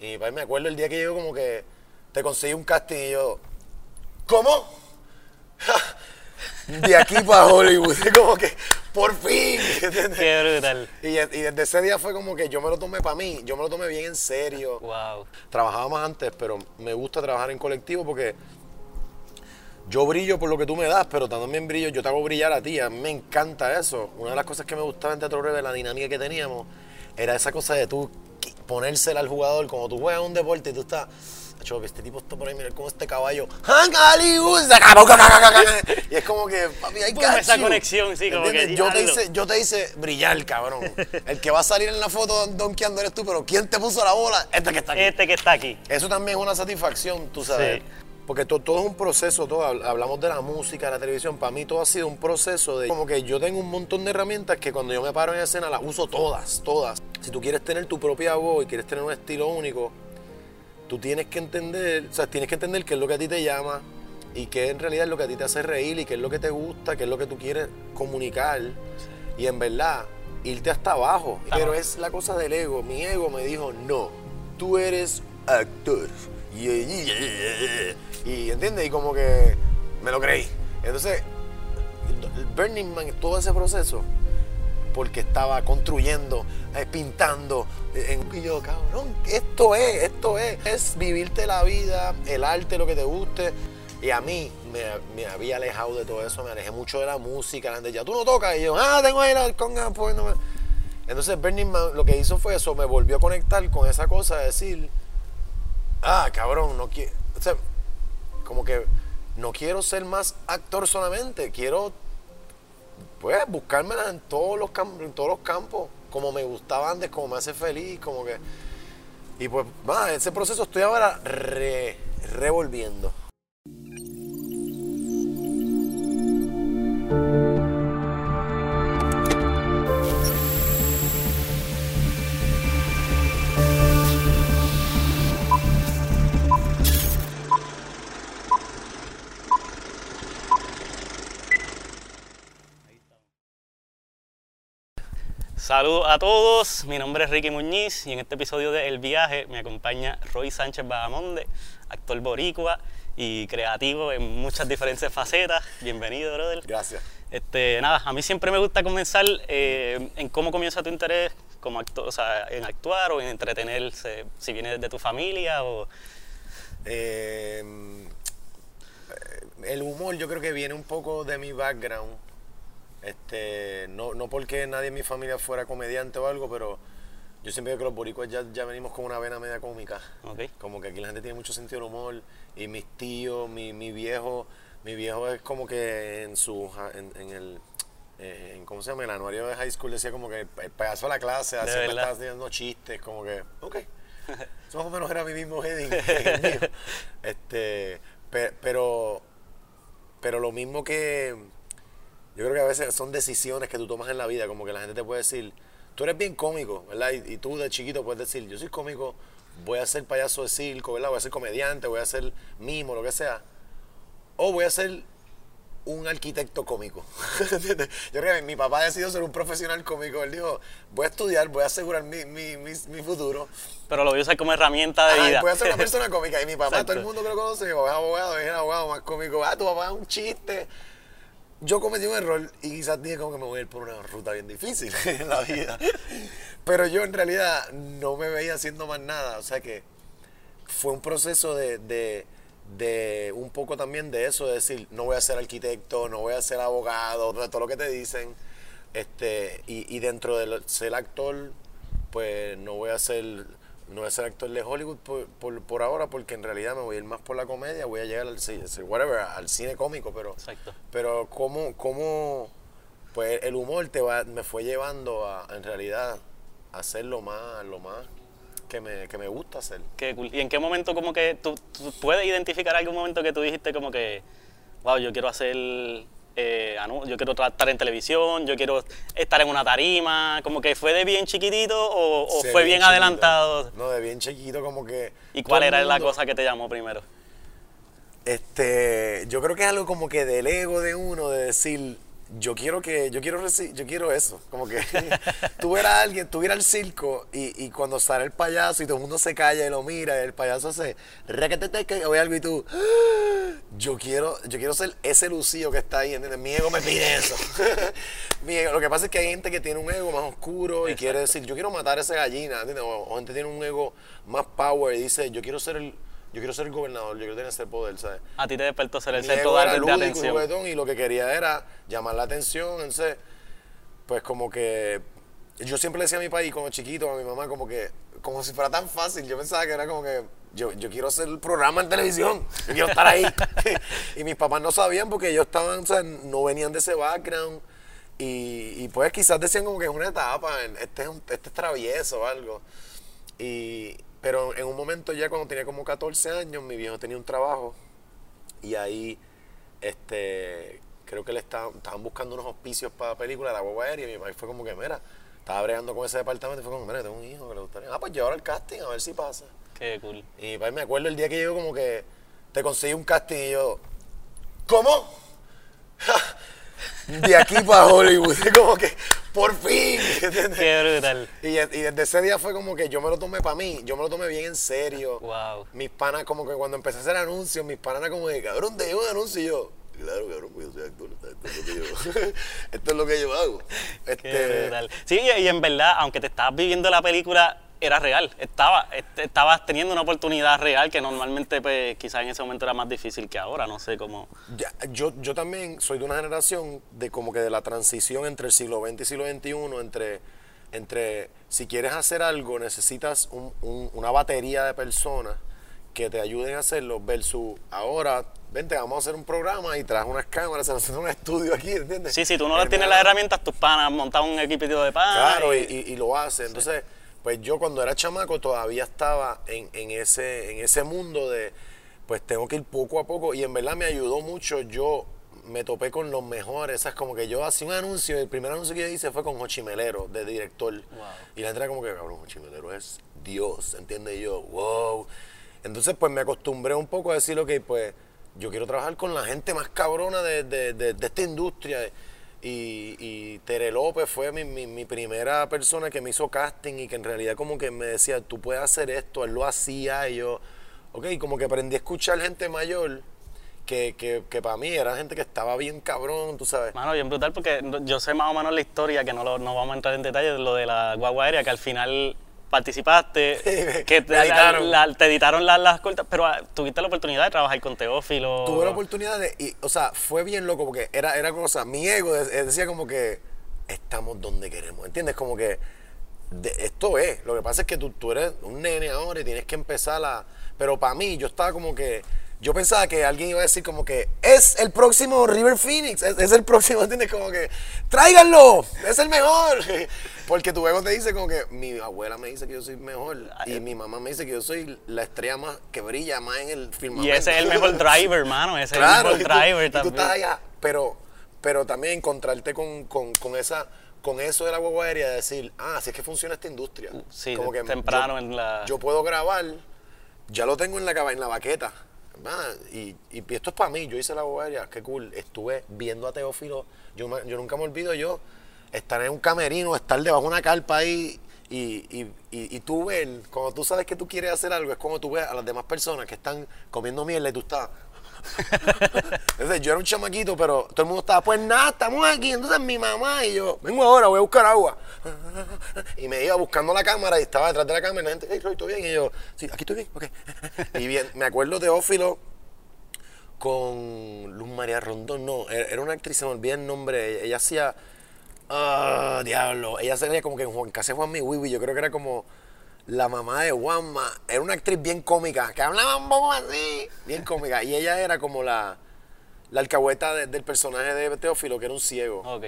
Y pues, me acuerdo el día que yo como que te conseguí un casting y yo, ¿cómo? de aquí para Hollywood, como que, por fin. Qué brutal. Y, y desde ese día fue como que yo me lo tomé para mí, yo me lo tomé bien en serio. Wow. Trabajaba más antes, pero me gusta trabajar en colectivo porque yo brillo por lo que tú me das, pero también brillo, yo te hago brillar a ti. A mí me encanta eso. Una de las cosas que me gustaba en Teatro Breve, la dinámica que teníamos, era esa cosa de tú ponérsela al jugador. Como tú juegas un deporte y tú estás. "Acho, que este tipo está por ahí, mira cómo este caballo. Y es como que, papi, hay Pum, esa conexión, sí, como que, Yo te, hice, yo te hice brillar, cabrón. El que va a salir en la foto donkeando eres tú, pero ¿quién te puso la bola? Este que está aquí. Este que está aquí. Eso también es una satisfacción, tú sabes. Sí. Porque to- todo es un proceso, todo. Habl- Hablamos de la música, de la televisión. Para mí todo ha sido un proceso de... Como que yo tengo un montón de herramientas que cuando yo me paro en escena las uso todas, todas. Si tú quieres tener tu propia voz y quieres tener un estilo único, tú tienes que entender, o sea, tienes que entender qué es lo que a ti te llama y qué en realidad es lo que a ti te hace reír y qué es lo que te gusta, qué es lo que tú quieres comunicar. Y en verdad, irte hasta abajo. Pero es la cosa del ego. Mi ego me dijo, no, tú eres actor. Y, y, y, y, ¿entiendes? Y como que me lo creí. Entonces, Burning Man, todo ese proceso, porque estaba construyendo, eh, pintando. eh, En, y yo, cabrón, esto es, esto es. Es vivirte la vida, el arte, lo que te guste. Y a mí me, había alejado de todo eso, me alejé mucho de la música. La gente ya, tú no tocas. Y yo, ah, tengo ahí la conga, pues no me-". Entonces Burning Man lo que hizo fue eso, me volvió a conectar con esa cosa de decir, ah, cabrón, no quiero. Como que no quiero ser más actor solamente, quiero pues en todos los en todos los campos, como me gustaba antes, como me hace feliz, como que y pues va, ese proceso estoy ahora re- revolviendo. Saludos a todos, mi nombre es Ricky Muñiz y en este episodio de El Viaje me acompaña Roy Sánchez Bahamonde, actor boricua y creativo en muchas diferentes facetas. Bienvenido, brother. Gracias. Este, nada, a mí siempre me gusta comenzar eh, en cómo comienza tu interés como actor, o sea, en actuar o en entretenerse, si viene de tu familia o... Eh, el humor yo creo que viene un poco de mi background. Este, no, no porque nadie en mi familia fuera comediante o algo, pero yo siempre digo que los boricuas ya, ya venimos con una vena media cómica. Como que aquí la gente tiene mucho sentido del humor. Y mis tíos, mi, mi viejo, mi viejo es como que en su en, en el eh, en, ¿cómo se llama? El anuario de high school decía como que el, payaso de la clase, De siempre estaba haciendo chistes, como que, ok. Eso más o menos era mi mismo heading. este, pe- pero, pero lo mismo que yo creo que a veces son decisiones que tú tomas en la vida, como que la gente te puede decir, tú eres bien cómico, ¿verdad? Y, y tú de chiquito puedes decir, yo soy cómico, voy a ser payaso de circo, ¿verdad? Voy a ser comediante, voy a ser mimo, lo que sea. O voy a ser un arquitecto cómico. Yo creo que mi papá decidió ser un profesional cómico. Él dijo, voy a estudiar, voy a asegurar mi, mi, mi, mi futuro. Pero lo voy a usar como herramienta de Ajá, vida. voy a ser una persona cómica. Y mi papá, todo el Exacto. mundo que lo conoce, mi papá es abogado, es el abogado más cómico. Ah, tu papá es un chiste. Yo cometí un error y quizás dije como que me voy a ir por una ruta bien difícil en la vida. Pero yo en realidad no me veía haciendo más nada. O sea que fue un proceso de, de, un poco también de eso, de decir, no voy a ser arquitecto, no voy a ser abogado, todo lo que te dicen. Este, y dentro de ser actor, pues no voy a ser, no voy a ser actor de Hollywood por, por, por ahora, porque en realidad me voy a ir más por la comedia, voy a llegar al, whatever, al cine cómico, pero, Exacto. pero cómo, cómo pues el humor te va, me fue llevando a, en realidad, a hacer lo más, lo más que me, que me gusta hacer. Qué cool. ¿Y en qué momento como que tú, tú puedes identificar algún momento que tú dijiste como que, wow, yo quiero hacer, eh, yo quiero estar en televisión, yo quiero estar en una tarima, como que fue de bien chiquitito o, fue bien, adelantado? No, de bien chiquito, como que. ¿Y cuál era la cosa que te llamó primero? Este, yo creo que es algo como que del ego de uno, de decir, yo quiero que, yo quiero yo quiero eso. Como que tú ver a alguien, tú ir al circo y, y cuando sale el payaso y todo el mundo se calla y lo mira y el payaso hace requeteteque o algo y tú, "Ah, yo quiero, yo quiero ser ese lucío que está ahí, ¿entiendes? Mi ego me pide eso. Mi ego- lo que pasa es que hay gente que tiene un ego más oscuro y quiere decir, yo quiero matar a esa gallina, ¿entiendes? O, o gente tiene un ego más power y dice, yo quiero ser el, yo quiero ser el gobernador, yo quiero tener ese poder, ¿sabes? A ti te despertó ser el centro de, atención. juguetón, y lo que quería era llamar la atención. Entonces, pues como que yo siempre le decía a mi país como chiquito, a mi mamá, como que, como si fuera tan fácil. Yo pensaba que era como que yo, yo quiero hacer el programa en televisión, yo quiero estar ahí. y mis papás no sabían porque ellos estaban, o sea, no venían de ese background. Y, y pues quizás decían como que es una etapa, este es, un- este es travieso o algo. Y, pero en un momento ya cuando tenía como 14 años, mi viejo tenía un trabajo y ahí este creo que le estaban, estaban buscando unos auspicios para la película de la guagua aérea y mi papá fue como que, mira, estaba bregando con ese departamento y fue como, mira, tengo un hijo que le gustaría. Ah, pues llevar al casting a ver si pasa. Qué cool. Y mi papá me acuerdo el día que llegó como que te conseguí un casting y yo, ¿cómo? de aquí para Hollywood, como que, por fin. Qué brutal. Y, y desde ese día fue como que yo me lo tomé para mí, yo me lo tomé bien en serio. Wow. Mis panas, como que cuando empecé a hacer anuncios, mis panas eran como de, cabrón, te llevo un anuncio y yo, claro, cabrón, pues yo soy actor, esto es lo que yo, esto es lo que yo hago. Qué Este, brutal. Sí, y, y en verdad, aunque te estabas viviendo la película, era real. Estaba, este, estabas teniendo una oportunidad real que normalmente, pues, quizás en ese momento era más difícil que ahora. No sé cómo. ya, yo, yo también soy de una generación de como que de la transición entre el siglo XX y siglo XXI, entre, entre si quieres hacer algo necesitas un- un- una batería de personas que te ayuden a hacerlo versus ahora, vente, vamos a hacer un programa y traes unas cámaras, se nos hace un estudio aquí, ¿entiendes? Sí, si tú no tienes Hermano, las herramientas, tus panas, montar un equipito de panas. Claro, y, y- y- y lo hace. Entonces, pues yo cuando era chamaco todavía estaba en, en ese, en ese mundo de, pues tengo que ir poco a poco. Y en verdad me ayudó mucho. Yo me topé con los mejores. Es como que yo hacía un anuncio. El primer anuncio que yo hice fue con Jochimelero, de director. Y la gente era como que, cabrón, Jochimelero es Dios, ¿entiendes? Y yo, wow. Entonces, pues me acostumbré un poco a decir, ok, pues yo quiero trabajar con la gente más cabrona de, de- de- de esta industria. Y, y Tere López fue mi, mi- mi primera persona que me hizo casting y que en realidad como que me decía, tú puedes hacer esto, él lo hacía y yo, ok, como que aprendí a escuchar gente mayor que, que, que para mí era gente que estaba bien cabrón, tú sabes. Mano, bien brutal porque yo sé más o menos la historia, que no, lo- no vamos a entrar en detalle, de lo de la guagua aérea, que al final participaste, que te editaron. la- te editaron las, las cortas, pero ah, tuviste la oportunidad de trabajar con Teófilo. Tuve la oportunidad de, y, o sea, fue bien loco porque era, era cosa, mi ego de- decía como que estamos donde queremos, ¿entiendes? Como que de- esto es, lo que pasa es que tú, tú eres un nene ahora y tienes que empezar a, pero para mí yo estaba como que, yo pensaba que alguien iba a decir como que es el próximo River Phoenix, es, es el próximo, ¿entiendes? Como que tráiganlo, es el mejor, porque tu ego te dice como que mi abuela me dice que yo soy mejor y mi mamá me dice que yo soy la estrella más que brilla más en el firmamento. Y ese es el mejor driver, mano. Ese Claro, es el y mejor tú- driver y tú, también. estás allá, pero, pero también encontrarte con, con, con esa, con eso de la guagua aérea, de decir, ah, así es que funciona esta industria. Sí, Como que temprano yo, en la- Yo puedo grabar, ya lo tengo en la, en la baqueta, y, esto es para mí, yo hice la aérea, qué cool, estuve viendo a Teófilo, yo, yo nunca me olvido yo, estar en un camerino, estar debajo de una carpa ahí, y, y, y, tú ver, cuando tú sabes que tú quieres hacer algo, es como tú ves a las demás personas que están comiendo mierda y tú estás... Entonces yo era un chamaquito, pero todo el mundo estaba, pues nada, estamos aquí. Entonces mi mamá y yo, vengo ahora, voy a buscar agua. Y me iba buscando la cámara y estaba detrás de la cámara y la gente, hey, Roy, ¿todo bien? Y yo, sí, aquí estoy bien, ok. Y bien, me acuerdo de Ófilo con Luz María Rondón, no, era una actriz, se me olvida el nombre, ella, hacía, ah, diablo, ella salía como que en Juan Case Juan Mi Wiwi, yo creo que era como la mamá de Juanma, era una actriz bien cómica, que hablaba un poco así, bien cómica, y ella era como la, la alcahueta de- del personaje de Teófilo, que era un ciego. Ok.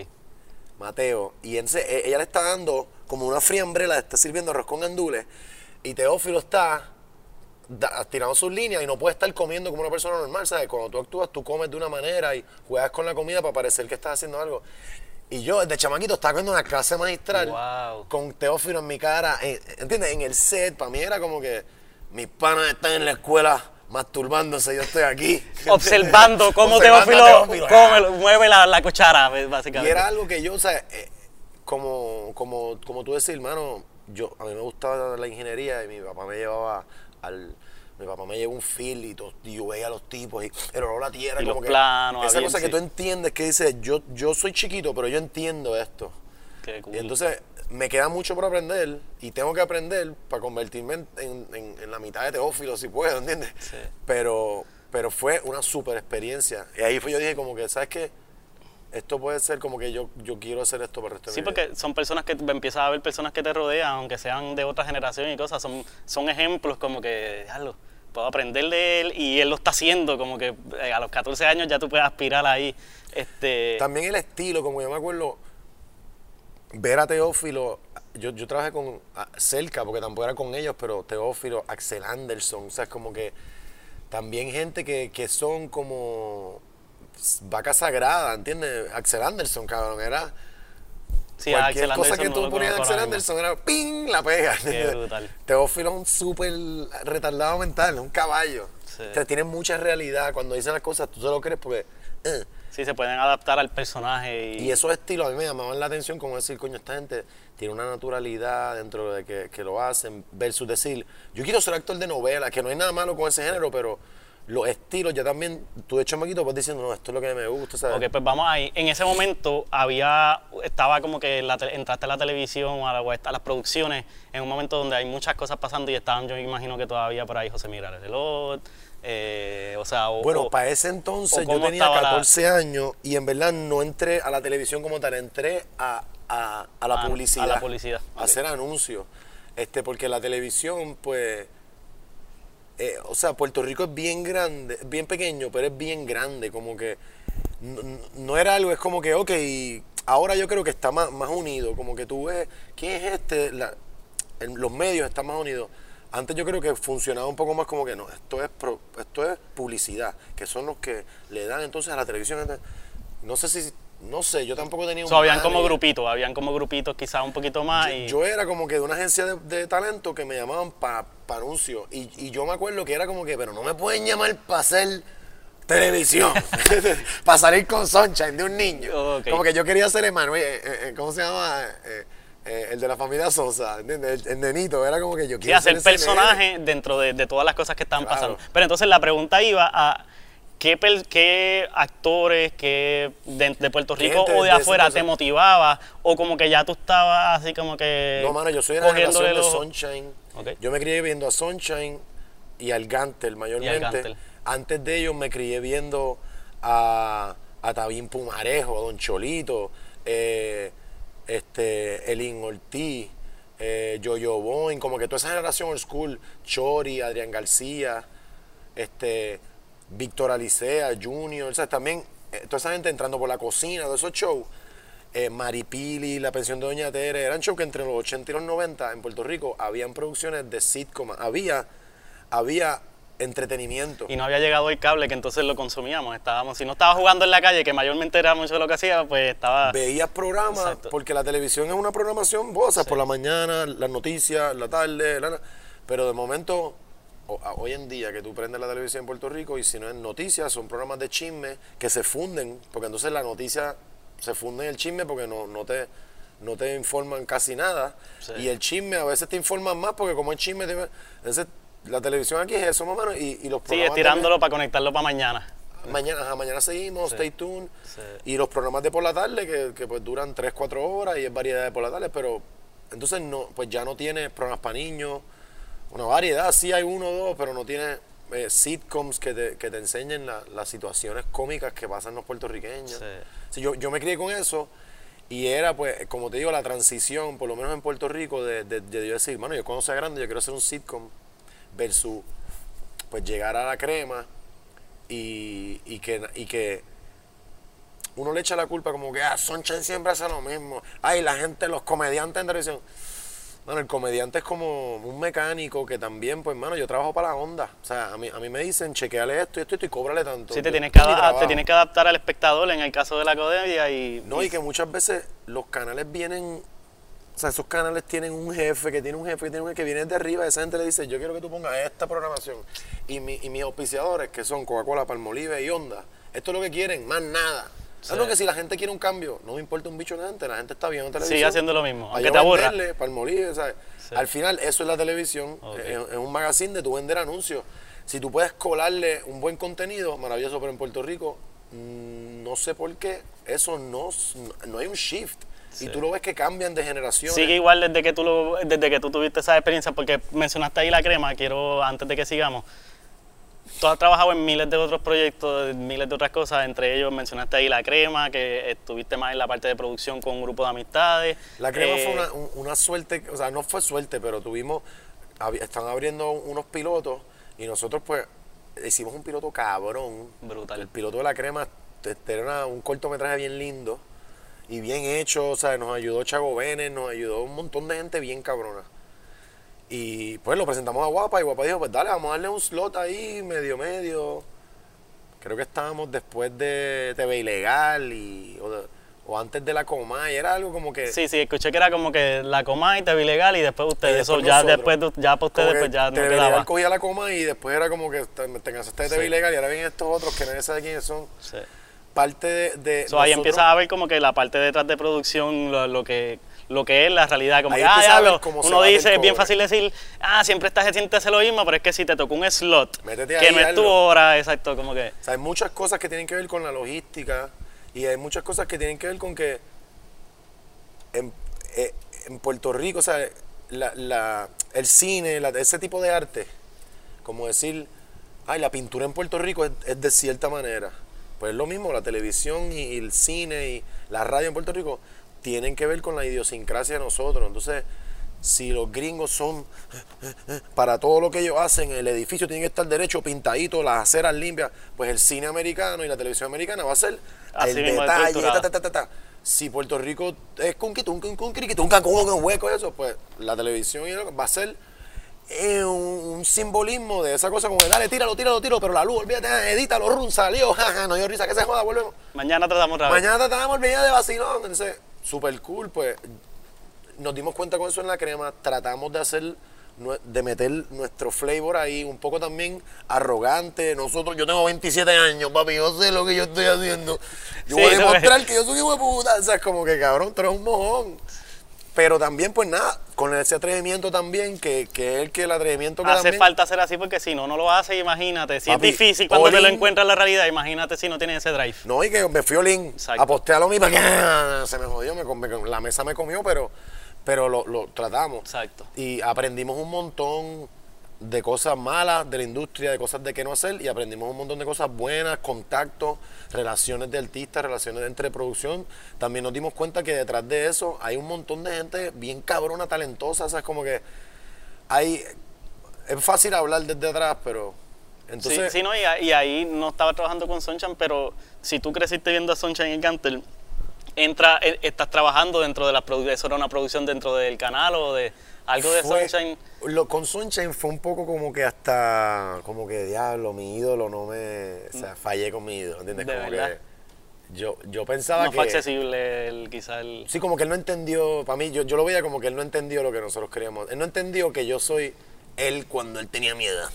Mateo. Y entonces e- ella le está dando como una friambrela, le está sirviendo arroz con gandules. Y Teófilo está da- tirando sus líneas y no puede estar comiendo como una persona normal, ¿sabes? Cuando tú actúas, tú comes de una manera y juegas con la comida para parecer que estás haciendo algo. Y yo, desde chamaquito, estaba viendo una clase magistral Wow. con Teófilo en mi cara. ¿Entiendes? En el set, para mí era como que mis panas están en la escuela masturbándose, yo estoy aquí. Observando cómo Teófilo, Teófilo. cómo mueve la, la cuchara, básicamente. Y era algo que yo, o sea, eh, como, como, como tú decís, hermano, yo, a mí me gustaba la ingeniería y mi papá me llevaba al... Mi papá me llevó un feel y, to- y yo veía a los tipos y el olor a tierra. Y como los que, planos, Esa cosa que sí. tú entiendes que dices, yo, yo soy chiquito, pero yo entiendo esto. Qué cool. Y entonces me queda mucho por aprender y tengo que aprender para convertirme en, en- en- en la mitad de Teófilo si puedo, ¿entiendes? Sí. Pero, pero fue una super experiencia. Y ahí fue yo dije como que, ¿sabes qué? Esto puede ser como que yo, yo quiero hacer esto para el resto de Sí, mi vida. porque son personas que empiezas a ver personas que te rodean, aunque sean de otra generación y cosas, son, son ejemplos como que, diablo, puedo aprender de él y él lo está haciendo, como que eh, a los 14 años ya tú puedes aspirar ahí. Este, También el estilo, como yo me acuerdo, ver a Teófilo, yo, yo trabajé con cerca, porque tampoco era con ellos, pero Teófilo, Axel Anderson, o sea, es como que también gente que, que son como vaca sagrada, ¿entiendes? Axel Anderson, cabrón, era sí, cualquier Axel cosa Anderson que no tú lo ponías conozco Axel. Anderson era ¡ping! la pega. Qué brutal. Teófilo es un súper retardado mental, un caballo. Sí. O sea, tiene mucha realidad. Cuando dicen las cosas, tú te lo crees porque... eh. Sí, se pueden adaptar al personaje y, Y esos estilos a mí me llamaban la atención, como decir, coño, esta gente tiene una naturalidad dentro de que, que lo hacen, versus decir, yo quiero ser actor de novela, que no hay nada malo con ese género, pero los estilos ya también, tú de chamaquito vas diciendo, no, esto es lo que me gusta, ¿sabes? Ok, pues vamos ahí. En ese momento había, estaba como que la entraste a la televisión o a, la- a las producciones en un momento donde hay muchas cosas pasando y estaban, yo me imagino que todavía por ahí José Miguel Reloj, eh, o sea, o, Bueno, o- para ese entonces yo tenía estaba la- 14 años y en verdad no entré a la televisión como tal, entré a, a- a la publicidad. a la publicidad, A hacer anuncios. Este, porque la televisión, pues. Eh, o sea, Puerto Rico es bien grande, bien pequeño, pero es bien grande. Como que no, era algo, es como que, ok, ahora yo creo que está más, más unido. Como que tú ves, ¿quién es este? La- los medios están más unidos. Antes yo creo que funcionaba un poco más como que no, esto es pro- esto es publicidad, que son los que le dan entonces a la televisión. No sé si, no sé, yo tampoco tenía un so, habían como grupitos, habían como grupitos quizás un poquito más y Yo era como que de una agencia de, de talento que me llamaban para anuncios. Y, y yo me acuerdo que era como que, pero no me pueden llamar para hacer televisión. para salir con Sunshine de un niño. Como que yo quería ser Emanuel, eh, eh, ¿cómo se llama? Eh, eh, el de la familia Sosa, ¿entiendes? El, el nenito, era como que yo quiero hacer ser ese nene. personaje dentro de, de todas las cosas que estaban Claro. pasando. Pero entonces la pregunta iba a qué, actores qué de, de Puerto ¿Qué Rico o de afuera te motivaba o como que ya tú estabas así como que No, mano, yo soy de la generación de los- Sunshine. Yo me crié viendo a Sunshine y al Gantel mayormente. Gantel. Antes de ellos me crié viendo a, a Tabín Pumarejo, a Don Cholito, eh, este, Elin Ortiz, eh, Yoyo Boing, como que toda esa generación old school, Chori, Adrián García, este, Víctor Alicea, Junior, o sea, también eh, toda esa gente entrando por la cocina, de esos shows. Eh, Maripili, La Pensión de Doña Tere, eran shows que entre los 80 y los 90 en Puerto Rico habían producciones de sitcom, había, había entretenimiento. y no había llegado el cable que entonces lo consumíamos. Estábamos, si no estaba jugando en la calle, que mayormente era mucho de lo que hacía, pues estaba. Veías programas, Exacto. porque la televisión es una programación, vos, sea, por la mañana, las noticias, la tarde, la- pero de momento, hoy en día que tú prendes la televisión en Puerto Rico y si no es noticias, son programas de chisme que se funden, porque entonces la noticia se funde en el chisme porque no, no te no te informan casi nada Sí. y el chisme a veces te informan más porque como el chisme te- entonces la televisión aquí es eso más o menos y, y los Sí, programas de- estirándolo para conectarlo para mañana. Mañana, ajá, mañana seguimos, Sí. stay tuned. Sí. Y los programas de por la tarde, que, que, pues duran 3, 4 horas y es variedad de por la tarde, pero entonces no, pues ya no tiene programas para niños, una variedad, sí hay uno o dos, pero no tiene eh, sitcoms que te, que te enseñen la- las situaciones cómicas que pasan los puertorriqueños. Sí. Sí, yo, yo me crié con eso y era, pues, como te digo, la transición, por lo menos en Puerto Rico, de, de, de yo decir, mano, yo cuando sea grande yo quiero hacer un sitcom versus, pues, llegar a la crema y, y que, y que uno le echa la culpa como que, ah, Sunshine siempre hace lo mismo. Ay, la gente, los comediantes en televisión. Bueno, el comediante es como un mecánico que también, pues, mano, yo trabajo para la onda. O sea, a mí, a mí me dicen, chequeale esto y esto y esto y cóbrale tanto. Sí, te tienes, que es mi adap- trabajo. te tienes que adaptar al espectador en el caso de la comedia y. No, y que muchas veces los canales vienen o sea, esos canales tienen un jefe, que tiene un jefe, que tiene un jefe, que viene de arriba, esa gente le dice, yo quiero que tú pongas esta programación. Y, mi- y mis auspiciadores, que son Coca-Cola, Palmolive y Honda, esto es lo que quieren, más nada. Sí. Claro que si la gente quiere un cambio, no me importa un bicho gente, la gente está viendo televisión. Sigue haciendo lo mismo, Para aunque te aburra. venderle, Palmolive, ¿sabes? Sí. Al final, eso es la televisión, Ok. es, es un magazine de tu vender anuncios. Si tú puedes colarle un buen contenido, maravilloso, pero en Puerto Rico, mm, no sé por qué, eso no, no hay un shift. Sí. Y tú lo ves que cambian de generación. Sigue igual desde que tú lo, desde que tú tuviste esa experiencia, porque mencionaste ahí la crema, quiero, antes de que sigamos, tú has trabajado en miles de otros proyectos, miles de otras cosas, entre ellos mencionaste ahí la crema, que estuviste más en la parte de producción con un grupo de amistades. La crema Eh, fue una, un- una suerte, o sea, no fue suerte, pero tuvimos, están abriendo unos pilotos y nosotros pues hicimos un piloto cabrón. Brutal. El piloto de la crema era una- un cortometraje bien lindo y bien hecho, o sea, nos ayudó Chago Vélez, nos ayudó un montón de gente bien cabrona. Y pues lo presentamos a Guapa y Guapa dijo, pues dale, vamos a darle un slot ahí, medio medio. Creo que estábamos después de TV Ilegal y, o, de- o antes de la Coma y era algo como que... Sí, sí, escuché que era como que la coma y te vi legal y después ustedes, Y eso después ya nosotros. después, de- ya para ustedes pues ya no Televisión quedaba. cogía la coma y después era como que te, te cansaste de TV Sí. ilegal y ahora vienen estos otros que nadie sabe quiénes son. Sí. Parte de. de So, ahí empiezas a ver como que la parte detrás de producción, lo, lo que lo que es la realidad, como que, ah, diablo, uno dice, es bien fácil decir, ah, siempre estás hace lo mismo, pero es que si te tocó un slot, Métete que ahí, no es tu hora, exacto, como que, O sea, hay muchas cosas que tienen que ver con la logística y hay muchas cosas que tienen que ver con que en, eh, en Puerto Rico, o sea, la- la- el cine, la- ese tipo de arte, como decir, ay, la pintura en Puerto Rico es, es de cierta manera. Pues es lo mismo, la televisión y, y el cine y la radio en Puerto Rico tienen que ver con la idiosincrasia de nosotros. Entonces, si los gringos son para todo lo que ellos hacen, el edificio tiene que estar derecho, pintadito, las aceras limpias, pues el cine americano y la televisión americana va a ser Así el detalle, estructurada. ta, ta, ta. Si Puerto Rico es con un con un hueco, eso, pues la televisión va a ser eh, un, un simbolismo de esa cosa como de dale, tíralo, tíralo, tíralo, pero la luz, olvídate, ah, edítalo, run, salió, jaja, no dio risa, que se joda, volvemos. mañana tratamos vez. Mañana tratamos el video de vacilón, entonces, super cool, pues nos dimos cuenta con eso en la crema, tratamos de hacer, de meter nuestro flavor ahí, un poco también arrogante. Nosotros, yo tengo 27 años, papi, yo sé lo que yo estoy haciendo. Yo Sí, voy a no, demostrar que yo soy hijo de puta. O sea, es como que cabrón, tú eres un mojón. Pero también, pues nada, con ese atrevimiento también, que, que el que el atrevimiento que Hace también- falta ser así porque si no, no lo hace, imagínate. Si Papi, es difícil cuando te lo encuentras en la realidad, imagínate si no tienes ese drive. No, y que me fui olín, aposté a lo mismo, que ah, se me jodió, me me- la mesa me comió, pero, pero lo, lo tratamos. Exacto. Y aprendimos un montón de cosas malas de la industria, de cosas de qué no hacer, y aprendimos un montón de cosas buenas, contactos, relaciones de artistas, relaciones entre producción. También nos dimos cuenta que detrás de eso hay un montón de gente bien cabrona, talentosa, es como que hay... Es fácil hablar desde atrás, pero... Entonces, sí, sí, no, y, y ahí no estaba trabajando con Sunshine, pero si tú creciste viendo a Sunshine y Gantel, entra, eh, estás trabajando dentro de la producción, eso era una producción dentro del canal o de algo de fue- Sunshine. Lo, con Sunshine fue un poco como que hasta, como que diablo, mi ídolo no me, o sea, fallé con mi ídolo, ¿entiendes? ¿De como verdad? que yo, yo pensaba No que... fue accesible el, quizá el... Sí, como que él no entendió, para mí, yo, yo lo veía como que él no entendió lo que nosotros queríamos. Él no entendió que yo soy él cuando él tenía miedo.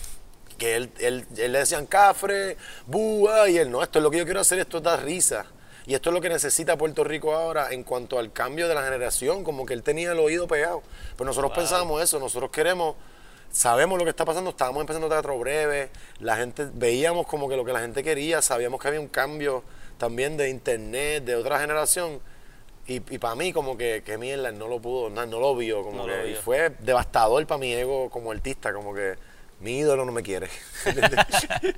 Que él, él, él le decían cafre, búa, y él, no, esto es lo que yo quiero hacer, esto da risa. Y esto es lo que necesita Puerto Rico ahora en cuanto al cambio de la generación, como que él tenía el oído pegado. Pues nosotros pensábamos eso, nosotros queremos, sabemos lo que está pasando, estábamos empezando teatro breve, la gente, veíamos como que lo que la gente quería, sabíamos que había un cambio también de internet, de otra generación. Y, y para mí como que, que mierda, él no lo pudo, no, no lo vio, como No que, y fue devastador para mi ego como artista, como que mi ídolo no me quiere.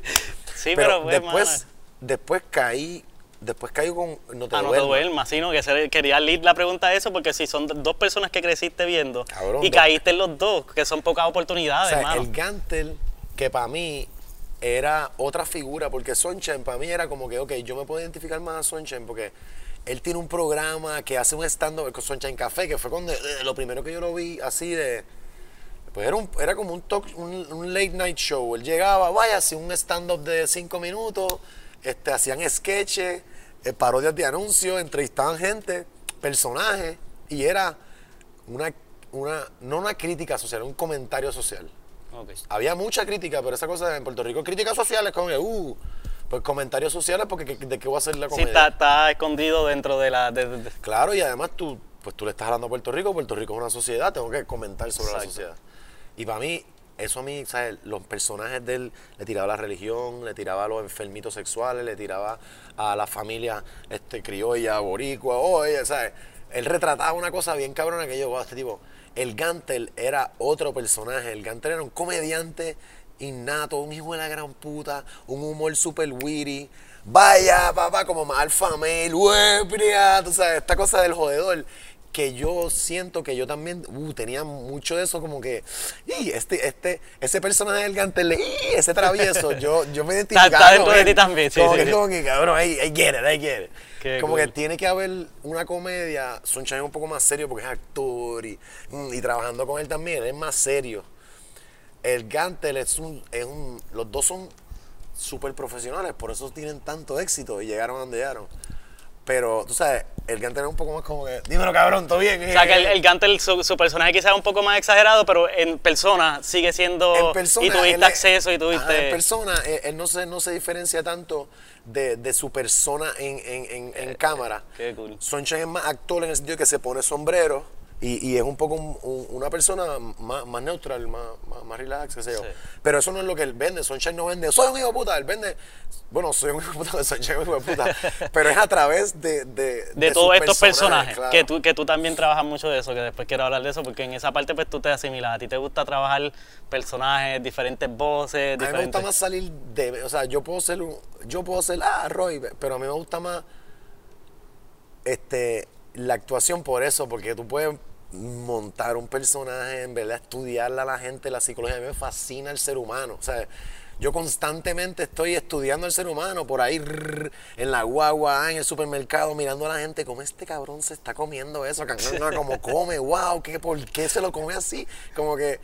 Sí, pero, pues, después, después caí, después caí con No te Ah, no te duermas. duermas, sino que se- quería lead la pregunta a eso, porque si son dos personas que creciste viendo Cabrón, y dos- caíste en los dos, que son pocas O oportunidades, sea, hermano. el Gantel, que para mí era otra figura, porque Sunshine para mí era como que, ok, yo me puedo identificar más a Sunshine porque él tiene un programa que hace un stand-up con Sunshine Café, que fue cuando, eh, lo primero que yo lo vi así de... Pues era, un- era como un, talk, un, un late night show. Él llegaba, vaya, hacía un stand-up de cinco minutos, este, hacían sketches, eh, parodias de anuncios, entrevistaban gente, personajes, y era una, una, no una crítica social, un comentario social. Había mucha crítica, pero esa cosa en Puerto Rico, críticas sociales, como que, uh, pues comentarios sociales, porque ¿qué- ¿de qué voy a hacer la Sí, comedia? está, está escondido dentro de la... de- de- de- Claro, y además tú, pues tú le estás hablando a Puerto Rico, Puerto Rico es una sociedad, tengo que comentar sobre la sociedad. Y para mí, eso a mí, ¿sabes? Los personajes de él, le tiraba la religión, le tiraba a los enfermitos sexuales, le tiraba a la familia este, criolla, boricua, oye, ¿sabes? Él retrataba una cosa bien cabrona que yo, wow, este tipo, el Gantel era otro personaje, el Gantel era un comediante innato, un hijo de la gran puta, un humor super witty. Vaya, papá, como más alfa huepria, tú sabes, esta cosa del jodedor. Que yo siento que yo también uh, tenía mucho de eso, como que, y este, este, ese personaje del Gantel, y ese travieso, yo, yo me identificaba. está dentro de ti también, sí, Como sí, que, sí. como que, cabrón, I, I get it, I get it. Qué como que tiene que haber una comedia, Sunshine es un poco más serio porque es actor y, mm, y trabajando con él también, es más serio. El Gantel es un, es un, los dos son súper profesionales, por eso tienen tanto éxito y llegaron a donde llegaron. Pero, tú sabes, el Gantel es un poco más como que, dímelo cabrón, todo bien. O sea, que el, el su, su personaje quizás es un poco más exagerado, pero en persona sigue siendo... en persona, y tuviste él acceso y Ajá, tuviste... en persona, él, él no, se, no se diferencia tanto de, de su persona en, en, en, en cámara. qué cool. Sunshine es más actor en el sentido de que se pone sombrero y, y es un poco un- un- una persona más, más neutral, más, más, más relax, qué sé yo. Sí. Pero eso no es lo que él vende. Sunshine no vende, soy un hijo de puta. Él vende, bueno, soy un hijo de puta, Sunshine es un hijo de puta. pero es a través de. De, todos estos personajes, claro. que, tú, que tú también trabajas mucho de eso, que después quiero hablar de eso, porque en esa parte pues tú te asimilas, a ti te gusta trabajar personajes, diferentes voces, A mí me diferentes... gusta más salir de. O sea, yo puedo ser un. Yo puedo ser. Ah, Roy. Pero a mí me gusta más. Este. La actuación por eso, porque tú puedes montar un personaje, en verdad, estudiarle a la gente, la psicología. A mí me fascina el ser humano. O sea, yo constantemente estoy estudiando al ser humano por ahí en la guagua, en el supermercado, mirando a la gente como este cabrón se está comiendo eso, como come, wow, ¿qué, ¿por qué se lo come así? Como que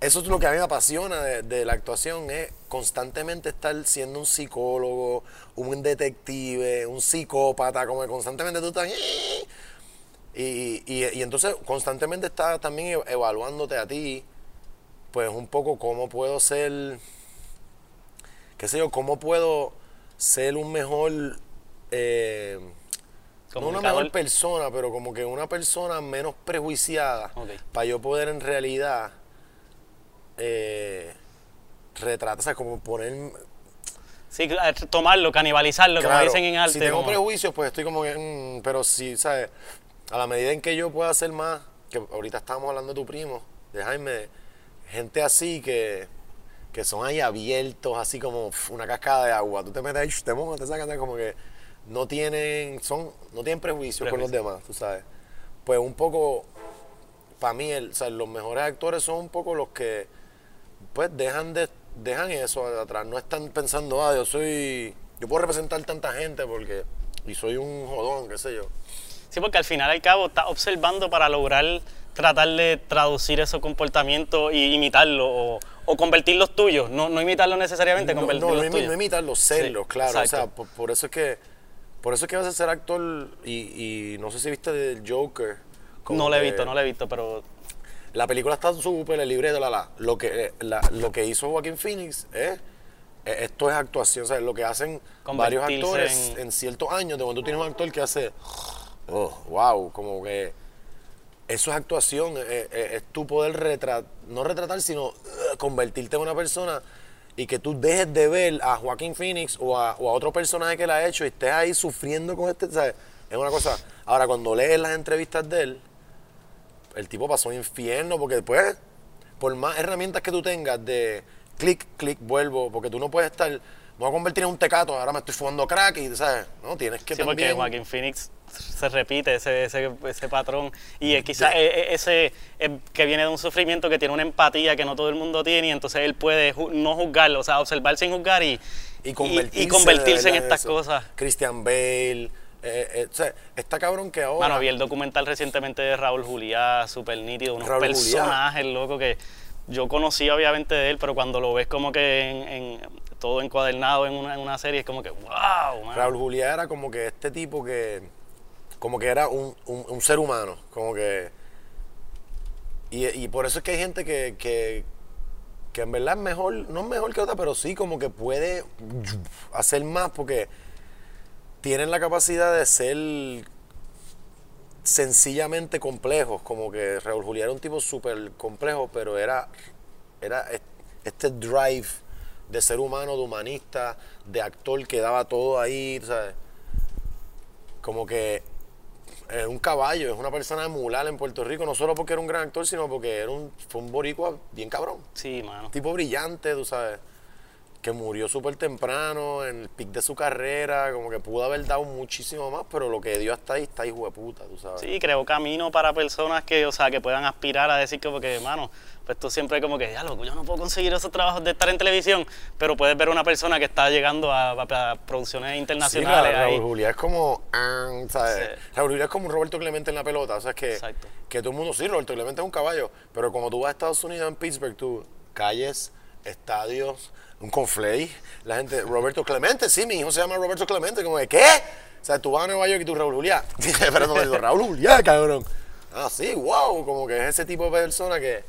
eso es lo que a mí me apasiona de, de la actuación, es constantemente estar siendo un psicólogo, un detective, un psicópata, como que constantemente tú estás... Y, y- y entonces constantemente estás también e- evaluándote a ti, pues un poco cómo puedo ser, qué sé yo, cómo puedo ser un mejor... eh, no una mejor persona, pero como que una persona menos prejuiciada para yo poder en realidad eh, retratar, o sea, como poner... Sí, tomarlo, canibalizarlo, como Claro, dicen en arte. si tengo como- prejuicios, pues estoy como que... mm, pero si, ¿sabes? A la medida en que yo pueda hacer más, que ahorita estábamos hablando de tu primo, de Jaime, gente así que, que son ahí abiertos, así como una cascada de agua. Tú te metes ahí, te mojas, te sacas, como que no tienen, son, no tienen prejuicios con los demás, tú sabes. Pues un poco, para mí, el, o sea, los mejores actores son un poco los que, pues, dejan de dejan eso atrás. No están pensando, ah, yo soy, yo puedo representar tanta gente porque, y soy un jodón, qué sé yo. Sí, porque al final al cabo estás observando para lograr tratar de traducir esos comportamientos y imitarlo o, o convertir los tuyos. No, no imitarlo necesariamente, No, convertir no, no, tuyos. no imitarlos, serlos, Sí, claro. O sea, por, por eso es que, por eso es que vas a ser actor y, y no sé si viste del Joker. No lo he visto, no lo he visto, pero La película está súper, el libreto, la, la. Lo que, eh, la- lo que hizo Joaquín Phoenix es. eh, Esto es actuación, o sea, lo que hacen varios actores en- en... ciertos años, de cuando tú tienes un actor que hace, oh, wow, como que eso es actuación, eh, eh, es tu poder retratar, no retratar, sino eh, convertirte en una persona y que tú dejes de ver a Joaquín Phoenix o a, o a otro personaje que la ha hecho y estés ahí sufriendo con este, ¿sabes? Es una cosa. Ahora, cuando lees las entrevistas de él, el tipo pasó un infierno porque después, por más herramientas que tú tengas de clic, clic, vuelvo, porque tú no puedes estar, voy a convertir en un tecato, ahora me estoy fumando crack y, ¿sabes? No, tienes que sí, porque. Joaquín Phoenix se repite ese, ese, ese patrón y es quizás e- e- ese eh, que viene de un sufrimiento que tiene una empatía que no todo el mundo tiene y entonces él puede ju- no juzgarlo, o sea, observar sin juzgar y, y convertirse, y convertirse en estas eso. cosas. Christian Bale, eh, eh, o sea, está cabrón que ahora... Bueno, vi el documental recientemente de Raúl Juliá, súper nítido, unos Raúl Juliá. personajes, loco, que yo conocí obviamente de él, pero cuando lo ves como que en, en- todo encuadernado en una, en una serie, es como que, wow. Raúl Juliá era como que este tipo que, como que era un, un- ser humano, como que Y, y por eso es que hay gente que, que, que en verdad es mejor, no es mejor que otra, pero sí como que puede hacer más porque tienen la capacidad de ser sencillamente complejos. Como que Raúl Julián era un tipo súper complejo, pero era, era est- este drive de ser humano, de humanista, de actor que daba todo ahí, ¿sabes? Como que es un caballo, es una persona de mular en Puerto Rico, no solo porque era un gran actor, sino porque era un, fue un boricua bien cabrón. Sí, mano. tipo brillante, tú sabes, que murió súper temprano, en el pic de su carrera, como que pudo haber dado muchísimo más, pero lo que dio hasta ahí está hijo de puta, tú sabes. Sí, creó camino para personas que, o sea, que puedan aspirar a decir que, mano, pues tú siempre como que, ya loco, yo no puedo conseguir esos trabajos de estar en televisión, pero puedes ver una persona que está llegando a, a- a producciones Sí, internacionales ahí. Raúl Julián es como, ah, ¿sabes? Sí. Raúl Julián es como un Roberto Clemente en la pelota, o sea, es que, Exacto. que todo el mundo, sí, Roberto Clemente es un caballo, pero como tú vas a Estados Unidos, en Pittsburgh, tú, calles, estadios, un conflay, la gente, Roberto Clemente, sí, mi hijo se llama Roberto Clemente, como de, ¿qué? O sea, tú vas a Nueva York y tú, Raúl Julián, pero no me digo, Raúl Julián, cabrón. Ah, sí, wow, como que es ese tipo de persona que,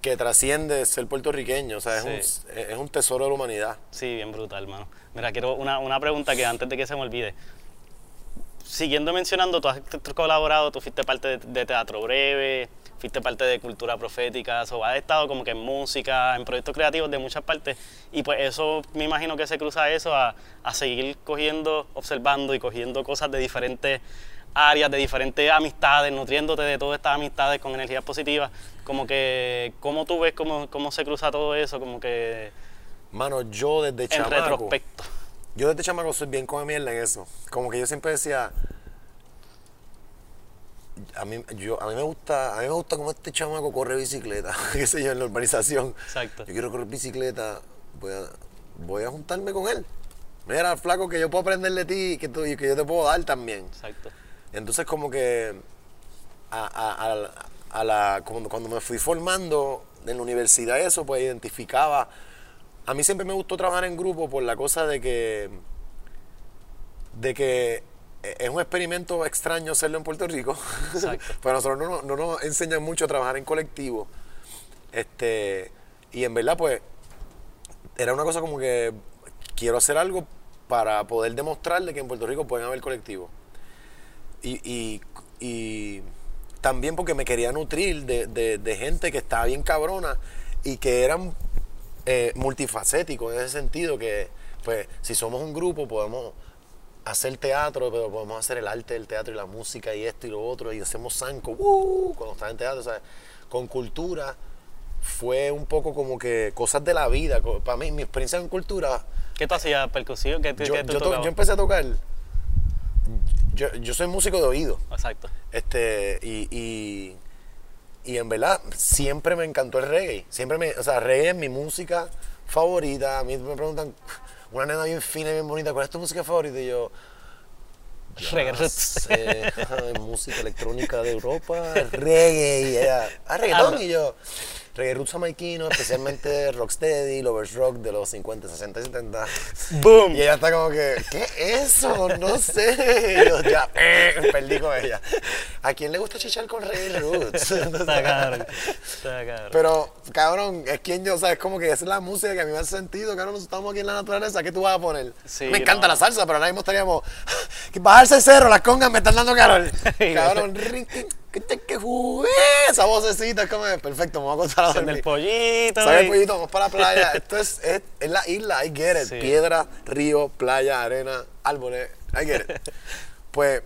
que trasciende ser puertorriqueño, o sea, es, Sí. un, es un tesoro de la humanidad. Sí, bien brutal, hermano. Mira, quiero una, una pregunta que antes de que se me olvide. Siguiendo mencionando, tú has colaborado, tú fuiste parte de, de Teatro Breve, fuiste parte de Cultura Profética, o has estado como que en música, en proyectos creativos de muchas partes, y pues eso, me imagino que se cruza eso a, a seguir cogiendo, observando y cogiendo cosas de diferentes áreas, de diferentes amistades, nutriéndote de todas estas amistades con energías positivas, como que, ¿cómo tú ves cómo, cómo se cruza todo eso? Como que Mano, yo desde en chamaco... retrospecto. Yo desde chamaco soy bien come mierda en eso. Como que yo siempre decía. A mí, yo, a mí me gusta, a mí me gusta como este chamaco corre bicicleta, qué sé yo, en la urbanización. Exacto. Yo quiero correr bicicleta, voy a, voy a juntarme con él. Mira, flaco, que yo puedo aprender de ti y que, tú- y que yo te puedo dar también. Exacto. Entonces como que a, a- a- a la, cuando, cuando me fui formando en la universidad eso, pues identificaba. A mí siempre me gustó trabajar en grupo por la cosa de que de que es un experimento extraño hacerlo en Puerto Rico. Pero nosotros no, nos- no nos enseñan mucho a trabajar en colectivo. Este, y en verdad, pues, era una cosa como que quiero hacer algo para poder demostrarle que en Puerto Rico pueden haber colectivos. Y, y- y también porque me quería nutrir de, de- de gente que estaba bien cabrona y que eran eh, multifacéticos en ese sentido, que pues si somos un grupo podemos hacer teatro, pero podemos hacer el arte del teatro y la música y esto y lo otro, y hacemos zanco, ¡uh! cuando estás en teatro, ¿sabes? Con cultura fue un poco como que cosas de la vida. Para mí, mi experiencia en cultura ¿Qué tú hacías? ¿Percusión? ¿Qué, yo, qué tú yo to- tocabas? yo empecé a tocar. Yo, yo soy músico de oído. Exacto. Este, y, y, y en verdad, siempre me encantó el reggae. Siempre me, o sea, reggae es mi música favorita. A mí me preguntan, una nena bien fina y bien bonita, ¿cuál es tu música favorita? Y yo, Reggae ay, música electrónica de Europa, reggae. Y ella, ah, reggaetón. Ah, Y yo, reggae roots jamaiquino, especialmente rocksteady, lovers rock de los 50, 60 y 70. ¡Boom! Y ella está como que, ¿qué es eso? No sé. Y yo ya, eh, perdí con ella. ¿A quién le gusta chichar con Reggae Roots? Está cabrón. Está cabrón. Pero, cabrón, es quien yo, o sea, es como que esa es la música que a mí me hace sentido, cabrón, nosotros estamos aquí en la naturaleza, ¿qué tú vas a poner? Sí, me encanta no. la salsa, pero ahora mismo estaríamos, bajarse el cerro, las congas me están dando calor. cabrón, que te- que jugué, esa vocecita, es como, perfecto, me voy a contar a dormir. pollito. ¿Sabes, y- pollito? Vamos para la playa. Esto es, es, es la isla, I get it. Sí. Piedra, río, playa, arena, árboles, I get it. Pues,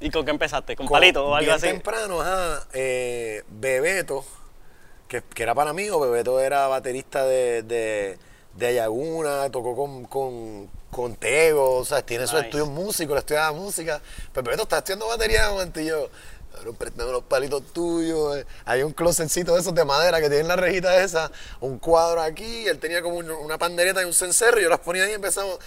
¿Y con qué empezaste? ¿Con con- palito o algo bien así? temprano, ajá, eh, Bebeto, que, que era para mí, o Bebeto era baterista de, de, de Ayaguna, tocó con, con, con Tego, o sea, tiene su Nice. estudio en músico, le estudiaba música. Pero Bebeto está estudiando batería de momento y yo, cabrón, préstame los palitos tuyos. eh. Hay un closetcito de esos de madera que tienen la rejita esa, un cuadro aquí, él tenía como un- una pandereta y un cencerro, y yo las ponía ahí y empezamos.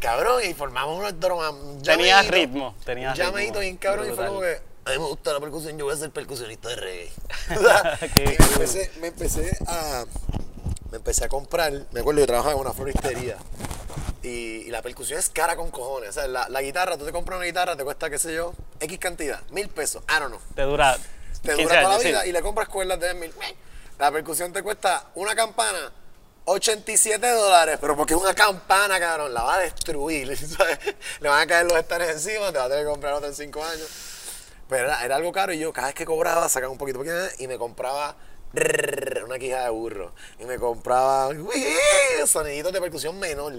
Cabrón, y formamos unos drogas. Tenía ritmo, tenía ritmo, bien cabrón y fue como que. A mí me gusta la percusión, yo voy a ser percusionista de reggae. Me empecé, me empecé a. Me empecé a comprar. Me acuerdo, yo trabajaba en una floristería. Y, Y, la percusión es cara con cojones. O sea, la, la guitarra, tú te compras una guitarra, te cuesta, qué sé yo, X cantidad, mil pesos. I don't know. Te dura Te 15 dura toda la sí. vida y le compras cuerdas de mil. La percusión te cuesta una campana 87 dólares, pero porque es una campana, cabrón, la va a destruir. ¿sabes? Le van a caer los estares encima, te va a tener que comprar otra en 5 años. Pero era, era algo caro y yo cada vez que cobraba sacaba un poquito, y me compraba una quija de burro. Y me compraba soniditos de percusión menor.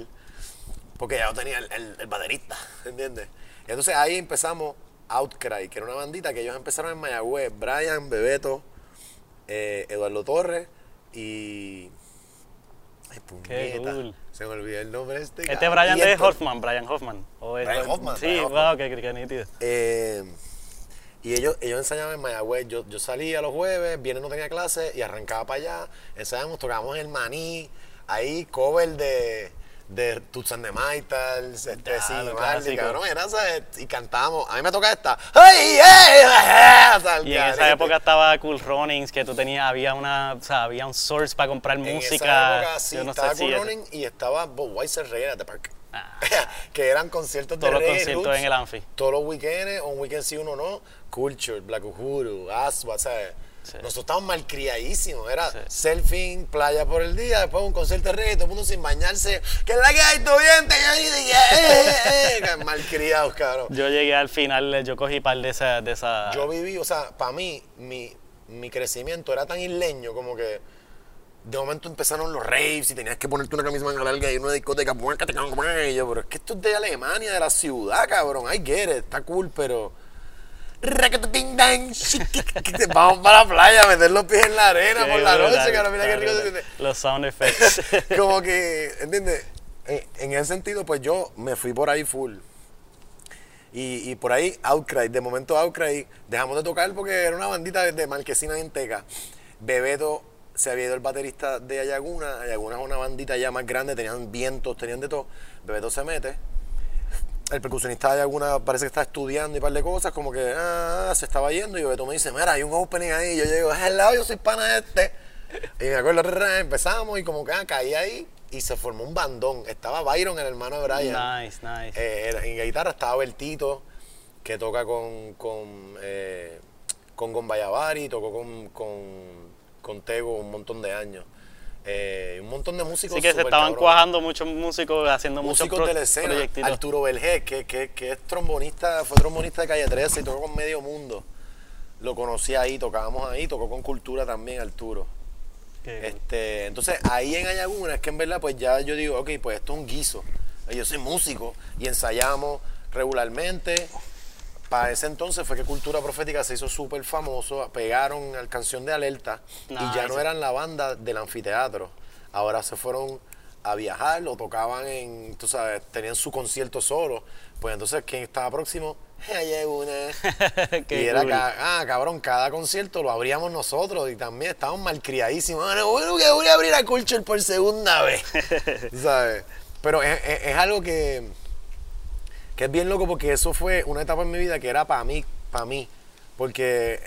Porque ya yo tenía el, el- el baterista, ¿entiendes? Y entonces ahí empezamos Outcry, que era una bandita que ellos empezaron en Mayagüez. Brian, Bebeto, eh, Eduardo Torres y... Ay, puñeta. cool. Se me olvidó el nombre este. Este cabrón. Brian de. Hoffman, Brian Hoffman. O es- Brian Hoffman, Sí, Brian Hoffman. wow, qué, qué nítido. Eh, y ellos, ellos ensayaban en Mayagüez. Yo, yo salía los jueves, viernes no tenía clase y arrancaba para allá. Ensayábamos, tocábamos el maní. Ahí, cover de, de Tuts and the Maitals, este, sí, Marley, cabrón, era, ¿sabes? Y cantábamos. A mí me toca esta. ¡Ay, sea, Y en esa época estaba Cool Runnings, que tú tenías, había una, o sea, había un source para comprar En música. esa época sí, Yo no sé estaba si Cool es- Running y estaba Bob Weiser at the Park. Ah. que eran conciertos de Todos los conciertos en el Anfi. Todos los weekends, un weekend sí, uno no. Culture, Black Uhuru, Aswa, ¿sabes? Sí. Nosotros estábamos malcriadísimos. Era Sí. surfing, playa por el día, después un concierto de reggae, todo el mundo sin bañarse. ¿Qué es la que hay? ¿Todo bien? Te eh, eh, eh. Malcriados, cabrón. Yo llegué al final, yo cogí par de esa... De esa Yo viví, o sea, para mí, mi, mi crecimiento era tan isleño como que de momento empezaron los raves y tenías que ponerte una camisa manga larga y una discoteca. Y yo, pero es que esto es de Alemania, de la ciudad, cabrón. I get it, está cool, pero. Vamos para la playa a meter los pies en la arena Qué por la brutal, noche, cabrón. Mira qué rico se. Los sound effects. Como que, ¿entiendes? En, en ese sentido, pues yo me fui por ahí full. Y, y por ahí Outcry, de momento Outcry, dejamos de tocar porque era una bandita de, de Marquesina en Teca. Bebeto se había ido el baterista de Ayaguna, Ayaguna es una bandita ya más grande, tenían vientos, tenían de todo. Bebeto se mete. El percusionista de Ayaguna parece que está estudiando y un par de cosas, como que ah, se estaba yendo y Bebeto me dice, mira, hay un opening ahí. Yo llego, hello, yo soy pana este. Y me acuerdo, empezamos y como que ah, caí ahí y se formó un bandón. Estaba Byron, el hermano de Brian. nice, nice. Eh, en guitarra estaba Bertito, que toca con, con, eh, con Gombayavari, tocó con, con, con Tego un montón de años. Eh, un montón de músicos. Así que se estaban cabrones. cuajando muchos músicos, haciendo muchos Músicos pro- de la escena. proyectitos. Arturo Belgés, que, que, que es trombonista, fue trombonista de Calle 13 y tocó con Medio Mundo. Lo conocí ahí, tocábamos ahí, tocó con Cultura también, Arturo. Qué cool. Este, entonces ahí en Ayaguna es que en verdad pues ya yo digo, ok, pues esto es un guiso. Yo soy músico y ensayamos regularmente. Para ese entonces fue que Cultura Profética se hizo súper famoso, pegaron al canción de Alerta y ya no eran la banda del anfiteatro. Ahora se fueron a viajar o tocaban en, tú sabes, tenían su concierto solo. Pues entonces, ¿quién estaba próximo? Ayaguna. Qué y era cool. ca- ah, cabrón, cada concierto lo abríamos nosotros y también estábamos malcriadísimos. Bueno, bueno, que voy a abrir a Culture por segunda vez. ¿Sabes? Pero es, es- es algo que, que es bien loco porque eso fue una etapa en mi vida que era para mí, para mí. Porque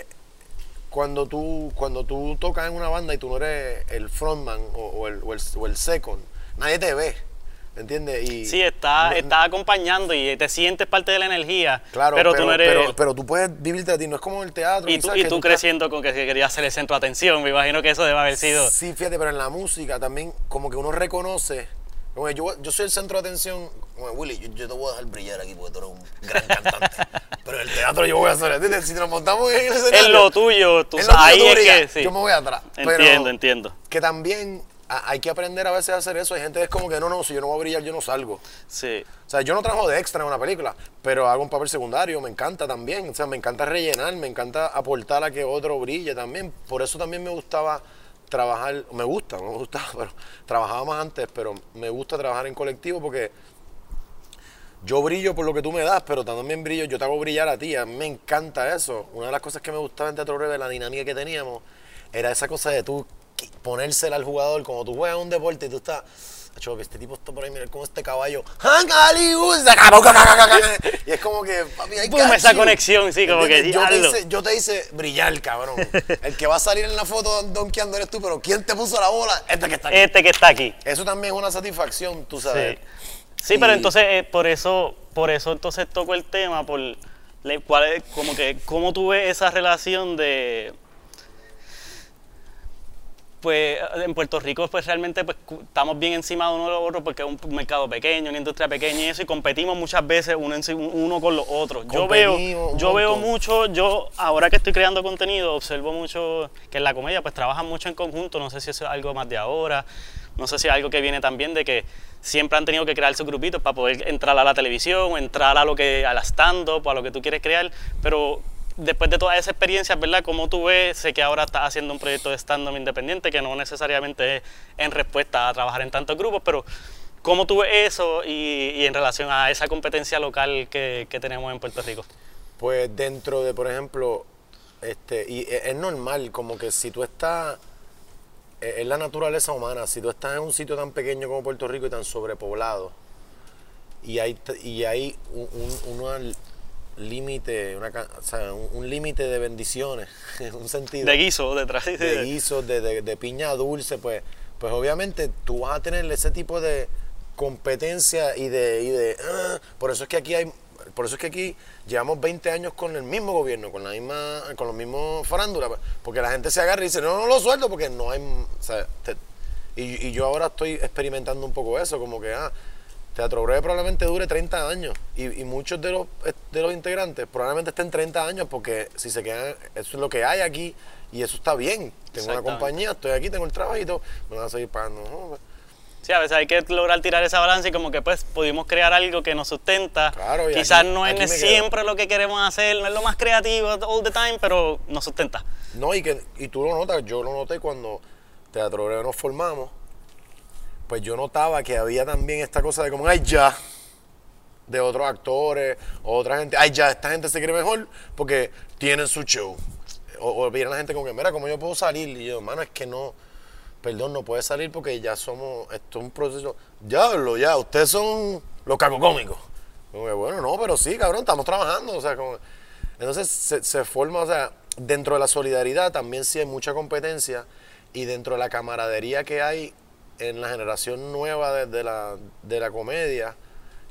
cuando tú, cuando tú tocas en una banda y tú no eres el frontman o, o el, o el- o el second, nadie te ve. ¿Entiendes? Y Sí, está, no- está acompañando y te sientes parte de la energía. Claro, pero, tú no eres. pero, pero tú puedes vivirte a ti, no es como el teatro. y tú, y tú estás- creciendo con que querías ser el centro de atención. Me imagino que eso debe haber sido. Sí, fíjate, pero en la música también como que uno reconoce, yo, yo soy el centro de atención, que, Willy, yo, yo te voy a dejar brillar aquí porque tú eres un gran cantante, pero en el teatro yo voy a hacer, ¿entiendes? Si nos montamos en el escenario, Es lo tuyo, tú sabes, lo ahí tuyo, es que. sí. yo me voy atrás. Pero Entiendo, entiendo. Que también hay que aprender a veces a hacer eso. Hay gente que es como que no, no, si yo no voy a brillar, yo no salgo. Sí. O sea, yo no trabajo de extra en una película, pero hago un papel secundario, me encanta también. O sea, me encanta rellenar, me encanta aportar a que otro brille también. Por eso también me gustaba trabajar, me gusta, me gustaba, pero trabajaba más antes, pero me gusta trabajar en colectivo porque yo brillo por lo que tú me das, pero también brillo, yo te hago brillar a ti. A mí me encanta eso. Una de las cosas que me gustaba en Teatro Breve, la dinámica que teníamos, era esa cosa de tú ponérsela al jugador, como tú juegas un deporte y tú estás. "Acho, que este tipo está por ahí, mira cómo este caballo. Y es como que, papi, hay Boom, esa conexión, sí, como que, yo te, hice, yo te hice brillar, cabrón. El que va a salir en la foto donkeando eres tú, pero ¿quién te puso la bola? Este que está aquí. Este que está aquí. Eso también es una satisfacción, tú sabes. Sí, pero Y- entonces eh, por eso, por eso entonces toco el tema, por le- cuál es- como que cómo tú ves esa relación de pues en Puerto Rico pues realmente pues, estamos bien encima de uno de los otros porque es un mercado pequeño, una industria pequeña y eso y competimos muchas veces uno, en uno con los otros. Yo veo, yo veo mucho, yo ahora que estoy creando contenido observo mucho que en la comedia pues trabajan mucho en conjunto, no sé si eso es algo más de ahora, no sé si es algo que viene también de que siempre han tenido que crear sus grupitos para poder entrar a la televisión entrar a lo que a la stand-up a lo que tú quieres crear, pero después de todas esas experiencias, ¿verdad? Como tú ves, sé que ahora estás haciendo un proyecto de stand-up independiente que no necesariamente es en respuesta a trabajar en tantos grupos, pero ¿cómo tú ves eso y, en relación a esa competencia local que, tenemos en Puerto Rico? Pues dentro de, por ejemplo, este, y e- es normal, como que si tú estás, e- es la naturaleza humana, si tú estás en un sitio tan pequeño como Puerto Rico y tan sobrepoblado, y hay, y hay un, un- una límite, o sea, un, un límite de bendiciones, en un sentido De guiso, detrás. sí, de de- guisos, de, de- de piña dulce, pues, pues obviamente tú vas a tener ese tipo de competencia y de, y de ah, por eso es que aquí hay, por eso es que aquí llevamos 20 años con el mismo gobierno, con la misma, con los mismos farándulas, pues, porque la gente se agarra y dice, no, no lo suelto porque no hay, o sea, te- y, y yo ahora estoy experimentando un poco eso, como que, ah, Teatro Breve probablemente dure 30 años y, y muchos de los, de los integrantes probablemente estén 30 años porque si se quedan, eso es lo que hay aquí y eso está bien. Tengo una compañía, estoy aquí, tengo el trabajito, me van a seguir pagando. ¿no? Sí, a veces hay que lograr tirar esa balanza y como que pues pudimos crear algo que nos sustenta. Claro, y Quizás aquí- no es siempre lo que queremos hacer, no es lo más creativo all the time, pero nos sustenta. No, y, que, y tú lo notas, yo lo noté cuando Teatro Breve nos formamos, pues yo notaba que había también esta cosa de como, ay ya, de otros actores, otra gente, ay ya, esta gente se cree mejor porque tienen su show. O, o la gente como que, mira, ¿cómo yo puedo salir? Y yo, hermano, es que no, perdón, no puede salir porque ya somos, esto es un proceso, diablo, ya, ustedes son los cacocómicos. Como que, bueno, no, pero sí, cabrón, estamos trabajando, o sea, como... Entonces se, se forma, o sea, dentro de la solidaridad también sí hay mucha competencia y dentro de la camaradería que hay en la generación nueva de, de la, de la comedia,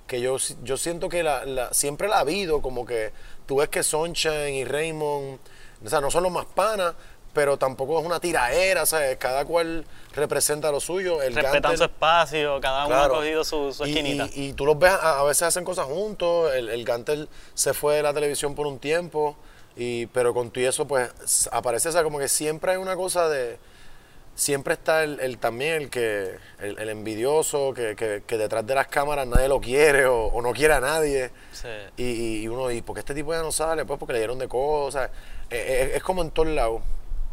que yo, yo siento que la, la- siempre la ha habido, como que tú ves que Sunshine y Raymond, o sea, no son los más panas, pero tampoco es una tiraera, ¿sabes? Cada cual representa lo suyo. El Respetan Gantel- su espacio, cada uno Claro. ha cogido su, esquinita. y- y tú los ves, a, a veces hacen cosas juntos. El, el Gantel se fue de la televisión por un tiempo, y, pero con todo eso, pues aparece esa como que siempre hay una cosa de. Siempre está el, el también el que el, el envidioso, que, que- que detrás de las cámaras nadie lo quiere o, o no quiere a nadie. Sí. Y, y- uno, ¿y por qué este tipo ya no sale? Pues porque le dieron de cosas. Eh, eh, es como en todos lados.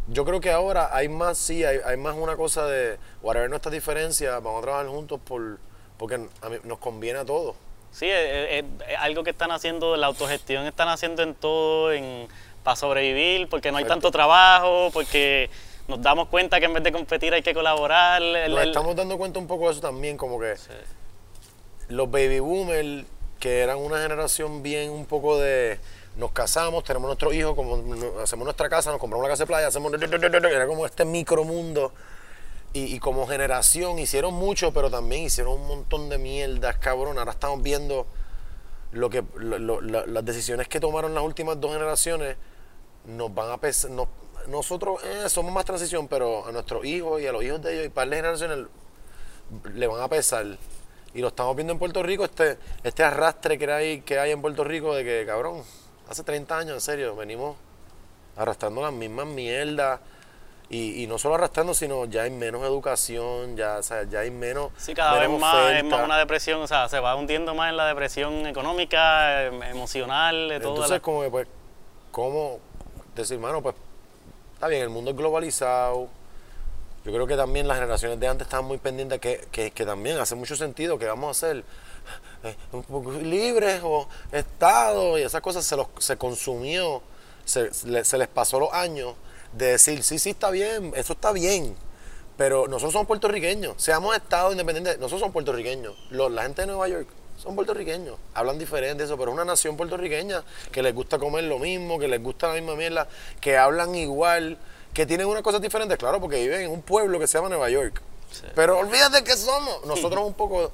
Yo creo que ahora hay más, sí, hay, hay más una cosa de, whatever nuestras diferencias, vamos a trabajar juntos por, porque a mí- nos conviene a todos. Sí, es, es- es algo que están haciendo, la autogestión están haciendo en todo en, para sobrevivir, porque no hay tanto trabajo, porque nos damos cuenta que en vez de competir hay que colaborar. el- Nos el- estamos dando cuenta un poco de eso también, como que Sí. los baby boomers, que eran una generación bien un poco de nos casamos, tenemos nuestros hijos, como hacemos nuestra casa, nos compramos la casa de playa, hacemos era como este micromundo. Y, y como generación hicieron mucho, pero también hicieron un montón de mierdas, cabrón. Ahora estamos viendo lo que lo- lo- la- las decisiones que tomaron las últimas dos generaciones nos van a pesar. nos- nosotros eh, somos más transición, pero a nuestros hijos y a los hijos de ellos y para las generaciones le van a pesar. Y lo estamos viendo en Puerto Rico, este, este arrastre que hay, que hay en Puerto Rico de que, cabrón, hace 30 años, en serio, venimos arrastrando las mismas mierdas. Y, y no solo arrastrando, sino ya hay menos educación, ya, o sea, ya hay menos. Sí, cada vez más es oferta. más una depresión, o sea, se va hundiendo más en la depresión económica, em- emocional, de todo. Entonces, como que, pues, ¿cómo decir, mano, pues, está bien, el mundo es globalizado. Yo creo que también las generaciones de antes estaban muy pendientes, que, que, también hace mucho sentido que vamos a ser eh, libres o Estado y esas cosas se, los, se consumió, se, se les pasó los años de decir, sí, sí, está bien, eso está bien. Pero nosotros somos puertorriqueños, seamos Estado independiente, nosotros somos puertorriqueños. La gente de Nueva York son puertorriqueños, hablan diferente eso, pero es una nación puertorriqueña que les gusta comer lo mismo, que les gusta la misma mierda, que hablan igual, que tienen unas cosas diferentes, claro, porque viven en un pueblo que se llama Nueva York. Pero olvídate que somos, nosotros un poco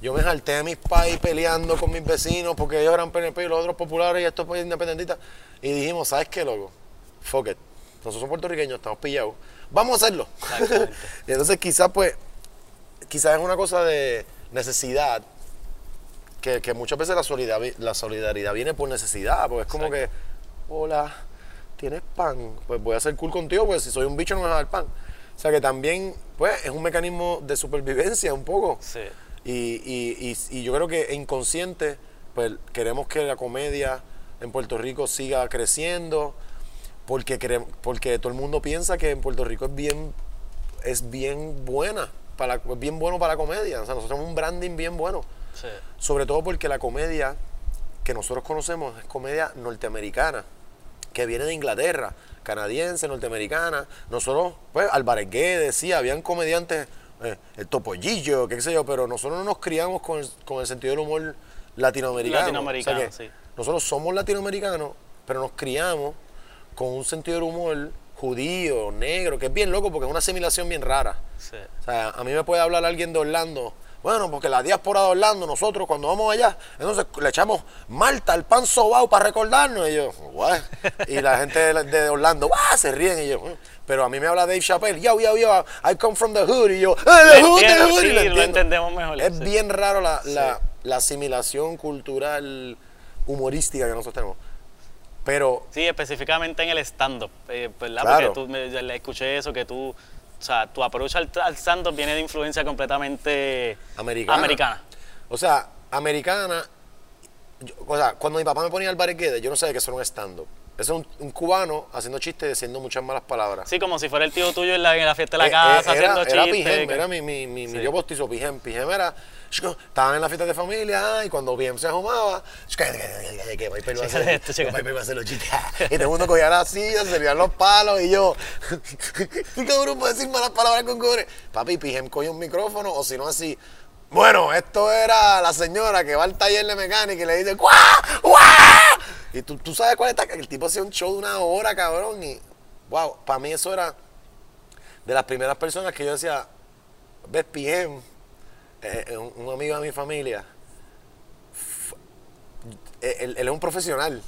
Yo me salté de mis pais peleando con mis vecinos porque ellos eran PNP y los otros populares y estos pues independentistas. Y dijimos, ¿sabes qué, loco? Fuck it. Nosotros somos puertorriqueños, estamos pillados. Vamos a hacerlo. Y entonces quizás pues, quizás es una cosa de necesidad que, que muchas veces la solidaridad, la solidaridad viene por necesidad, porque es como que, hola, ¿tienes pan? Pues voy a ser cool contigo, pues si soy un bicho no me vas a dar pan. O sea que también, pues, es un mecanismo de supervivencia un poco. Sí. Y, y, y, y yo creo que inconsciente, pues queremos que la comedia en Puerto Rico siga creciendo, porque, porque todo el mundo piensa que en Puerto Rico es bien, es bien buena, para, es bien bueno para la comedia. O sea, nosotros tenemos un branding bien bueno. Sí. Sobre todo porque la comedia que nosotros conocemos es comedia norteamericana, que viene de Inglaterra, canadiense, norteamericana. Nosotros, pues, Álvarez Guedes decía, habían comediantes, eh, el Topollillo, qué sé yo, pero nosotros no nos criamos con el, con el sentido del humor latinoamericano. Latinoamericano, sí. Nosotros somos latinoamericanos, pero nos criamos con un sentido del humor judío, negro, que es bien loco porque es una asimilación bien rara. Sí. O sea, a mí me puede hablar alguien de Orlando. Bueno, porque la diáspora de Orlando, nosotros cuando vamos allá, entonces le echamos malta al pan sobao para recordarnos. Y yo, "What?". Y la gente de, de Orlando, ¡ah! se ríen. Y yo, pero a mí me habla Dave Chappelle, yo, yo, yo, I come from the hood. Y yo, ¡ah, the Lo hood, the hood", y sí, lo lo entendemos mejor, Es sí. bien raro la, la, la asimilación cultural humorística que nosotros tenemos. Pero Sí, específicamente en el stand-up, eh, ¿verdad? Claro. Porque tú me, le escuché eso, que tú, o sea, tu approach al, al stand-up viene de influencia completamente Americana. americana. O sea, americana. yo- o sea, cuando mi papá me ponía Álvarez Guedes, yo no sabía que eso era un stand-up. Eso es un, un cubano haciendo chistes y diciendo muchas malas palabras. Sí, como si fuera el tío tuyo en la, en la fiesta de la Eh, casa eh, era, haciendo era chistes. Pijem, que- era mi, mi, mi, mi Sí. yo postizo Pijem. Pijem era, estaban en la fiesta de familia ah, y cuando Pijem se chico, que- Piper va a hacer- Piper va a hacer los chistes. Y todo el mundo cogía la silla, se los palos y yo, ¿qué cabrón puede decir malas palabras con cojones? Papi, Pijem coge un micrófono o si no así. Bueno, esto era la señora que va al taller de mecánica y le dice ¡Guau! ¡Guau! Y tú, tú sabes cuál está, que el tipo hacía un show de una hora, cabrón, y wow, para mí eso era de las primeras personas que yo decía, ves PM, eh, un, un amigo de mi familia, eh, él, él es un profesional,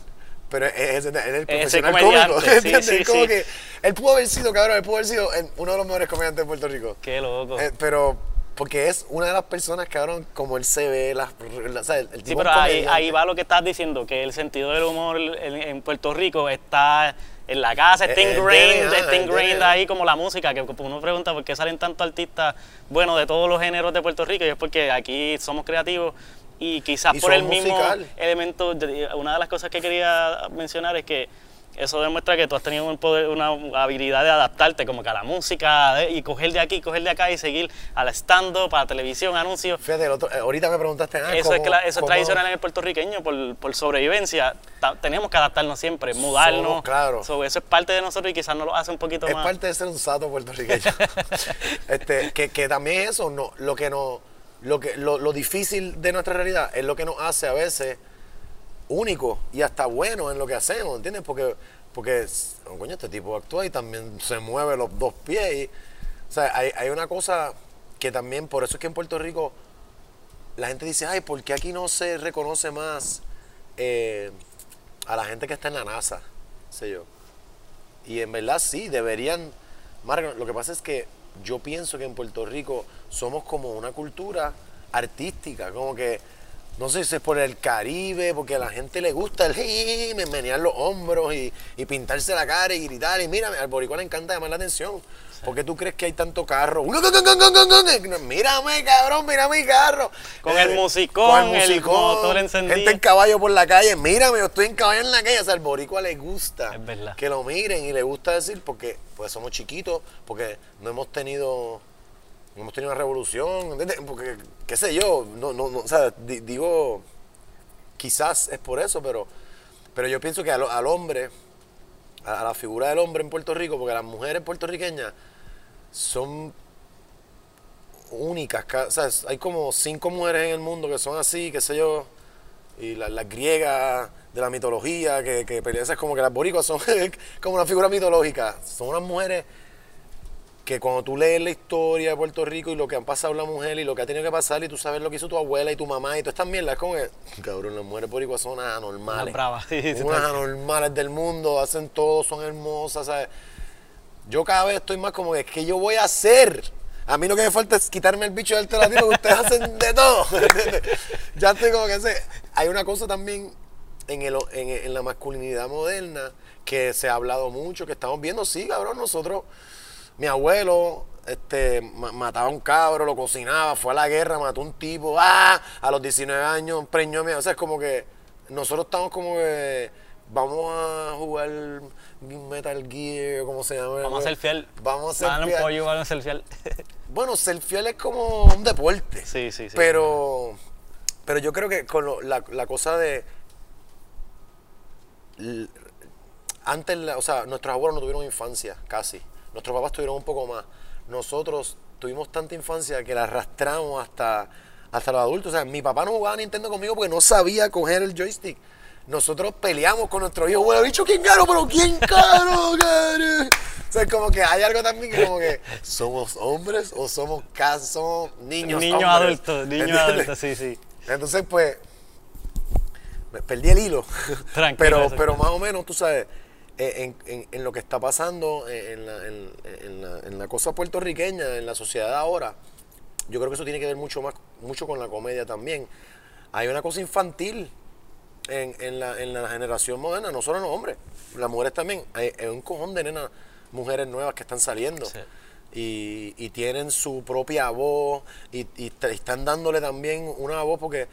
pero es, es- el profesional cómico, sí, ¿entiendes? sí, Como sí. que él pudo haber sido, cabrón, él pudo haber sido uno de los mejores comediantes de Puerto Rico. Qué loco. Eh, pero porque es una de las personas, cabrón, como él se ve, la, la- o sea, el, el sí, tipo pero es un ahí, va lo que estás diciendo, que el sentido del humor en, en Puerto Rico está en la casa, está Eh, el ingrained, está el ingrained ahí como la música, que uno pregunta por qué salen tantos artistas, bueno, de todos los géneros de Puerto Rico, y es porque aquí somos creativos y quizás Y por el mismo elemento, una de las cosas que quería mencionar es que eso demuestra que tú has tenido un poder, una habilidad de adaptarte como que a la música de- y coger de aquí, coger de acá y seguir al stand-up, a la televisión, anuncios. Fíjate, el otro- eh, ahorita me preguntaste, ah, Eso, es, ¿cómo- cla- eso es tradicional en el puertorriqueño por, por sobrevivencia. Ta- tenemos que adaptarnos siempre, mudarnos. Somos, claro. So, eso es parte de nosotros y quizás nos lo hace un poquito Es más. parte de ser un sato puertorriqueño. este, que, que también es eso, no, lo que no, lo que, lo, lo difícil de nuestra realidad es lo que nos hace a veces únicos y hasta buenos en lo que hacemos, ¿entiendes? Porque, porque oh, coño, este tipo actúa y también se mueve los dos pies. y- o sea, hay, hay una cosa que también, por eso es que en Puerto Rico la gente dice, ay, ¿por qué aquí no se reconoce más eh, a la gente que está en la NASA? Sé yo. Y en verdad sí, deberían. Marco, lo que pasa es que yo pienso que en Puerto Rico somos como una cultura artística, como que, no sé si es por el Caribe, porque a la gente le gusta el jiji, menear los hombros y, y pintarse la cara y gritar. Y mira, al boricua le encanta llamar la atención. ¿Por qué tú crees que hay tanto carro? Mírame, cabrón, mira mi carro. Con el musicón, el motor encendido. Gente en caballo por la calle. Mírame, yo estoy en caballo en la calle. O sea, al boricua le gusta Es que lo miren y le gusta decir porque pues somos chiquitos, porque no hemos tenido hemos tenido una revolución. Porque, qué sé yo, no, no, no, o sea, di- digo, quizás es por eso, pero, pero yo pienso que al, al hombre, a, la figura del hombre en Puerto Rico, porque las mujeres puertorriqueñas son únicas, ca- o sea, hay como cinco mujeres en el mundo que son así, qué sé yo, y la- las griegas de la mitología, que, que como que las boricuas son como una figura mitológica, son unas mujeres que cuando tú lees la historia de Puerto Rico y lo que han pasado la mujer y lo que ha tenido que pasar y tú sabes lo que hizo tu abuela y tu mamá y todas estas mierdas, es como que, cabrón, las mujeres por son unas anormales. Unas sí, unas anormales del mundo, hacen todo, son hermosas, ¿sabes? Yo cada vez estoy más como que, ¿qué yo voy a hacer? A mí lo que me falta es quitarme el bicho del telatino, que ustedes hacen de todo. ya estoy como que sé. Hay una cosa también en, el, en, en la masculinidad moderna que se ha hablado mucho, que estamos viendo, sí, cabrón, nosotros, mi abuelo este, ma- mataba a un cabro, lo cocinaba, fue a la guerra, mató a un tipo, ¡ah! a los 19 años preñó a mi- O sea, es como que nosotros estamos como que vamos a jugar Metal Gear, como se llama. Vamos a ser fiel. Vamos a ser Van un fiel. pollo, van a ser fiel. Bueno, ser fiel es como un deporte. Sí, sí, sí. Pero, pero yo creo que con lo- la, la cosa de. Antes, o sea, nuestros abuelos no tuvieron infancia, casi. Nuestros papás tuvieron un poco más. Nosotros tuvimos tanta infancia que la arrastramos hasta, hasta los adultos. O sea, mi papá no jugaba a Nintendo conmigo porque no sabía coger el joystick. Nosotros peleamos con nuestro hijo, bueno, dicho quién ganó, pero quién ganó. O sea, como que hay algo también que como que somos hombres o somos casi somos niños. Niños adultos, niños adultos, sí, sí. Entonces, pues, me perdí el hilo. Tranquilo, pero, pero más o menos, tú sabes, en, en- en lo que está pasando eh, en la, la- en la cosa puertorriqueña, en la sociedad ahora, yo creo que eso tiene que ver mucho más, mucho con la comedia también. Hay una cosa infantil en, en la, en la generación moderna, no solo en los hombres, las mujeres también. Hay, hay un cojón de nenas, mujeres nuevas que están saliendo. Sí. Y, y tienen su propia voz y, están dándole también una voz porque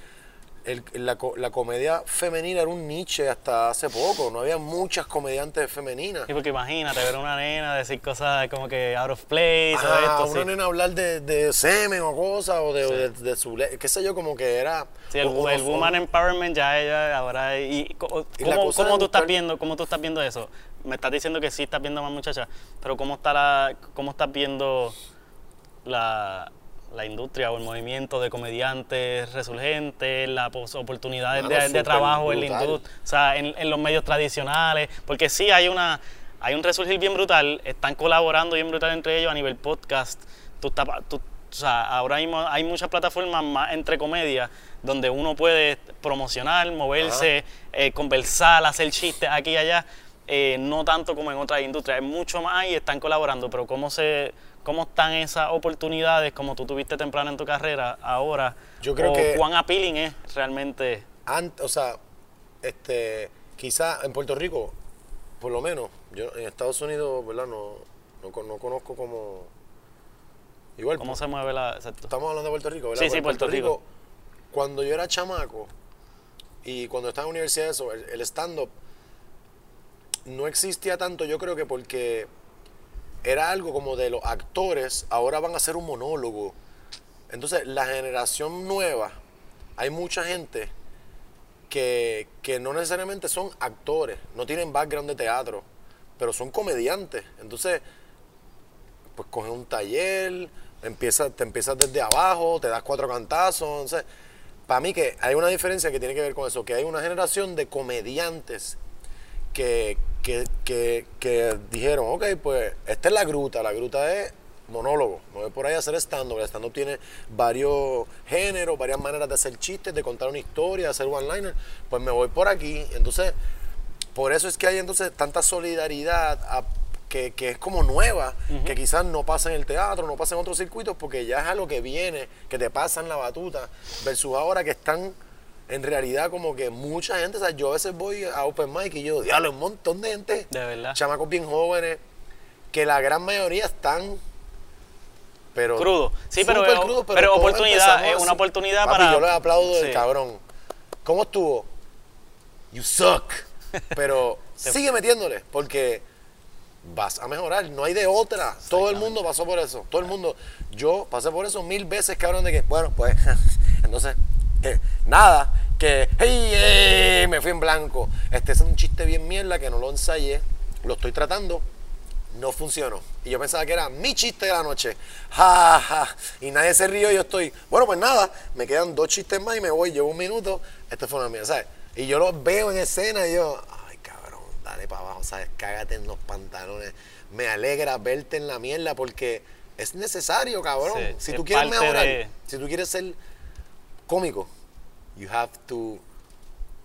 el- la, la comedia femenina era un niche hasta hace poco, no había muchas comediantes femeninas. Sí, porque imagínate ver a una nena decir cosas como que out of place o Ajá, esto, una sí. nena hablar de, de semen o cosas, o de, o de- de su, qué sé yo, como que era... Sí, el, o- o el woman empowerment ya ella ahora y co- Y la cómo, tú estás viendo cómo tú estás viendo eso me estás diciendo que sí estás viendo más muchachas pero cómo está la cómo estás viendo la, la industria o el movimiento de comediantes resurgentes las oportunidades de, trabajo en la industria o sea en, en los medios tradicionales porque sí hay una hay un resurgir bien brutal están colaborando bien brutal entre ellos a nivel podcast. Tú estás tú- o sea, ahora mismo hay muchas plataformas más entre comedia donde uno puede promocionar, moverse, eh, conversar, hacer chistes aquí y allá, eh, no tanto como en otras industrias, es mucho más y están colaborando, pero cómo se cómo están esas oportunidades como tú tuviste temprano en tu carrera ahora, Yo creo o que- cuán appealing es realmente Ant- o sea, este, quizá en Puerto Rico, por lo menos, yo en Estados Unidos, ¿verdad? No, no, con- no conozco como... Igual, cómo se mueve la exacto. estamos hablando de Puerto Rico, ¿verdad? Sí, sí, Puerto Rico. Cuando yo era chamaco y cuando estaba en la universidad, eso, el, el stand-up no existía tanto, yo creo que porque era algo como de los actores, ahora van a hacer un monólogo. Entonces, la generación nueva, hay mucha gente que, que no necesariamente son actores, no tienen background de teatro, pero son comediantes. Entonces, pues coges un taller, empieza, te empiezas desde abajo, te das cuatro cantazos. Entonces, para mí que hay una diferencia que tiene que ver con eso, que hay una generación de comediantes que, que, que, que dijeron, ok, pues esta es la gruta, la gruta es monólogo, no voy por ahí a hacer stand-up, el stand-up tiene varios géneros, varias maneras de hacer chistes, de contar una historia, de hacer one-liner, pues me voy por aquí. Entonces, por eso es que hay entonces tanta solidaridad a- que, que es como nueva, que quizás no pasa en el teatro, no pasa en otros circuitos, porque ya es a lo que viene, que te pasan la batuta, versus ahora que están en realidad como que mucha gente, o sea, yo a veces voy a Open Mic y yo, diablo, un montón de gente, De verdad. chamacos bien jóvenes, que la gran mayoría están... Pero Crudo. Sí, pero crudos, pero todos oportunidad, es una oportunidad Papi, para- yo les aplaudo del Sí. cabrón. ¿Cómo estuvo? You suck. Pero sigue metiéndole, porque vas a mejorar, no hay de otra. Todo el mundo pasó por eso, todo el mundo. Yo pasé por eso mil veces, cabrón, de que, bueno, pues, entonces, que nada, que, hey, eh, me fui en blanco. Este es un chiste bien mierda que no lo ensayé, lo estoy tratando, no funcionó. Y yo pensaba que era mi chiste de la noche. Ja, ja. Y nadie se rió y yo estoy, bueno, pues nada, me quedan dos chistes más y me voy, llevo un minuto, este fue una mía, ¿sabes? Y yo los veo en escena y yo, ay, cabrón, dale para abajo, ¿sabes? Cágate en los pantalones. me alegra verte en la mierda porque es necesario, cabrón. Sí, si tú quieres mejorar, de- si tú quieres ser cómico, you have to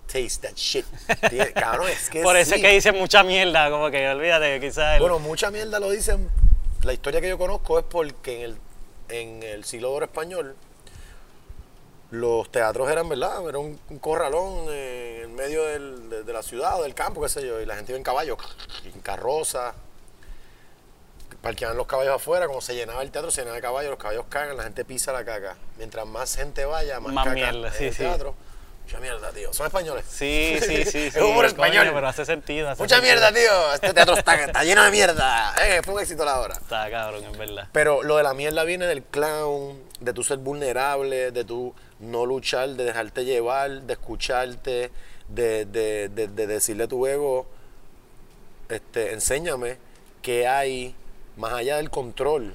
taste that shit. Cabrón, es que Por eso sí. es que dicen mucha mierda, como que olvídate, quizás. el- Bueno, mucha mierda lo dicen. La historia que yo conozco es porque en el, en el siglo de oro español los teatros eran, ¿verdad? Era un, un corralón en medio del- de, de la ciudad o del campo, qué sé yo, y la gente iba en caballo, en carroza. Parqueaban los caballos afuera, como se llenaba el teatro, se llenaba de caballos, los caballos cagan, la gente pisa la caca. Mientras más gente vaya, más, Más caca mierda, en sí, el sí. teatro. Mucha mierda, tío. Son españoles. Sí, sí, sí. es humor español. pero hace sentido. hace Mucha sentido. mierda, tío. Este teatro está, está lleno de mierda. Eh, fue un éxito la hora. Está cabrón, es verdad. Pero lo de la mierda viene del clown, de tu ser vulnerable, de tu no luchar, de dejarte llevar, de escucharte, de, de- de- de decirle a tu ego, este, enséñame qué hay más allá del control.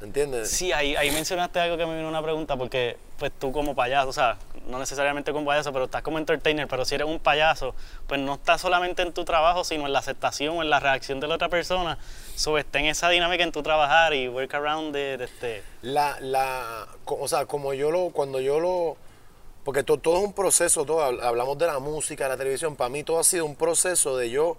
¿Entiendes? Sí, ahí, ahí mencionaste algo que me vino una pregunta, porque pues tú como payaso, o sea, no necesariamente como payaso, pero estás como entertainer, pero si eres un payaso, pues no estás solamente en tu trabajo, sino en la aceptación o en la reacción de la otra persona. So, está en esa dinámica en tu trabajar y work around it, este... La, la, o sea, como yo lo, cuando yo lo, porque to- todo es un proceso, todo, habl- hablamos de la música, de la televisión, para mí todo ha sido un proceso de yo,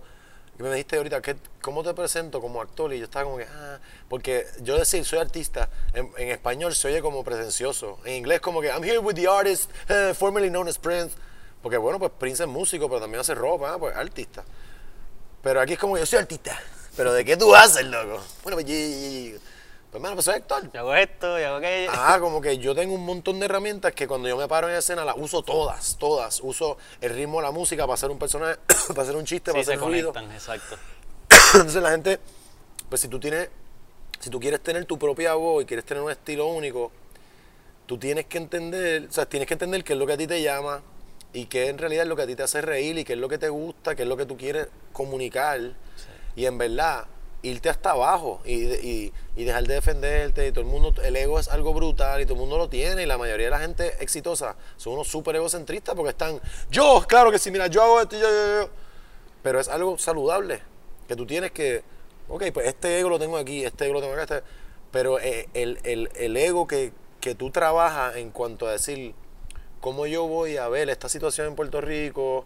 que me dijiste ahorita, ¿qué, ¿cómo te presento como actor? Y yo estaba como que, ah, porque yo decir soy artista, en, español se oye como pretencioso, en inglés como que, I'm here with the artist, eh, formerly known as Prince, porque bueno, pues Prince es músico, pero también hace ropa, ah, pues artista. Pero aquí es como yo soy artista. ¿Pero de qué tú haces, loco? Bueno, pues, y- y- pues hermano, pues soy actor. Yo hago esto, yo hago aquello. Ah, como que yo tengo un montón de herramientas que cuando yo me paro en escena las uso todas, todas. Uso el ritmo de la música para hacer un personaje, para hacer un chiste, para sí, se hacer ruido. conectan, exacto. Entonces la gente, pues si tú tienes, si tú quieres tener tu propia voz y quieres tener un estilo único, tú tienes que entender, o sea, tienes que entender qué es lo que a ti te llama y qué en realidad es lo que a ti te hace reír y qué es lo que te gusta, qué es lo que tú quieres comunicar. Y en verdad, irte hasta abajo y, y- y dejar de defenderte. Y todo el mundo, el ego es algo brutal y todo el mundo lo tiene. Y la mayoría de la gente exitosa son unos súper egocentristas porque están, yo, claro que sí, mira, yo hago esto, yo, yo, yo. Pero es algo saludable, que tú tienes que, ok, pues este ego lo tengo aquí, este ego lo tengo acá, este- pero eh, el, el- el ego que, que tú trabajas en cuanto a decir, cómo yo voy a ver esta situación en Puerto Rico,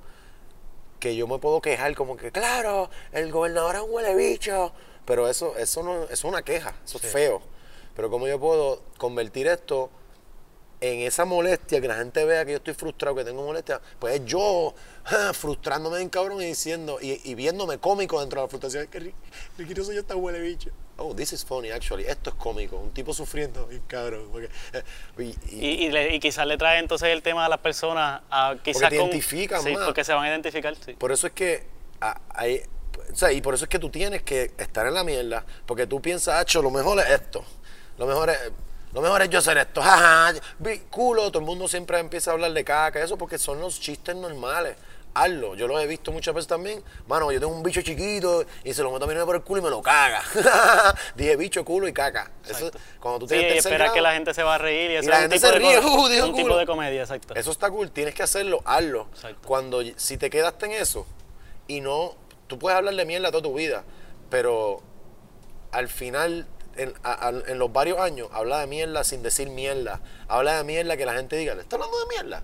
que yo me puedo quejar como que, claro, el gobernador es un huele bicho, pero eso, eso, no, eso es una queja, eso es feo. Pero cómo yo puedo convertir esto en esa molestia, que la gente vea que yo estoy frustrado, que tengo molestia, pues es yo ja, frustrándome en cabrón y diciendo, y, y viéndome cómico dentro de la frustración, es que Ricky, no soy yo esta huele bicho. Oh, this is funny actually, esto es cómico, un tipo sufriendo, y cabrón, porque, eh, y- y- Y, y, le- y quizás le trae entonces el tema a las personas a quizás te con- identifican sí, más. porque se van a identificar, sí. Por eso es que ah, hay, o sea, y por eso es que tú tienes que estar en la mierda, porque tú piensas, hecho, lo mejor es esto, lo mejor es, lo mejor es yo hacer esto, jaja, culo, todo el mundo siempre empieza a hablar de caca, eso porque son los chistes normales. Hazlo, yo los he visto muchas veces también. Mano, yo tengo un bicho chiquito y se lo meto a mi novia por el culo y me lo caga. Dije bicho, culo y caca. Eso, cuando tú Sí, tienes grado, que la gente se va a reír y eso la es un gente tipo se de ríe, "Uh, un tipo culo". de comedia, exacto. Eso está cool, tienes que hacerlo, hazlo. Exacto. Cuando si te quedaste en eso y no, tú puedes hablar de mierda toda tu vida, pero al final, en, a- a- en los varios años, habla de mierda sin decir mierda. Habla de mierda que la gente diga, ¿le está hablando de mierda?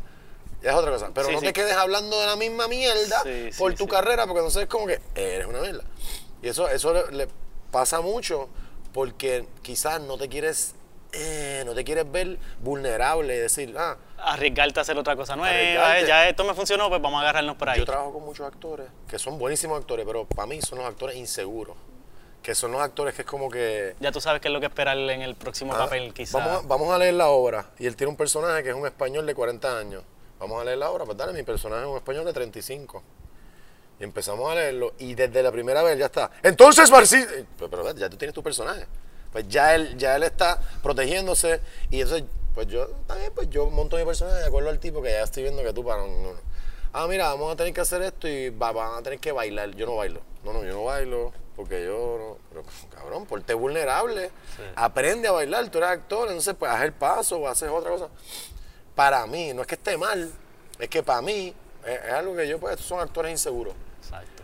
Ya es otra cosa. Pero Sí, no sí. te quedes hablando de la misma mierda Sí, por tu carrera, porque entonces es como que eres una mierda. Y eso, eso le, le pasa mucho porque quizás no te quieres, eh, no te quieres ver vulnerable y decir, ah, Arriesgarte a hacer otra cosa nueva, eh, ya esto me funcionó, pues vamos a agarrarnos por ahí. Yo trabajo con muchos actores que son buenísimos actores, pero para mí son los actores inseguros. Que son los actores que es como que. Ya tú sabes qué es lo que esperar en el próximo ah, papel, quizás. Vamos, a, vamos a leer la obra. Y él tiene un personaje que es un español de 40 años. Vamos a leer la obra. Pues dale, mi personaje es un español de 35. Y empezamos a leerlo. Y desde la primera vez ya está. Entonces, Marci. Pero, pero ya tú tienes tu personaje. Pues ya él, ya él está protegiéndose. Y entonces, pues yo, también, pues yo monto mi personaje de acuerdo al tipo que ya estoy viendo que tú para. No, no. Ah, mira, vamos a tener que hacer esto y va- van a tener que bailar. Yo no bailo. No, no, yo no bailo. Porque yo no. Pero, cabrón, ponte vulnerable. Aprende a bailar. Tú eres actor. Entonces, pues haz el paso o haces otra cosa. Para mí, no es que esté mal. Es que para mí es, es algo que yo, pues, estos son actores inseguros. Exacto.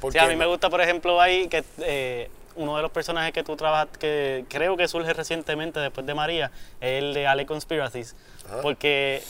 Porque Sí, a mí me gusta, por ejemplo, ahí que eh, uno de los personajes que tú trabajas, que creo que surge recientemente después de María, es el de Ale Conspiracies, Ajá. porque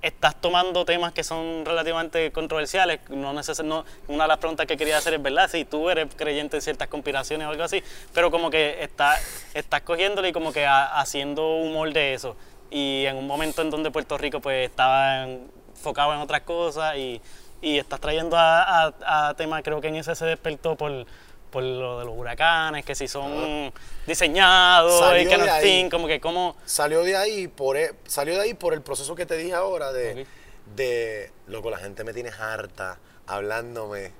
estás tomando temas que son relativamente controversiales. No neces no, una de las preguntas que quería hacer es, ¿verdad? Si tú eres creyente en ciertas conspiraciones o algo así, pero como que está, estás cogiéndole y como que ha- haciendo humor de eso. Y en un momento en donde Puerto Rico pues estaba en- enfocado en otras cosas y, y estás trayendo a, a- a temas, creo que en ese se despertó por, por lo de los huracanes, que si son diseñados, Salió y que no think, como que como... Salió de ahí por e- salió de ahí por el proceso que te dije ahora de, Ok. de loco, la gente me tiene harta hablándome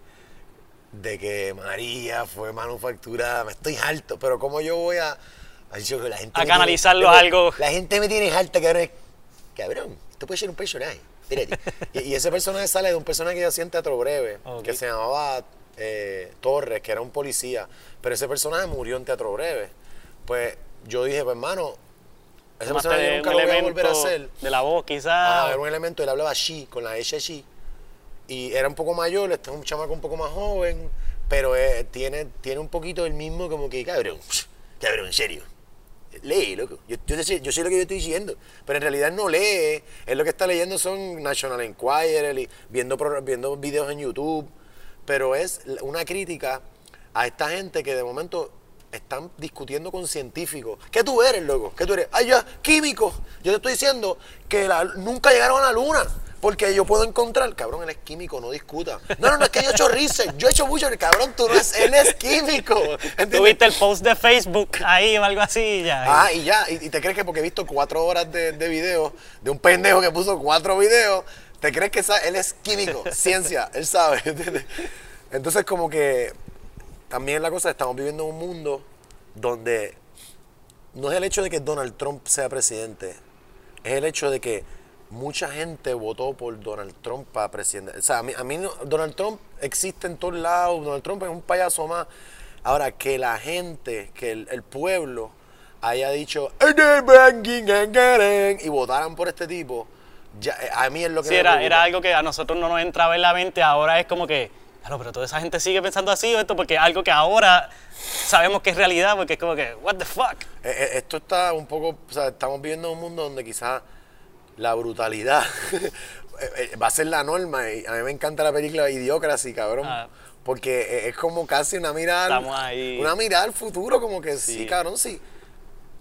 de que María fue manufacturada, me estoy harto, pero cómo yo voy a la gente A canalizarlo tiene- a algo. La gente me tiene harta, cabrón. Cabrón, esto puede ser un personaje. Y, y ese personaje sale de un personaje que yo hacía en teatro breve, Ok. que se llamaba eh, Torres, que era un policía, pero ese personaje murió en teatro breve. Pues yo dije, pues hermano, ese personaje nunca un lo voy a volver a hacer. De la voz, quizás. Ah, era un elemento, él hablaba she, con la H she. Y era un poco mayor, este es un chamaco un poco más joven, pero eh, tiene, tiene un poquito el mismo como que, cabrón, cabrón, en serio. Lee, loco. Yo, yo, sé, yo sé lo que yo estoy diciendo, pero en realidad no lee. Él lo que está leyendo son National Enquirer, viendo, viendo videos en YouTube. Pero es una crítica a esta gente que de momento están discutiendo con científicos. ¿Qué tú eres, loco? ¿Qué tú eres? Ay, ya, químico. Yo te estoy diciendo que la- nunca llegaron a la luna. Porque yo puedo encontrar, cabrón, él es químico, no discuta. No, no, no, es que yo he hecho research, yo he hecho mucho, cabrón, tú no es, él es químico. ¿entiendes? Tuviste el post de Facebook ahí o algo así y ya. Ah, y ya, y, y te crees que porque he visto cuatro horas de, de video de un pendejo que puso cuatro videos, te crees que él es químico, ciencia, él sabe. Entonces como que también la cosa, estamos viviendo en un mundo donde no es el hecho de que Donald Trump sea presidente, es el hecho de que mucha gente votó por Donald Trump para presidente. O sea, a mí, a mí no- Donald Trump existe en todos lados, Donald Trump es un payaso más. Ahora, que la gente, que el, el pueblo haya dicho y votaran por este tipo, ya, eh, a mí es lo que Sí, me era, era algo que a nosotros no nos entraba en la mente, ahora es como que, claro, pero toda esa gente sigue pensando así o esto, porque es algo que ahora sabemos que es realidad, porque es como que, what the fuck. Eh, eh, esto está un poco, o sea, estamos viviendo un mundo donde quizás la brutalidad va a ser la norma. Y a mí me encanta la película Idiocracy, cabrón. Ah. Porque es como casi una mirada, ahí. una mirada al futuro, como que sí, Sí. cabrón, sí.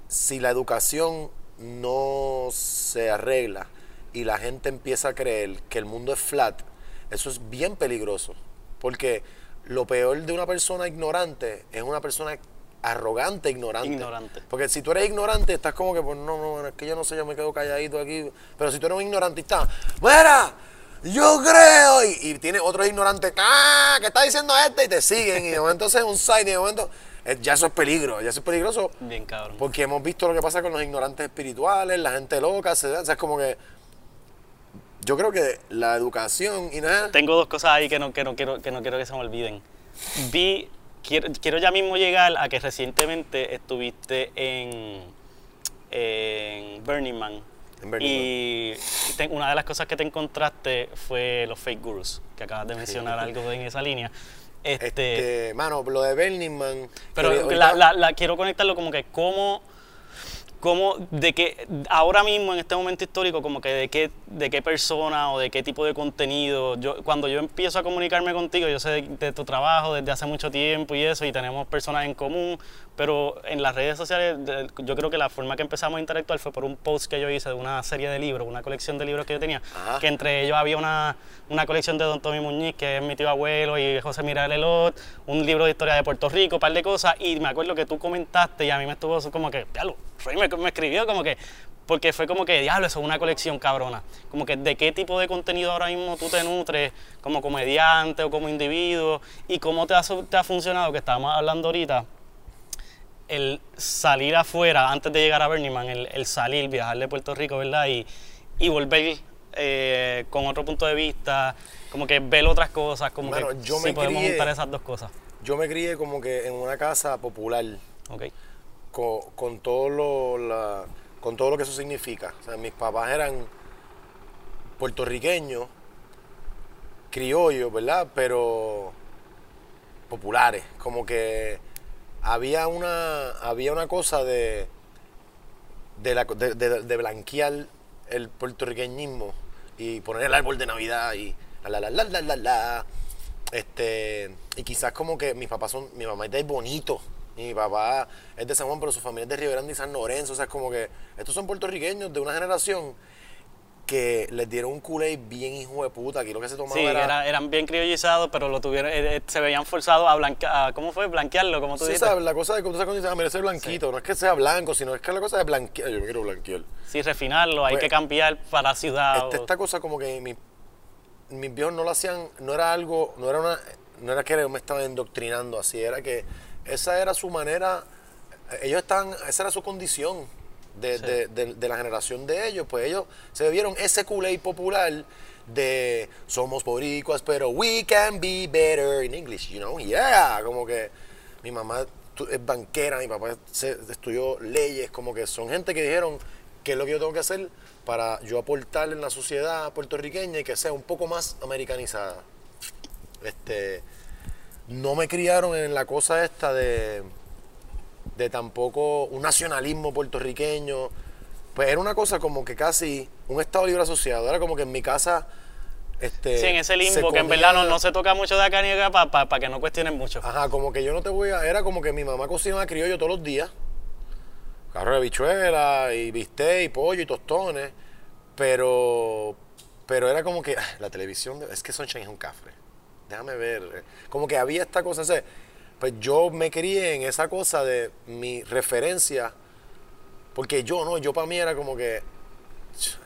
Si la educación no se arregla y la gente empieza a creer que el mundo es flat, eso es bien peligroso. Porque lo peor de una persona ignorante es una persona arrogante ignorante. Ignorante. Porque si tú eres ignorante, estás como que, pues no, no, es que yo no sé, yo me quedo calladito aquí. Pero si tú eres un ignorante y estás, ¡Mira! Yo creo. Y, y tienes otro ignorante, ¡ah! que está diciendo este? Y te siguen. Y de momento es un site, y de momento. eh, ya eso es peligro, ya eso es peligroso. Bien cabrón. Porque hemos visto lo que pasa con los ignorantes espirituales, la gente loca, se, o sea, es como que. Yo creo que la educación y nada. Tengo dos cosas ahí que no, que no, quiero, que no quiero que se me olviden. Vi, quiero, quiero ya mismo llegar a que recientemente estuviste en, en Burning Man. En Burning y te- una de las cosas que te encontraste fue los fake gurus, que acabas de mencionar algo en esa línea. Este, Este, mano, lo de Burning Man. pero que la, ahorita- la- la- quiero conectarlo como que cómo, cómo de que ahora mismo en este momento histórico como que de qué de qué persona o de qué tipo de contenido yo cuando yo empiezo a comunicarme contigo yo sé de, de tu trabajo desde hace mucho tiempo y eso y tenemos personas en común pero en las redes sociales de- yo creo que la forma que empezamos a interactuar fue por un post que yo hice de una serie de libros una colección de libros que yo tenía Ajá. que entre ellos había una, una colección de Don Tommy Muñiz, que es mi tío abuelo, y José Miral Elot, un libro de historia de Puerto Rico, un par de cosas, y me acuerdo que tú comentaste y a mí me estuvo como que, diablo, Roy me, me escribió como que, porque fue como que, diablo, eso es una colección cabrona. Como que de qué tipo de contenido ahora mismo tú te nutres como comediante o como individuo, y cómo te ha, su- te ha funcionado, que estábamos hablando ahorita, el salir afuera antes de llegar a Burning Man, el, el salir, viajar de Puerto Rico, ¿verdad? Y, y volver eh, con otro punto de vista, como que ver otras cosas, como Mano, que yo me podemos crié- juntar esas dos cosas. Yo me crié como que en una casa popular. ¿ok? con, con todo lo la- con todo lo que eso significa. O sea, mis papás eran puertorriqueños, criollos, ¿verdad? Pero populares, como que había una, había una cosa de, de, la- de- de- blanquear el puertorriqueñismo y poner el árbol de Navidad y la la la la la la. Este, y quizás como que mis papás son, mi mamá es de Bonito, mi papá es de San Juan, pero su familia es de Río Grande y San Lorenzo. O sea, es como que estos son puertorriqueños de una generación que les dieron un culé bien hijo de puta. Aquí lo que se tomaba Sí, era, era- eran bien criollizados, pero lo tuvieron, eh, eh, se veían forzados a blanquear, ¿cómo fue? Blanquearlo, como tú Sí, dijiste. ¿sabes? La cosa de que tú sabes cuando dices, ah, mira, ese blanquito, no es que sea blanco, sino es que la cosa de blanquear. Yo me quiero blanquear. Sí, refinarlo, hay Pues, que cambiar para ciudad. Este- esta cosa como que mi- mis viejos no lo hacían, no era algo, no era una, no era que me estaban indoctrinando así, era que esa era su manera, ellos estaban, esa era su condición de, Sí. de- de- de la generación de ellos, pues ellos se bebieron ese culé popular de somos boricuas, pero we can be better in English, you know, yeah, como que mi mamá es banquera, mi papá se- estudió leyes, como que son gente que dijeron qué es lo que yo tengo que hacer para yo aportar en la sociedad puertorriqueña y que sea un poco más americanizada. Este, no me criaron en la cosa esta de, de tampoco un nacionalismo puertorriqueño. Pues era una cosa como que casi un Estado libre asociado. Era como que en mi casa. Este, sí, en ese se limbo, que en verdad no, no se toca mucho de acá ni de acá para que no cuestionen mucho. Ajá, como que yo no te voy a. Era como que mi mamá cocinaba criollo todos los días. Carro de bichuela y bistec y pollo y tostones. Pero. Pero era como que. ah, La televisión. es que Sunshine es un café. Déjame ver. Como que había esta cosa. sea, pues yo me crié en esa cosa de mi referencia. Porque yo no, yo para mí era como que.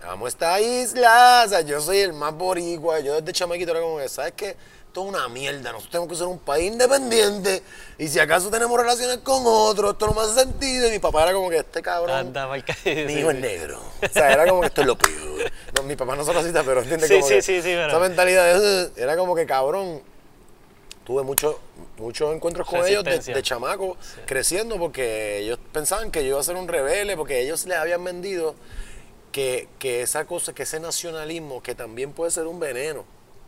Amo esta isla, o sea, yo soy el más boricua, yo desde chamaquito era como que, ¿sabes qué? Esto es una mierda, nosotros tenemos que ser un país independiente y si acaso tenemos relaciones con otros, esto no me hace sentido y mi papá era como que este cabrón, Anda, mi hijo es negro, o sea, era como que esto es lo peor. No, mi papá no es racista, pero entiende Sí, como sí, que sí, sí, pero- esa mentalidad era como que cabrón, tuve mucho- muchos encuentros con ellos de, de chamaco creciendo porque ellos pensaban que yo iba a ser un rebelde porque ellos les habían vendido que, que esa cosa, que ese nacionalismo que también puede ser un veneno.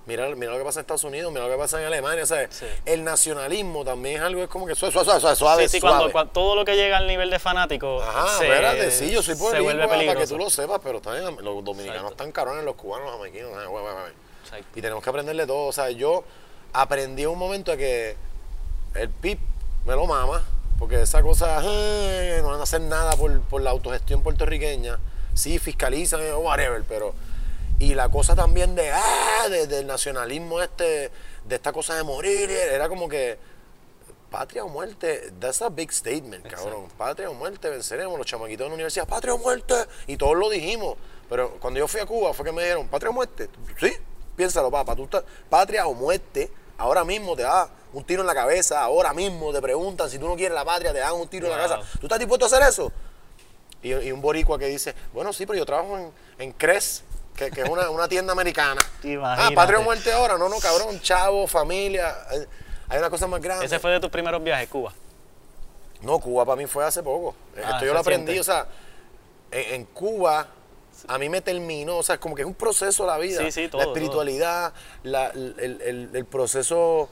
Mira, mira lo que pasa en Estados Unidos, mira lo que pasa en Alemania, ¿sabes? Sí. El nacionalismo también es algo, es como que suave, suave, suave, suave, Sí, sí, suave. cuando, cuando- todo lo que llega al nivel de fanático Ajá, se, espérate, sí, yo soy vuelve para que tú lo sepas, pero también los dominicanos Exacto. están cabrones, los cubanos, los jamaiquinos, ah. Y tenemos que aprenderle todo. O sea, yo aprendí en un momento que el PIB me lo mama, porque esa cosa, "Eh, no van a hacer nada por, por la autogestión puertorriqueña. Sí, fiscalizan, eh, whatever, pero. Y la cosa también de, ah, de- del nacionalismo este, de esta cosa de morir, era como que. Patria o muerte, that's a big statement, cabrón. Patria o muerte, venceremos. Los chamaquitos de la universidad, patria o muerte. Y todos lo dijimos. Pero cuando yo fui a Cuba fue que me dijeron, patria o muerte. Sí, piénsalo, papá. Tú estás, patria o muerte, ahora mismo te da un tiro en la cabeza. Ahora mismo te preguntan si tú no quieres la patria, te dan un tiro en la Wow. cabeza. ¿Tú estás dispuesto a hacer eso? Y, y un boricua que dice, bueno, sí, pero yo trabajo en, en Cres, que, que es una, una tienda americana. Ah, patria o muerte ahora. No, no, cabrón, chavo, familia. Hay una cosa más grande. Ese fue de tus primeros viajes, Cuba. No, Cuba para mí fue hace poco. Ah, Esto yo lo aprendí, o sea, en, en Cuba a mí me terminó, o sea, es como que es un proceso la vida. Sí, sí, todo, la espiritualidad, la- el, el- el proceso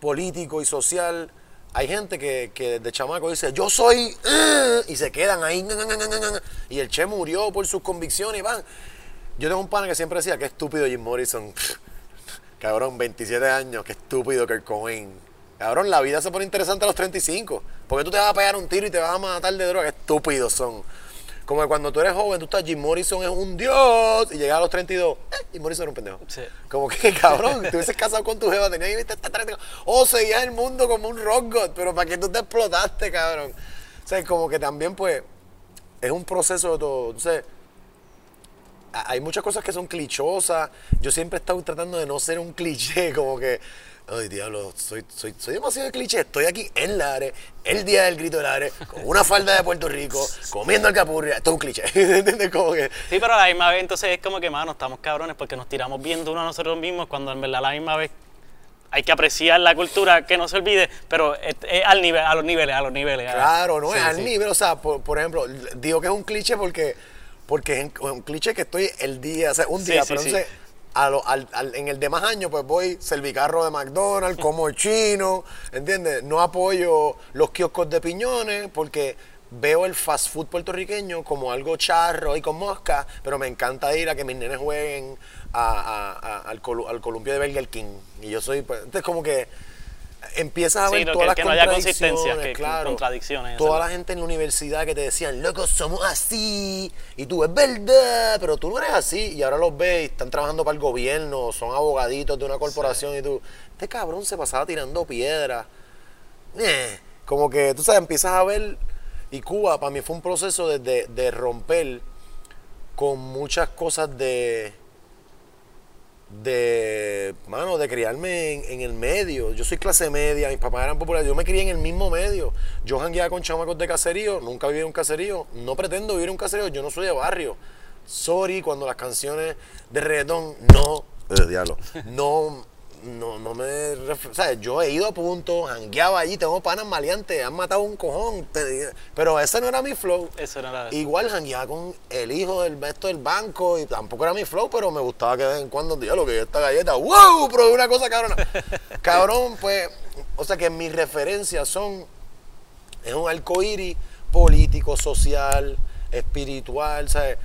político y social. Hay gente que, que de chamaco dice, yo soy, eh", y se quedan ahí, y el Che murió por sus convicciones y van. Yo tengo un pana que siempre decía, qué estúpido Jim Morrison. Cabrón, 27 años, qué estúpido Kurt Cobain. Cabrón, la vida se pone interesante a los 35. Porque tú te vas a pegar un tiro y te vas a matar de droga. Qué estúpidos son. Como que cuando tú eres joven, tú estás, Jim Morrison es un dios. Y llegas a los 32, eh, Jim Morrison era un pendejo. Sí. Como que, cabrón, te hubieses casado con tu jeva, tenías que viste hasta 30. O seguías el mundo como un rock god, pero ¿para qué tú te explotaste, cabrón? O sea, como que también, pues, es un proceso de todo. Entonces, hay muchas cosas que son clichosas. Yo siempre he estado tratando de no ser un cliché, como que, ay, diablo, soy, soy, soy demasiado cliché. Estoy aquí en Lares, el día del grito de Lares, con una falda de Puerto Rico, comiendo alcapurria. Esto es un cliché. ¿Entiendes? Como que. Sí, pero a la misma vez entonces es como que, mano, estamos cabrones porque nos tiramos bien duro a nosotros mismos cuando en verdad a la misma vez hay que apreciar la cultura, que no se olvide, pero es, es al nivel, a los niveles, a los niveles. a- Claro, no Sí, es al sí. nivel. O sea, por, por ejemplo, digo que es un cliché porque, porque es un cliché que estoy el día, o sea, un día, sí, pero sí. entonces a lo- al- al- en el demás año, pues voy servicarro de McDonald's, como chino, ¿entiendes? No apoyo los kioscos de piñones porque veo el fast food puertorriqueño como algo charro y con mosca, pero me encanta ir a que mis nenes jueguen a- a- a- al, al columpio de Burger King. Y yo soy, pues, entonces como que empiezas a ver todas que- las que no haya que- claro. contradicciones, Toda la gente en la universidad que te decían, loco, somos así, y tú es verdad, pero tú no eres así, y ahora los ves están trabajando para el gobierno, son abogaditos de una corporación, y tú, este cabrón se pasaba tirando piedras. Eh, como que, tú sabes, empiezas a ver, y Cuba para mí fue un proceso de, de- de romper con muchas cosas de de, mano, de criarme en, en el medio. Yo soy clase media, mis papás eran populares, yo me crié en el mismo medio. Yo jangueaba con chamacos de caserío, nunca viví en un caserío, no pretendo vivir en un caserío, yo no soy de barrio. Sorry cuando las canciones de reggaetón no, eh, diablo, no, no, no me, o sea, yo he ido a punto, jangueaba allí, tengo panas maleantes, han matado un cojón, te- pero ese no era mi flow. Eso no era Igual jangueaba con el hijo del maestro del banco y tampoco era mi flow, pero me gustaba que de vez en cuando, lo que esta galleta, ¡wow! Probé una cosa cabrona. Cabrón, pues, o sea que mis referencias son, es un arcoíris político, social, espiritual, ¿sabes?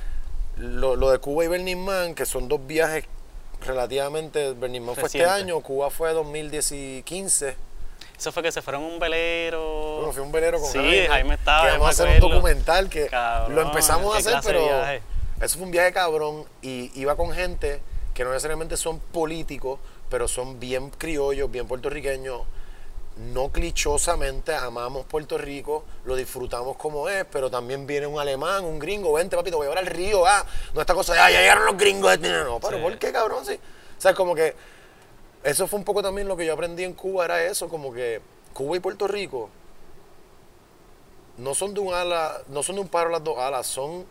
Lo, lo de Cuba y Burning Man, que son dos viajes relativamente, Burning Man fue este año, Cuba fue 2015. Eso fue que se fueron un velero. Bueno, fui a un velero con Sí, Jaime. Jaime estaba. Que vamos a hacer un documental que Cabrón, lo empezamos a hacer, pero eso fue un viaje cabrón y iba con gente que no necesariamente son políticos, pero son bien criollos, bien puertorriqueños. No clichosamente amamos Puerto Rico, lo disfrutamos como es, pero también viene un alemán, un gringo, vente papito, voy a llevar al río, ah, no esta cosa de, ah, ya llegaron los gringos, no, no, pero Sí. ¿por qué cabrón? Sí. O sea, como que eso fue un poco también lo que yo aprendí en Cuba, era eso, como que Cuba y Puerto Rico no son de un ala, no son de un paro las dos alas, son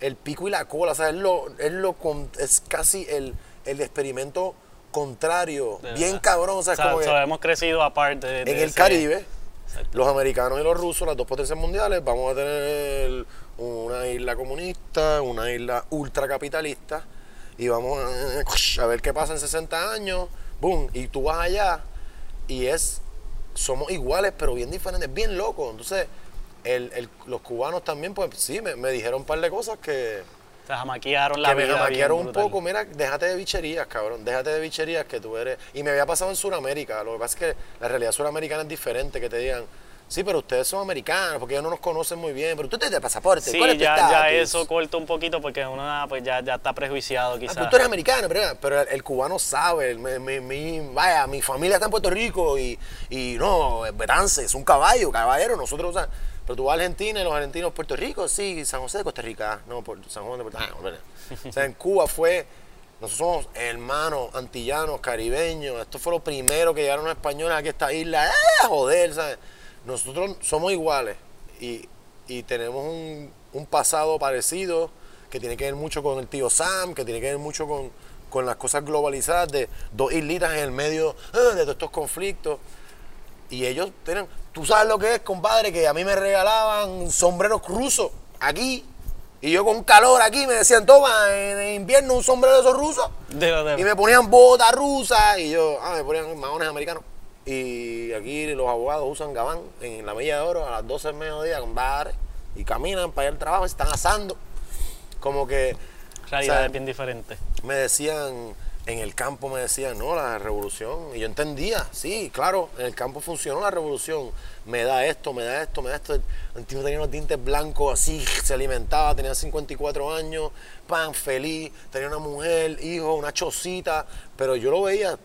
el pico y la cola, o sea, es lo, es lo es casi el, el experimento contrario, De bien verdad. cabrón, o sea, O sea, como so, hemos crecido aparte de, de en el ese- Caribe, los americanos y los rusos, las dos potencias mundiales, vamos a tener una isla comunista, una isla ultracapitalista, y vamos a, a ver qué pasa en 60 años, boom, y tú vas allá, y es, somos iguales, pero bien diferentes, bien locos. Entonces, el- el- los cubanos también, pues sí, me, me dijeron un par de cosas que, Sea, jamaquearon la que me vida. bien jamaquearon un brutal. poco, mira, déjate de bicherías, cabrón, déjate de bicherías que tú eres... Y me había pasado en Sudamérica, lo que pasa es que la realidad suramericana es diferente, que te digan, sí, pero ustedes son americanos, porque ellos no nos conocen muy bien, pero tú tienes pasaporte, Sí, ¿cuál es tu ya, ya eso corta un poquito porque uno pues ya, ya está prejuiciado Ah, quizás. pero tú eres americano, pero, pero el, el cubano sabe, el- mi, mi- mi- vaya, mi familia está en Puerto Rico y, y no, es Betance, es un caballo, caballero, nosotros, o sea, pero tú vas a Argentina y los argentinos, Puerto Rico, sí, San José de Costa Rica, no, por San Juan de Puerto Rico. o sea, en Cuba fue, nosotros somos hermanos, antillanos, caribeños, esto fue lo primero que llegaron los españoles aquí a esta isla, ¡eh! joder, ¿sabes? Nosotros somos iguales y, y tenemos un, un pasado parecido que tiene que ver mucho con el tío Sam, que tiene que ver mucho con, con las cosas globalizadas de dos islitas en el medio eh, de todos estos conflictos. Y ellos tienen, tú sabes lo que es, compadre, que a mí me regalaban sombreros rusos aquí. Y yo con calor aquí me decían, toma, en invierno un sombrero de esos rusos. De- de- Y me ponían botas rusas y yo, ah, me ponían maones americanos. Y aquí los abogados usan gabán en la milla de oro a las 12 del mediodía con bares y caminan para ir al trabajo y se están asando. Como que realidad o sea, es bien diferente. me decían, en el campo me decían, no, la revolución. Y yo entendía, sí, claro, en el campo funcionó la revolución. Me da esto, me da esto, me da esto. El tipo tenía unos dientes blancos así, se alimentaba, tenía 54 años, pan, feliz, tenía una mujer, hijo, una chocita. Pero yo lo veía,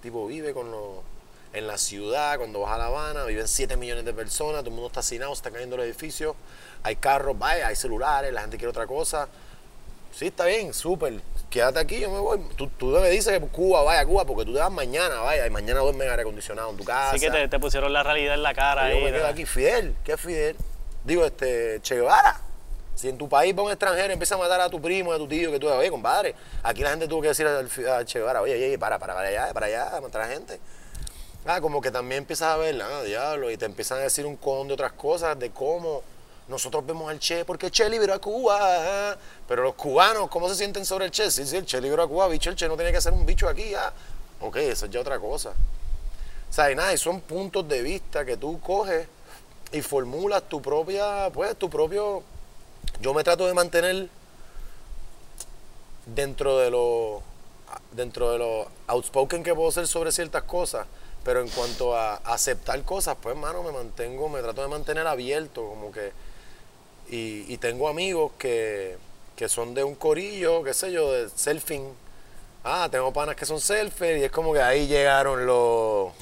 tipo, vive con los en la ciudad, cuando vas a La Habana, viven 7 millones de personas, todo el mundo está hacinado, se está cayendo el edificio, hay carros, vaya, hay celulares, la gente quiere otra cosa. Sí, está bien, súper. Quédate aquí, yo me voy. Tú, tú me dices que Cuba, vaya Cuba, porque tú te vas mañana, vaya, y mañana duermes en aire acondicionado en tu casa. Así que te, te pusieron la realidad en la cara Yo ahí. me quedo aquí, Fidel, ¿qué es Fidel? Digo, este, Che Guevara. Si en tu país va un extranjero y empieza a matar a tu primo, a tu tío, que tú oye, compadre, aquí la gente tuvo que decir a Che Guevara, oye, oye, para, para, para allá, para allá, matar a la gente. Ah, como que también empiezas a ver, ah, diablo, y te empiezan a decir un con de otras cosas, de cómo nosotros vemos al Che porque el Che liberó a Cuba. Pero los cubanos, ¿cómo se sienten sobre el Che? Sí, sí, el Che liberó a Cuba, bicho, el Che no tiene que ser un bicho aquí. Ah. Ok, eso es ya otra cosa. O sea, y nada, y son puntos de vista que tú coges y formulas tu propia, pues, tu propio... Yo me trato de mantener dentro de lo dentro de lo outspoken que puedo ser sobre ciertas cosas, pero en cuanto a aceptar cosas, pues, mano, me mantengo, me trato de mantener abierto, como que... Y, y tengo amigos que, que son de un corillo, qué sé yo, de surfing. Ah, tengo panas que son surfers y es como que ahí llegaron los... O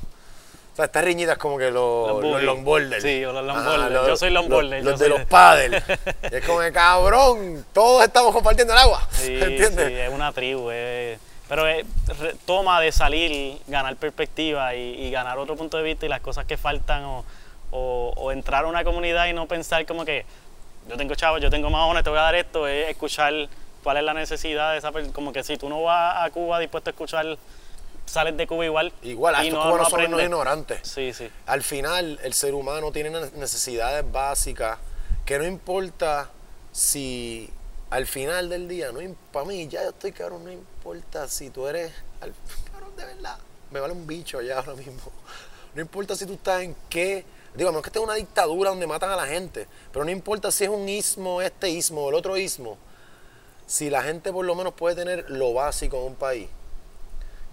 sea, estas riñitas como que los, Los longboarders. Sí, o los longboarders. los- Yo soy longboarder, Los, de los paddles. Y es como que, cabrón, todos estamos compartiendo el agua. Sí, ¿Entiendes? sí, es una tribu. es- pero es- re- toma de salir, ganar perspectiva y, y ganar otro punto de vista y las cosas que faltan o, o- o entrar a una comunidad y no pensar como que yo tengo chavos, yo tengo mahones, te voy a dar esto, es escuchar cuál es la necesidad de esa persona. Como que si tú no vas a Cuba dispuesto a escuchar, sales de Cuba igual. Igual, a estos no- cubanos no son unos ignorantes. Sí, sí. Al final, el ser humano tiene ne- necesidades básicas que no importa si al final del día, no para mí, ya yo estoy cabrón, no importa si tú eres, al- cabrón, de verdad, me vale un bicho ya ahora mismo. No importa si tú estás en qué, digo, es que esté en una dictadura donde matan a la gente, pero no importa si es un ismo, este ismo, o el otro ismo, si la gente por lo menos puede tener lo básico en un país,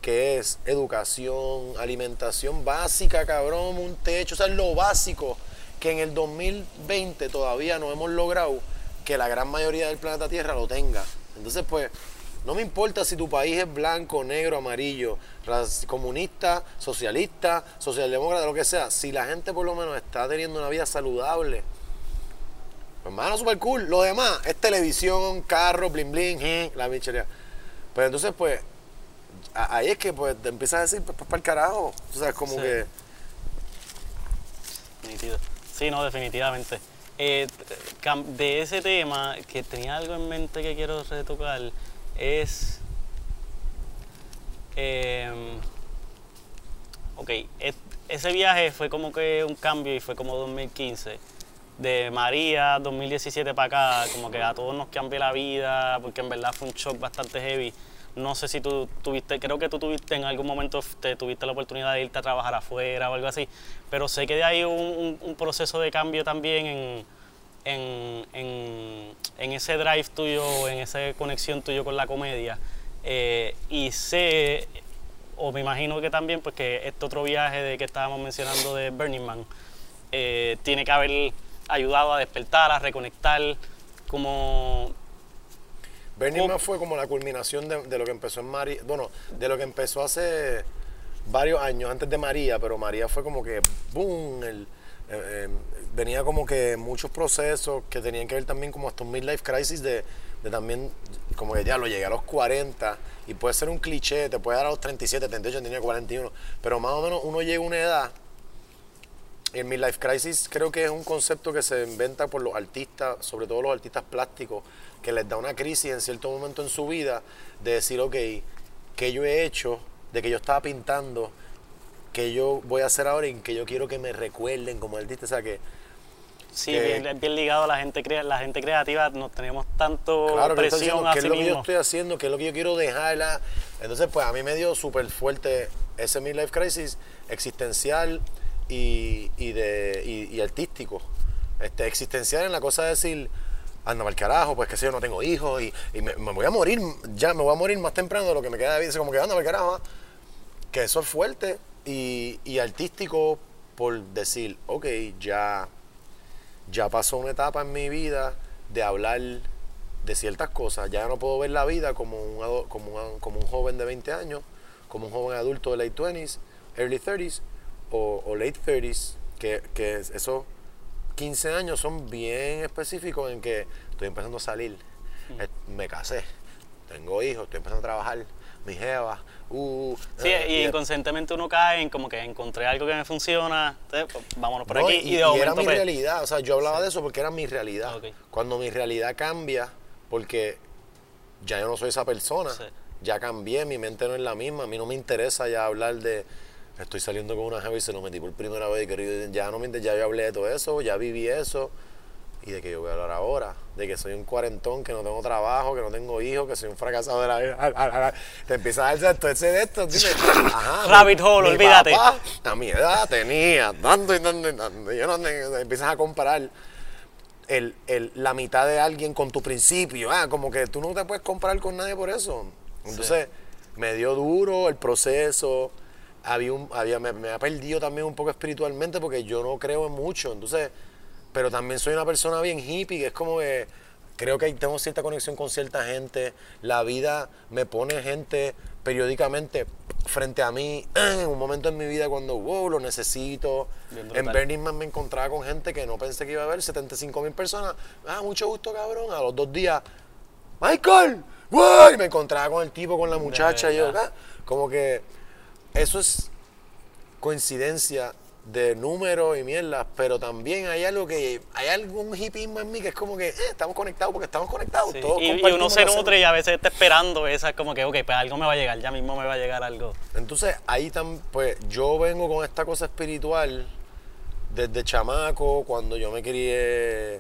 que es educación, alimentación básica, cabrón, un techo, o sea, es lo básico que en el 2020 todavía no hemos logrado que la gran mayoría del planeta Tierra lo tenga. Entonces, pues, no me importa si tu país es blanco, negro, amarillo, comunista, socialista, socialdemócrata, lo que sea, si la gente por lo menos está teniendo una vida saludable, hermano, super cool. Lo demás es televisión, carro, bling bling, eh, la bichería. Pero entonces, pues, ahí es que pues te empiezas a decir, pues, para el carajo. O sea, es como Sí. que. Nítido. Sí, no, definitivamente. Eh, de ese tema, que tenía algo en mente que quiero retocar, es... em, ok, es- ese viaje fue como que un cambio y fue como 2015. De María 2017 para acá, como que a todos nos cambió la vida, porque en verdad fue un shock bastante heavy. No sé si tú tuviste, creo que tú tuviste en algún momento, te tuviste la oportunidad de irte a trabajar afuera o algo así, pero sé que de ahí un, un- un proceso de cambio también en, en, en- en ese drive tuyo, en esa conexión tuyo con la comedia. Eh, y sé, o me imagino que también, pues que este otro viaje de que estábamos mencionando de Burning Man, eh, tiene que haber ayudado a despertar, a reconectar, como... Burning. Man fue como la culminación de, de lo que empezó en María. Bueno, de lo que empezó hace varios años antes de María, pero María fue como que boom. el- eh, eh, venía como que muchos procesos que tenían que ver también como hasta un midlife crisis de, de también, como que ya lo llegué a los 40 y puede ser un cliché, te puede dar a los 37, 38, tenía 41, pero más o menos uno llega a una edad y el midlife crisis creo que es un concepto que se inventa por los artistas, sobre todo los artistas plásticos, que les da una crisis en cierto momento en su vida de decir, ok, ¿qué yo he hecho? De que yo estaba pintando, que yo voy a hacer ahora y que yo quiero que me recuerden como artista. O sea, que Sí, que- bien, bien ligado a la gente, crea- la gente creativa, nos tenemos tanto claro presión diciendo a qué es sí lo que yo mismo. estoy haciendo, qué es lo que yo quiero dejarla. Entonces, pues a mí me dio súper fuerte ese midlife crisis existencial y, y de, y, y artístico. Este, existencial en la cosa de decir, anda mal carajo, pues que sé yo, no tengo hijos y, y me, me voy a morir, ya me voy a morir más temprano de lo que me queda de vida. Así como que anda mal carajo. ah. Que eso es fuerte y, y artístico por decir, ok, ya ya pasó una etapa en mi vida de hablar de ciertas cosas. Ya no puedo ver la vida como un, como un, como un joven de 20 años, como un joven adulto de late 20s, early 30s o, o late 30s, que, que es- esos 15 años son bien específicos en que estoy empezando a salir, eh, me casé, tengo hijos, estoy empezando a trabajar, mi jeva, uh, Sí, eh, y inconscientemente uno cae en como que encontré algo que me funciona, entonces, pues, vámonos por No, aquí. y, Y, de y era mi pues, realidad, o sea, yo hablaba de eso porque era mi realidad. Cuando mi realidad cambia, porque ya yo no soy esa persona, Sí. ya cambié, mi mente no es la misma, a mí no me interesa ya hablar de estoy saliendo con una jeva y se lo metí por primera vez, querido, ya no me ya yo hablé de todo eso, ya viví eso ¿Y de qué yo voy a hablar ahora? De que soy un cuarentón, que no tengo trabajo, que no tengo hijos, que soy un fracasado de la vida. Te empiezas a dar todo ese de esto. Ajá, Rabbit hole, mi olvídate. papá a mi edad tenía tanto y tanto y tanto. Yo no tengo- empiezas a comparar el, el- la mitad de alguien con tu principio. Ah, como que tú no te puedes comparar con nadie por eso. Entonces, me dio duro el proceso. Había un, había, me, me ha perdido también un poco espiritualmente porque yo no creo en mucho. Entonces, pero también soy una persona bien hippie, que es como que creo que tengo cierta conexión con cierta gente. La vida me pone gente periódicamente frente a mí en un momento en mi vida cuando, wow, lo necesito. En. Burning Man me encontraba con gente que no pensé que iba a haber, 75 mil personas. Ah, mucho gusto, cabrón. A los dos días, Michael, ¡wow! Y me encontraba con el tipo, con la muchacha. Y yo. "Ah". como que eso es coincidencia de números y mierdas, pero también hay algo que, hay algún hipismo en mí que es como que eh, estamos conectados porque estamos conectados. Sí, todos Y, y uno se nutre y a veces está esperando esa, como que, ok, pues algo me va a llegar, ya mismo me va a llegar algo. Entonces, ahí tam- pues yo vengo con esta cosa espiritual desde chamaco, cuando yo me crié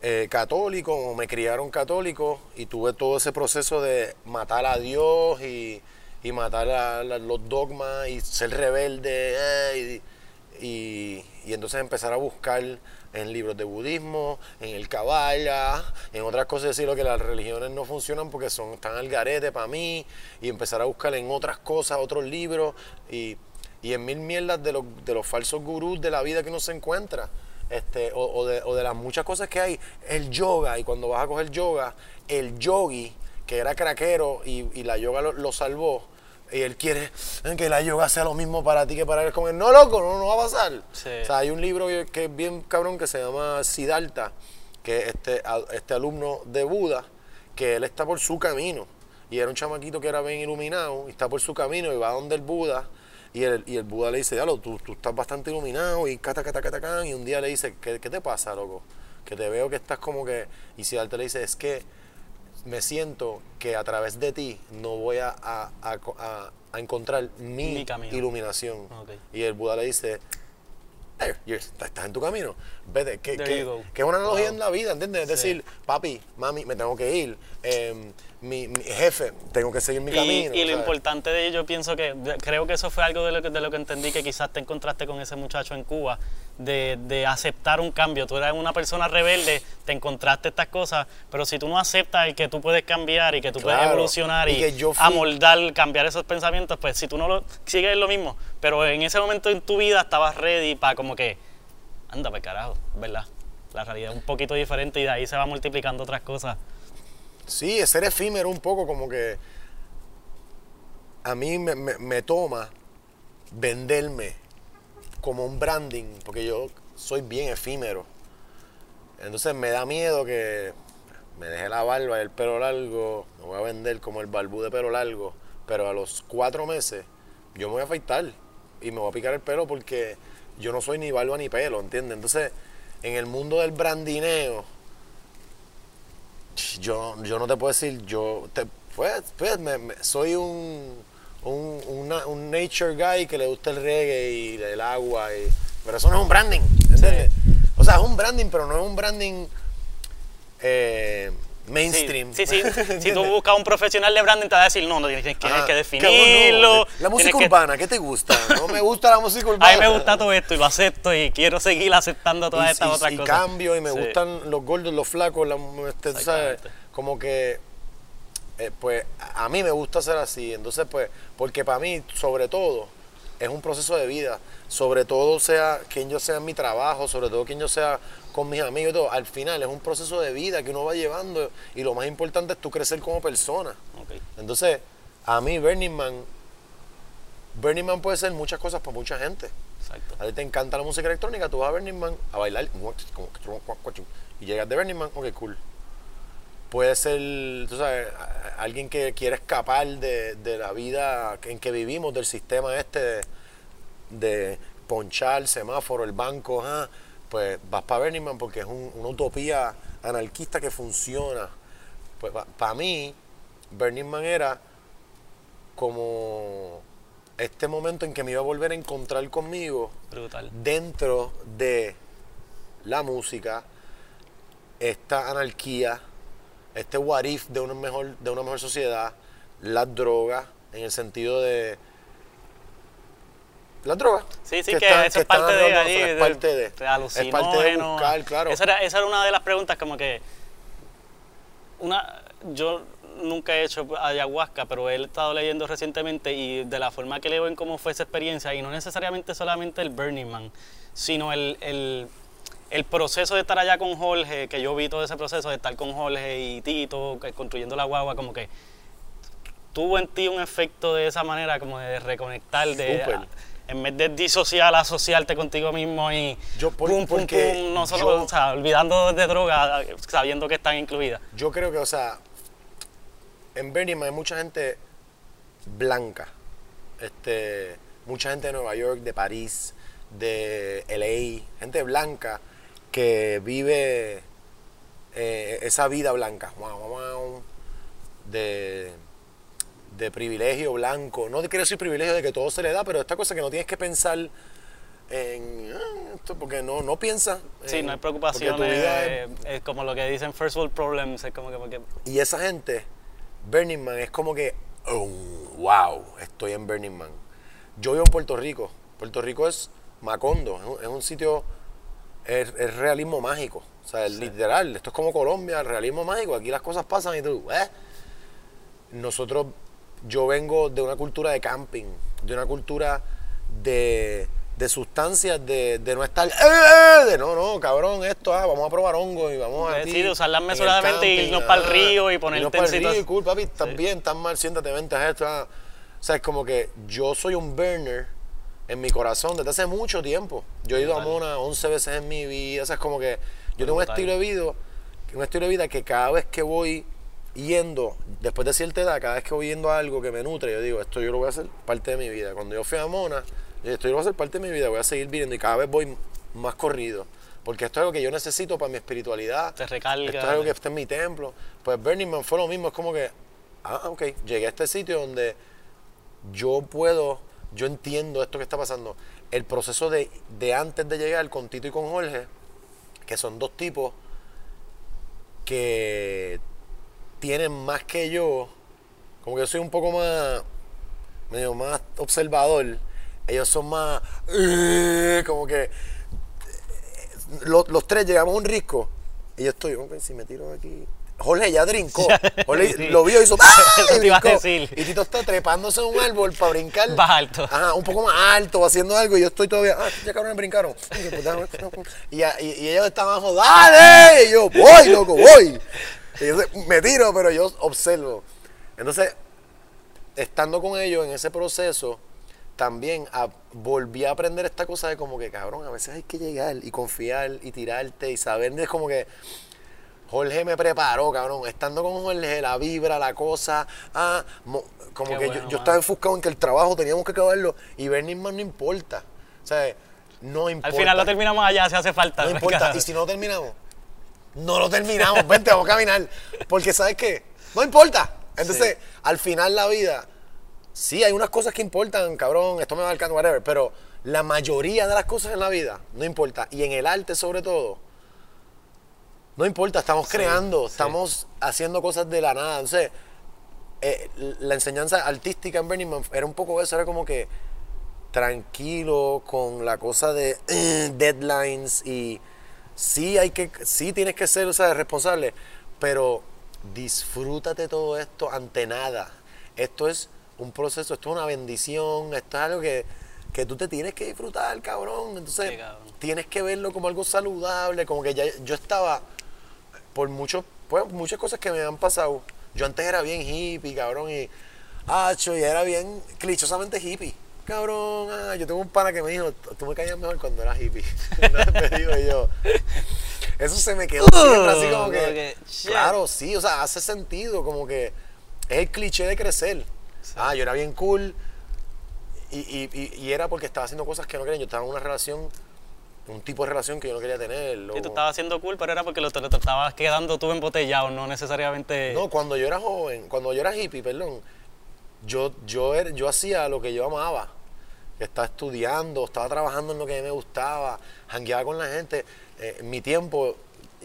eh, católico, o me criaron católico, y tuve todo ese proceso de matar a Dios y, y matar a, los dogmas y ser rebelde, eh, y, y- entonces empezar a buscar en libros de budismo, en el cabala, en otras cosas, decir lo que las religiones no funcionan porque son, están al garete para mí, y empezar a buscar en otras cosas, otros libros, y, y en mil mierdas de los, de los falsos gurús de la vida que uno se encuentra. Este, o, o de, o de las muchas cosas que hay, el yoga, y cuando vas a coger yoga, el yogi, que era craquero y, y la yoga lo, lo salvó, y él quiere que la yoga sea lo mismo para ti que para él. Es como, no, loco, no, no va a pasar. Sí. O sea, hay un libro que, es bien cabrón que se llama Siddhartha, que es este, este alumno de Buda, que él está por su camino. Y era un chamaquito que era bien iluminado, y está por su camino y va donde el Buda. Y el, y el Buda le dice, diablo, tú, tú estás bastante iluminado y cata, cata, cata, can", Y un día le dice, ¿qué, qué te pasa, loco? Que te veo que estás como que... Y Siddhartha le dice, es que me siento que a través de ti no voy a, a- a- encontrar mi, iluminación. Y el Buda le dice, "There, you're- estás en tu camino. Vete, que, es una analogía Wow. en la vida, ¿entiendes? Es Sí. decir, papi, mami, me tengo que ir. em, mi, mi jefe, tengo que seguir mi Y, camino. y lo importante de ello, pienso que, creo que eso fue algo de lo que, de lo que entendí, que quizás te encontraste con ese muchacho en Cuba, de, de aceptar un cambio. Tú eras una persona rebelde, te encontraste estas cosas, pero si tú no aceptas el que tú puedes cambiar y que tú puedes evolucionar y y, que yo fui- amoldar, cambiar esos pensamientos, pues si tú no lo sigues lo mismo, pero en ese momento en tu vida estabas ready para como que, anda, pues carajo, ¿verdad? La realidad es un poquito diferente y de ahí se va multiplicando otras cosas. Sí, es ser efímero un poco, como que a mí me, me- me toma venderme como un branding, porque yo soy bien efímero. Entonces me da miedo que me deje la barba y el pelo largo, me voy a vender como el barbú de pelo largo, pero a los cuatro meses yo me voy a afeitar y me voy a picar el pelo porque yo no soy ni barba ni pelo, ¿entiendes? Entonces, en el mundo del brandineo, yo, yo no te puedo decir, yo te, pues, pues me- me- soy un, un, una- un nature guy que le gusta el reggae y el agua, y- pero eso no es un branding, ¿entiendes? O sea, es un branding, pero no es un branding eh, mainstream. Sí, sí, sí. si tú buscas un profesional de branding, te va a decir, no, no tienes que, Ajá, que no, definirlo. La música que- urbana, ¿qué te gusta? No me gusta la música urbana. A mí me gusta todo esto y lo acepto y quiero seguir aceptando todas y, estas y- otras y cosas. cambio y me Sí. gustan los gordos, los flacos, la- este, ¿sabes? Como que eh, pues a mí me gusta ser así, entonces pues porque para mí sobre todo es un proceso de vida, sobre todo sea quien yo sea en mi trabajo, sobre todo quien yo sea con mis amigos y todo, al final es un proceso de vida que uno va llevando y lo más importante es tú crecer como persona. Entonces, a mí Burning Man Burning Man puede ser muchas cosas para mucha gente. Exacto. A ti te encanta la música electrónica, tú vas a Burning Man a bailar y llegas de Burning Man, ok, cool. Puede ser, tú sabes, alguien que quiere escapar de, de la vida en que vivimos, del sistema este de, de ponchar, semáforo, el banco, ah, pues vas para Burning Man porque es un- una utopía anarquista que funciona. Pues para mí, Burning Man era como este momento en que me iba a volver a encontrar conmigo Brutal. dentro de la música, esta anarquía, este what if de una mejor, de una mejor sociedad, las drogas, en el sentido de las drogas. Sí, sí, que, eso es parte de ahí. Es parte de. Es parte de buscar, claro. Esa era, esa era una de las preguntas, como que. Una, yo nunca he hecho ayahuasca, pero he estado leyendo recientemente y de la forma que leo en cómo fue esa experiencia, y no necesariamente solamente el Burning Man, sino el, el, el, proceso de estar allá con Jorge, que yo vi todo ese proceso de estar con Jorge y Tito, construyendo la guagua, como que tuvo en ti un efecto de esa manera, como de reconectar, de en vez de disociar, asociarte contigo mismo y yo pum, pum, pum, no solo, o sea, olvidando de droga, sabiendo que están incluidas. Yo creo que, o sea, en Burning hay mucha gente blanca, este, mucha gente de Nueva York, de París, de LA, gente blanca que vive eh, esa vida blanca, de de privilegio blanco. No quiero decir privilegio de que todo se le da, pero esta cosa que no tienes que pensar en ah, esto porque no, no piensa. Sí, no hay preocupaciones. Es, como lo que dicen first world problems. Es como que, Y esa gente, Burning Man, es como que, oh, wow, estoy en Burning Man. Yo vivo en Puerto Rico. Puerto Rico es Macondo, es un, sitio, es, realismo mágico. O sea, es literal, esto es como Colombia, el realismo mágico. Aquí las cosas pasan y tú, ¿eh? Nosotros yo vengo de una cultura de camping, de una cultura de, sustancias, de, no estar, ¡Eh! de no, no, cabrón, esto, ah, vamos a probar hongo y vamos a... Sí, de usarlas mesuradamente y irnos para el río y ponerte para el río, cool, papi, estás bien, estás mal, siéntate, vente a esto. Ah. O sea, es como que yo soy un burner en mi corazón desde hace mucho tiempo. Yo he ido a Mona 11 veces en mi vida, o sea, es como que yo tengo un estilo de vida, un estilo de vida que cada vez que voy yendo, después de cierta edad, cada vez que voy yendo a algo que me nutre, yo digo, esto yo lo voy a hacer parte de mi vida. Cuando yo fui a Mona, esto yo lo voy a hacer parte de mi vida, voy a seguir viviendo y cada vez voy más corrido. Porque esto es algo que yo necesito para mi espiritualidad. Te recarga. Esto es algo que está en mi templo. Pues Burning Man fue lo mismo, es como que, ah, ok, llegué a este sitio donde yo puedo, yo entiendo esto que está pasando. El proceso de, de antes de llegar con Tito y con Jorge, que son dos tipos que tienen más que yo, como que yo soy un poco más, medio más observador, ellos son más, eh, como que los, los, tres llegamos a un risco y yo estoy, ok, si me tiro aquí. Jorge ya brincó. Jorge lo vio y hizo. Y, y Tito está trepándose en un árbol para brincar. Más alto. Ajá, un poco más alto, haciendo algo. Y yo estoy todavía. Ah, ya cabrón, brincaron. Y, y, y ellos estaban abajo, ¡dale! Y yo, voy, loco, voy. Y yo me tiro, pero yo observo. Entonces, estando con ellos en ese proceso, también volví a aprender esta cosa de como que, cabrón, a veces hay que llegar y confiar y tirarte y saber. Es como que Jorge me preparó, cabrón. Estando con Jorge, la vibra, la cosa. Ah, como que yo, estaba enfocado en que el trabajo teníamos que acabarlo y Bernie más no importa. O sea, no importa. Al final lo terminamos allá, si hace falta. No importa. Y si no terminamos, no lo terminamos, vente, vamos a caminar. Porque sabes qué, no importa. Entonces, al final la vida, sí hay unas cosas que importan, cabrón, esto me va al whatever, pero la mayoría de las cosas en la vida no importa. Y en el arte sobre todo, no importa, estamos creando, estamos haciendo cosas de la nada. Entonces, eh, la enseñanza artística en Burning Man era un poco eso, era como que tranquilo con la cosa de deadlines y sí hay que, sí tienes que ser, o sea, responsable, pero disfrútate todo esto ante nada. Esto es un proceso, esto es una bendición, esto es algo que, tú te tienes que disfrutar, cabrón. Entonces, tienes que verlo como algo saludable, como que ya yo estaba por muchos, pues, muchas cosas que me han pasado. Yo antes era bien hippie, cabrón, y, y era bien clichosamente hippie cabrón, ah, yo tengo un pana que me dijo, tú me caías mejor cuando eras hippie. me yo. Eso se me quedó siempre así como que, claro, sí, o sea, hace sentido, como que es el cliché de crecer. Ah, yo era bien cool y, y, y, era porque estaba haciendo cosas que no quería. Yo estaba en una relación, un tipo de relación que yo no quería tener. Y tú estabas haciendo cool, pero era porque lo, te, estabas quedando tú embotellado, no necesariamente... No, cuando yo era joven, cuando yo era hippie, perdón, yo, yo, era, yo hacía lo que yo amaba estaba estudiando, estaba trabajando en lo que a mí me gustaba, jangueaba con la gente. Eh, mi tiempo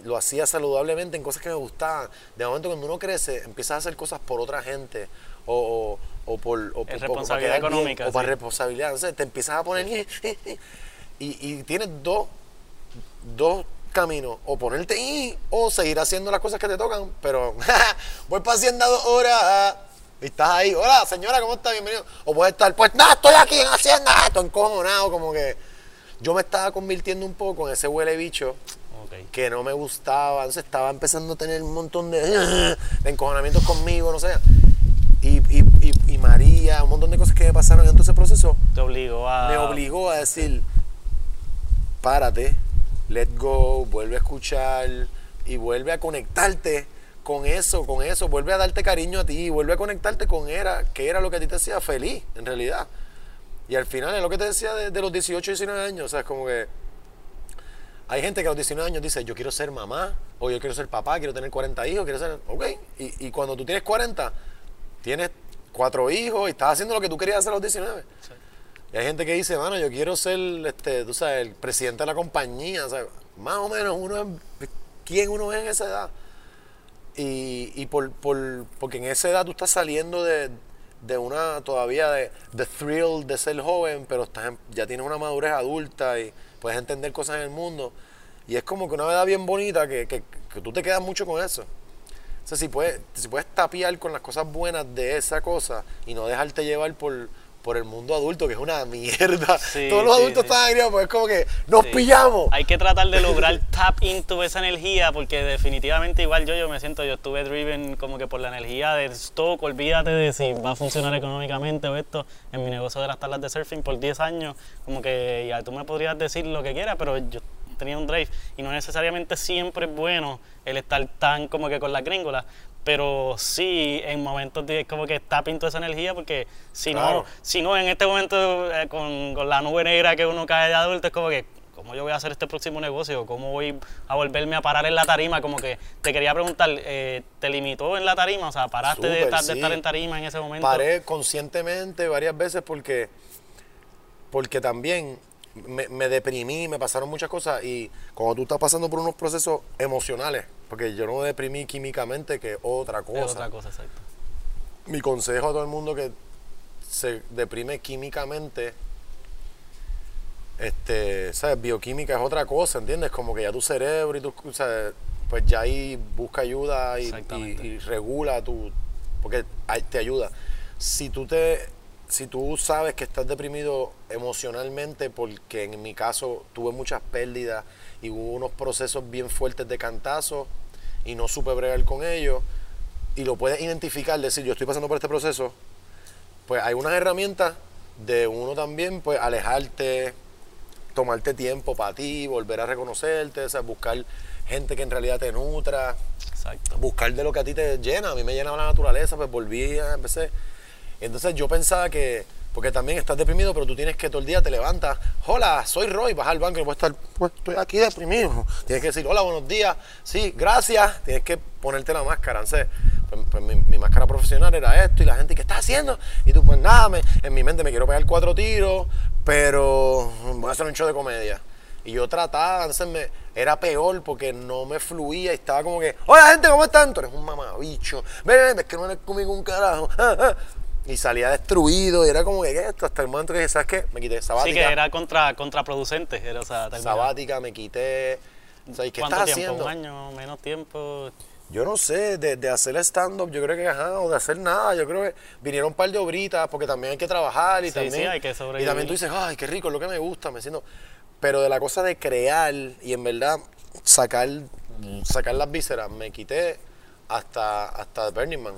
lo hacía saludablemente en cosas que me gustaban. De momento cuando uno crece, empiezas a hacer cosas por otra gente o, o, o por... O, por- responsabilidad para quedar bien, económica, O para sí. responsabilidad. Entonces te empiezas a poner... Y, y tienes dos, dos caminos. O ponerte y o seguir haciendo las cosas que te tocan. Pero voy para Hacienda dos horas. Y estás ahí, hola señora, ¿cómo está? Bienvenido. O puedes estar, pues nada, estoy aquí en Hacienda, estoy encojonado, como que yo me estaba convirtiendo un poco en ese huele bicho Ok. que no me gustaba, entonces estaba empezando a tener un montón de, de encojonamientos conmigo, no sé. Y, y, y, y María, un montón de cosas que me pasaron en todo ese proceso, Te obligó a... me obligó a decir, párate, let go, vuelve a escuchar y vuelve a conectarte con eso, con eso, vuelve a darte cariño a ti, vuelve a conectarte con era, que era lo que a ti te hacía feliz, en realidad. Y al final es lo que te decía de, los 18, 19 años, o sea, es como que hay gente que a los 19 años dice, yo quiero ser mamá, o yo quiero ser papá, quiero tener 40 hijos, quiero ser... Ok, y, y cuando tú tienes 40, tienes cuatro hijos y estás haciendo lo que tú querías hacer a los 19. Y hay gente que dice, mano, yo quiero ser, este, tú sabes, el presidente de la compañía, sea, más o menos uno es, quién uno es en esa edad. Y, y por, por- porque en esa edad tú estás saliendo de, de una, todavía de, de thrill de ser joven, pero estás en- ya tienes una madurez adulta y puedes entender cosas en el mundo. Y es como que una edad bien bonita que, que, que tú te quedas mucho con eso. O sea, si puedes, si puedes tapiar con las cosas buenas de esa cosa y no dejarte llevar por, por el mundo adulto, que es una mierda. Sí, Todos los sí, adultos sí. están agriados, pues es como que nos pillamos. Hay que tratar de lograr tap into esa energía porque definitivamente igual yo, yo me siento, yo estuve driven como que por la energía del stock, olvídate de si va a funcionar económicamente o esto, en mi negocio de las tablas de surfing por 10 años, como que ya tú me podrías decir lo que quieras, pero yo tenía un drive y no necesariamente siempre es bueno el estar tan como que con la gringola, pero sí en momentos de como que tap into esa energía porque si Claro. no, si no en este momento eh, con, con la nube negra que uno cae de adulto es como que ¿cómo yo voy a hacer este próximo negocio? ¿Cómo voy a volverme a parar en la tarima? Como que te quería preguntar, eh, ¿te limitó en la tarima? O sea, ¿paraste de, estar, de estar en tarima en ese momento? Paré conscientemente varias veces porque, porque también me, me deprimí, me pasaron muchas cosas y cuando tú estás pasando por unos procesos emocionales, porque yo no me deprimí químicamente, que otra cosa. Es otra cosa, exacto. Mi consejo a todo el mundo que se deprime químicamente, este, ¿sabes? Bioquímica es otra cosa, ¿entiendes? Como que ya tu cerebro y tu, ¿sabes? pues ya ahí busca ayuda y, Exactamente. y- y regula tu, porque ahí te ayuda. Si tú te, si tú sabes que estás deprimido emocionalmente, porque en mi caso tuve muchas pérdidas y hubo unos procesos bien fuertes de cantazo y no supe bregar con ellos, y lo puedes identificar, decir, yo estoy pasando por este proceso, pues hay unas herramientas de uno también, pues alejarte, tomarte tiempo para ti, volver a reconocerte, o sea, buscar gente que en realidad te nutra, Exacto. buscar de lo que a ti te llena. A mí me llenaba la naturaleza, pues volví empecé. Entonces yo pensaba que, porque también estás deprimido, pero tú tienes que todo el día te levantas, hola, soy Roy, vas al banco y puedes estar, pues estoy aquí deprimido. Tienes que decir, hola, buenos días, sí, gracias. Tienes que ponerte la máscara. Entonces, pues, pues, mi, máscara profesional era esto y la gente, ¿qué estás haciendo? Y tú, pues nada, me- en mi mente me quiero pegar cuatro tiros, pero voy a hacer un show de comedia. Y yo trataba, entonces me, era peor porque no me fluía y estaba como que, hola gente, ¿cómo están? Tú eres un mamabicho, ven, ven, es que no eres conmigo un carajo. Ah, ah". Y salía destruido y era como que, ¿qué es esto? Hasta el momento que dije, ¿sabes qué? Me quité Sí sabática. que era contra, contraproducente. Era, o sea, terminar- sabática, me quité. O sea, ¿y qué ¿Cuánto estás tiempo? haciendo? ¿Un año? ¿Menos tiempo? Yo no sé, de, de hacer stand-up, yo creo que, ajá, o de hacer nada, yo creo que vinieron un par de obritas, porque también hay que trabajar y Sí, también... sí, hay que Y también tú dices, ay, qué rico, es lo que me gusta, me siento... Pero de la cosa de crear y en verdad sacar, sacar las vísceras, me quité hasta, hasta Burning Man,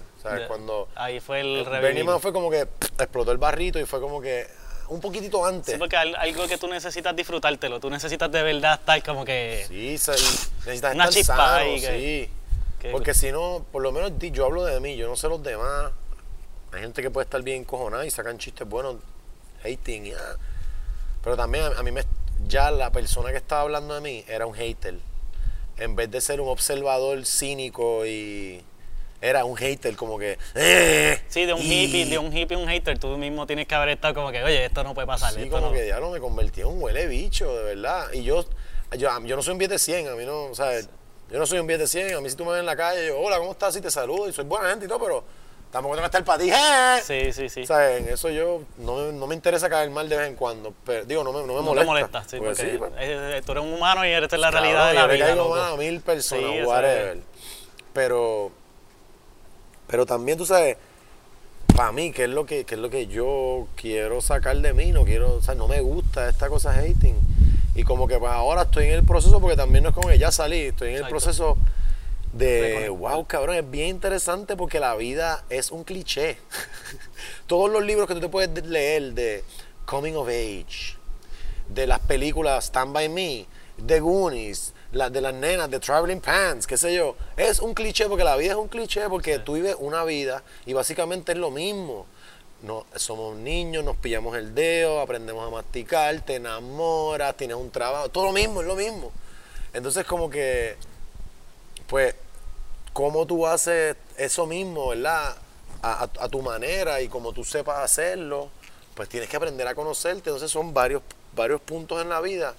Cuando... Ahí fue el Burning revivir. Man fue como que explotó el barrito y fue como que un poquitito antes. Sí, porque al- algo que tú necesitas disfrutártelo, tú necesitas de verdad estar como que... Sí, necesitas Una estar chispa sano, ahí que- sí. que- Porque si no, por lo menos yo hablo de mí, yo no sé los demás. Hay gente que puede estar bien cojonada y sacan chistes buenos, hating, y, ah. Pero también a, a mí me, ya la persona que estaba hablando de mí era un hater. En vez de ser un observador cínico y era un hater como que... "Eh", Sí, de un y- hippie, de un hippie, un hater, tú mismo tienes que haber estado como que, oye, esto no puede pasar. Sí, esto como no. que diablo me convertí en un huele bicho, de verdad. Y yo, yo, yo no soy un 7 100, a mí no, o sea, Yo no soy un billete de 100, a mí si tú me ves en la calle, yo, hola, ¿cómo estás? Y te saludo, y soy buena gente y todo, pero tampoco tengo que estar para ti. ¡eh! Sí, sí, sí. O sea, en eso yo no, me- no me interesa caer mal de vez en cuando. Pero, digo, no me, no me no molesta. te molesta, sí, Porque porque sí, pues, tú eres un humano y eres la realidad de la yo le vida. caigo loco. mal a mil personas, Sí, whatever. Pero, pero también tú sabes, para mí, ¿qué es lo que, qué es lo que yo quiero sacar de mí? No quiero, o sea, no me gusta esta cosa hating. Y como que pues ahora estoy en el proceso, porque también no es como que ya salí, estoy en el Exacto. proceso de, wow, cabrón, es bien interesante porque la vida es un cliché. Todos los libros que tú te puedes leer de Coming of Age, de las películas Stand By Me, de Goonies, la, de las nenas, de Traveling Pants, qué sé yo, es un cliché porque la vida es un cliché porque tú vives una vida y básicamente es lo mismo. No, somos niños, nos pillamos el dedo, aprendemos a masticar, te enamoras, tienes un trabajo, todo lo mismo, es lo mismo. Entonces como que, pues, cómo tú haces eso mismo, ¿verdad? A, a- a tu manera y como tú sepas hacerlo, pues tienes que aprender a conocerte. Entonces son varios, varios puntos en la vida,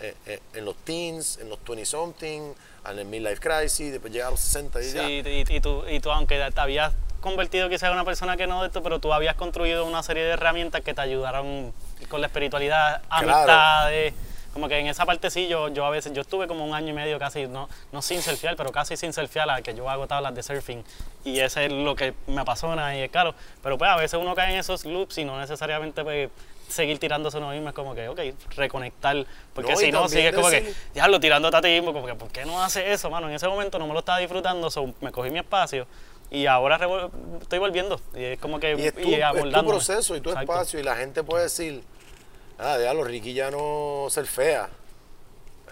eh, eh, en los teens, en los 20-something, en el midlife crisis, después llegar a los 60 y Sí, ya. y, y tú, y tú, aunque te habías convertido quizás en una persona que no de esto, pero tú habías construido una serie de herramientas que te ayudaron con la espiritualidad, Claro. Como que en esa parte sí, yo, yo a veces, yo estuve como un año y medio casi, no, no sin surfear, pero casi sin surfear, la que yo hago tablas de surfing. Y ese es lo que me apasiona y es claro. Pero pues a veces uno cae en esos loops y no necesariamente pues, seguir tirándose uno mismo es como que, ok, reconectar. Porque No, si no, sigues como que, diablo, tirándote a ti mismo, como que, ¿por qué no hace eso, mano? En ese momento no me lo estaba disfrutando, so, me cogí mi espacio y ahora estoy volviendo. Y es como que, Y es tu, y es tu proceso y tu Exacto. espacio y la gente puede decir, ah, diablo, Ricky ya no surfea.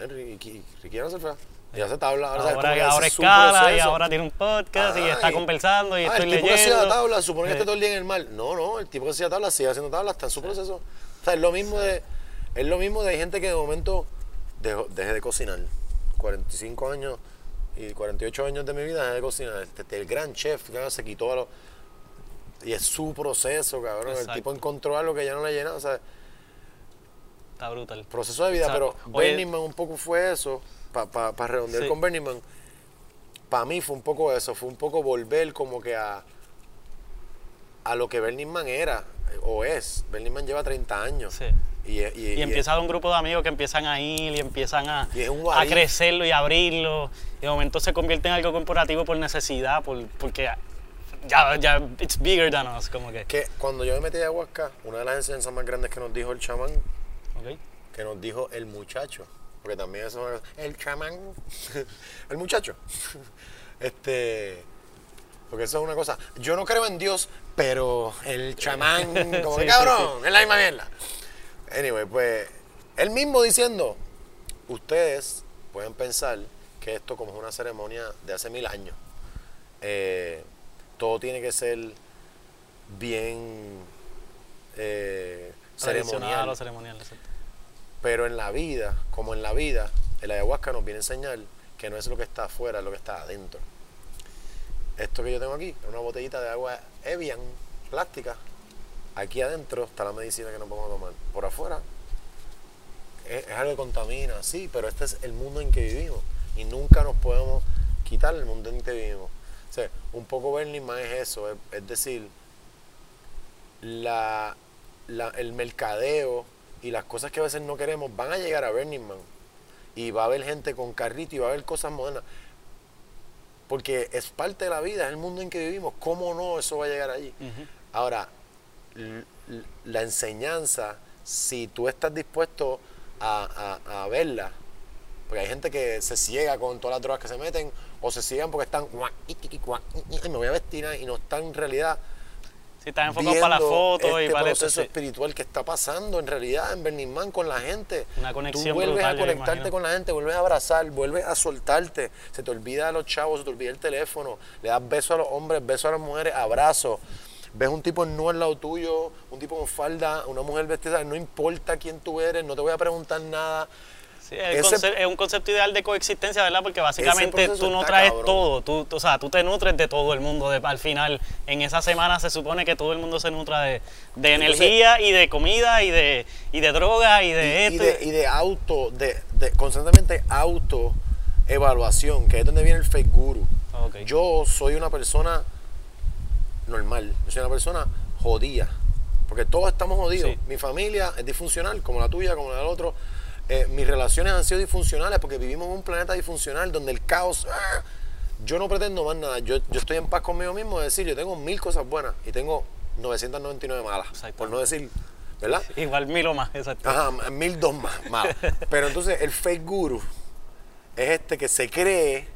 Eh, Ricky, Ricky ya no surfea. Ya se tabla. Ahora. Ahora, que ahora escala y ahora tiene un podcast y Ah, está conversando y ah, estoy el tipo que hacía leyendo. tabla, supone que esté todo el día en el mar. No, no, el tipo que hacía tabla sigue haciendo tabla, está en su proceso. O sea, es lo mismo de, es lo mismo de gente que de momento dejó- deje de cocinar. 45 años y 48 años de mi vida dejé de cocinar. Este, el gran chef ya se quitó a los... Y es su proceso, cabrón. El Exacto. tipo encontró algo que ya no le llenaba. O sea, Está brutal. proceso de vida, Exacto. pero Oye- Burning Man un poco fue eso, para redondear Sí. con Burning Man, para mí fue un poco eso, fue un poco volver como que a, a lo que Burning Man era, o es. Burning Man lleva 30 años. Sí. Y, y- y- empieza de un grupo de amigos que empiezan a ir y empiezan a, Y a crecerlo y abrirlo. Y de momento se convierte en algo corporativo por necesidad, por, porque ya, ya, it's bigger than us, como que. que cuando yo me metí a ayahuasca, una de las enseñanzas más grandes que nos dijo el chamán. Que nos dijo el muchacho, porque también eso es una cosa, el chamán, el muchacho. Este, porque eso es una cosa, yo no creo en Dios, pero el chamán, como Sí, que sí, cabrón, es la misma mierda. Anyway, pues, él mismo diciendo, ustedes pueden pensar que esto como es una ceremonia de hace mil años, eh, todo tiene que ser bien eh, ceremonial. o ceremonial. Pero en la vida, como en la vida, el ayahuasca nos viene a enseñar que no es lo que está afuera, es lo que está adentro. Esto que yo tengo aquí es una botellita de agua Evian, plástica. Aquí adentro está la medicina que nos vamos a tomar. Por afuera es, algo que contamina, sí, pero este es el mundo en que vivimos. Y nunca nos podemos quitar el mundo en que vivimos. O sea, un poco Burning Man es eso, es, decir, la- el mercadeo y las cosas que a veces no queremos van a llegar a Burning Man. Y va a haber gente con carrito y va a haber cosas modernas. Porque es parte de la vida, es el mundo en que vivimos. ¿Cómo no eso va a llegar allí? Ahora, la enseñanza, si tú estás dispuesto a, a- a verla, porque hay gente que se ciega con todas las drogas que se meten, o se ciegan porque están, me voy a vestir ahí", y no están en realidad Si estás enfocado para la foto y este para eso. proceso sí. espiritual que está pasando en realidad en Burning Man con la gente. Una conexión Tú vuelves brutal, a conectarte con la gente, vuelves a abrazar, vuelves a soltarte. Se te olvida a los chavos, se te olvida el teléfono. Le das besos a los hombres, besos a las mujeres, abrazos. Ves un tipo no al lado tuyo, un tipo con falda, una mujer vestida, no importa quién tú eres, no te voy a preguntar nada. Sí, es un concepto ideal de coexistencia, ¿verdad? Porque básicamente tú no traes cabrón. todo, tú, tú- o sea, tú te nutres de todo el mundo. De, al final, en esa semana se supone que todo el mundo se nutra de, de Entonces- energía y de comida y de, y de droga y de y, y esto. de, y de auto, de, de constantemente auto evaluación, que es donde viene el fake guru. Yo soy una persona normal, yo soy una persona jodida, porque todos estamos jodidos. Sí. Mi familia es disfuncional, como la tuya, como la del otro. Eh, mis relaciones han sido disfuncionales porque vivimos en un planeta disfuncional donde el caos... ¡ah! Yo no pretendo más nada, yo, yo estoy en paz conmigo mismo, es decir, yo tengo mil cosas buenas y tengo 999 malas, por no decir, ¿verdad? Igual mil o más, exacto. Ajá, mil dos más, malas. Pero entonces el fake guru es este que se cree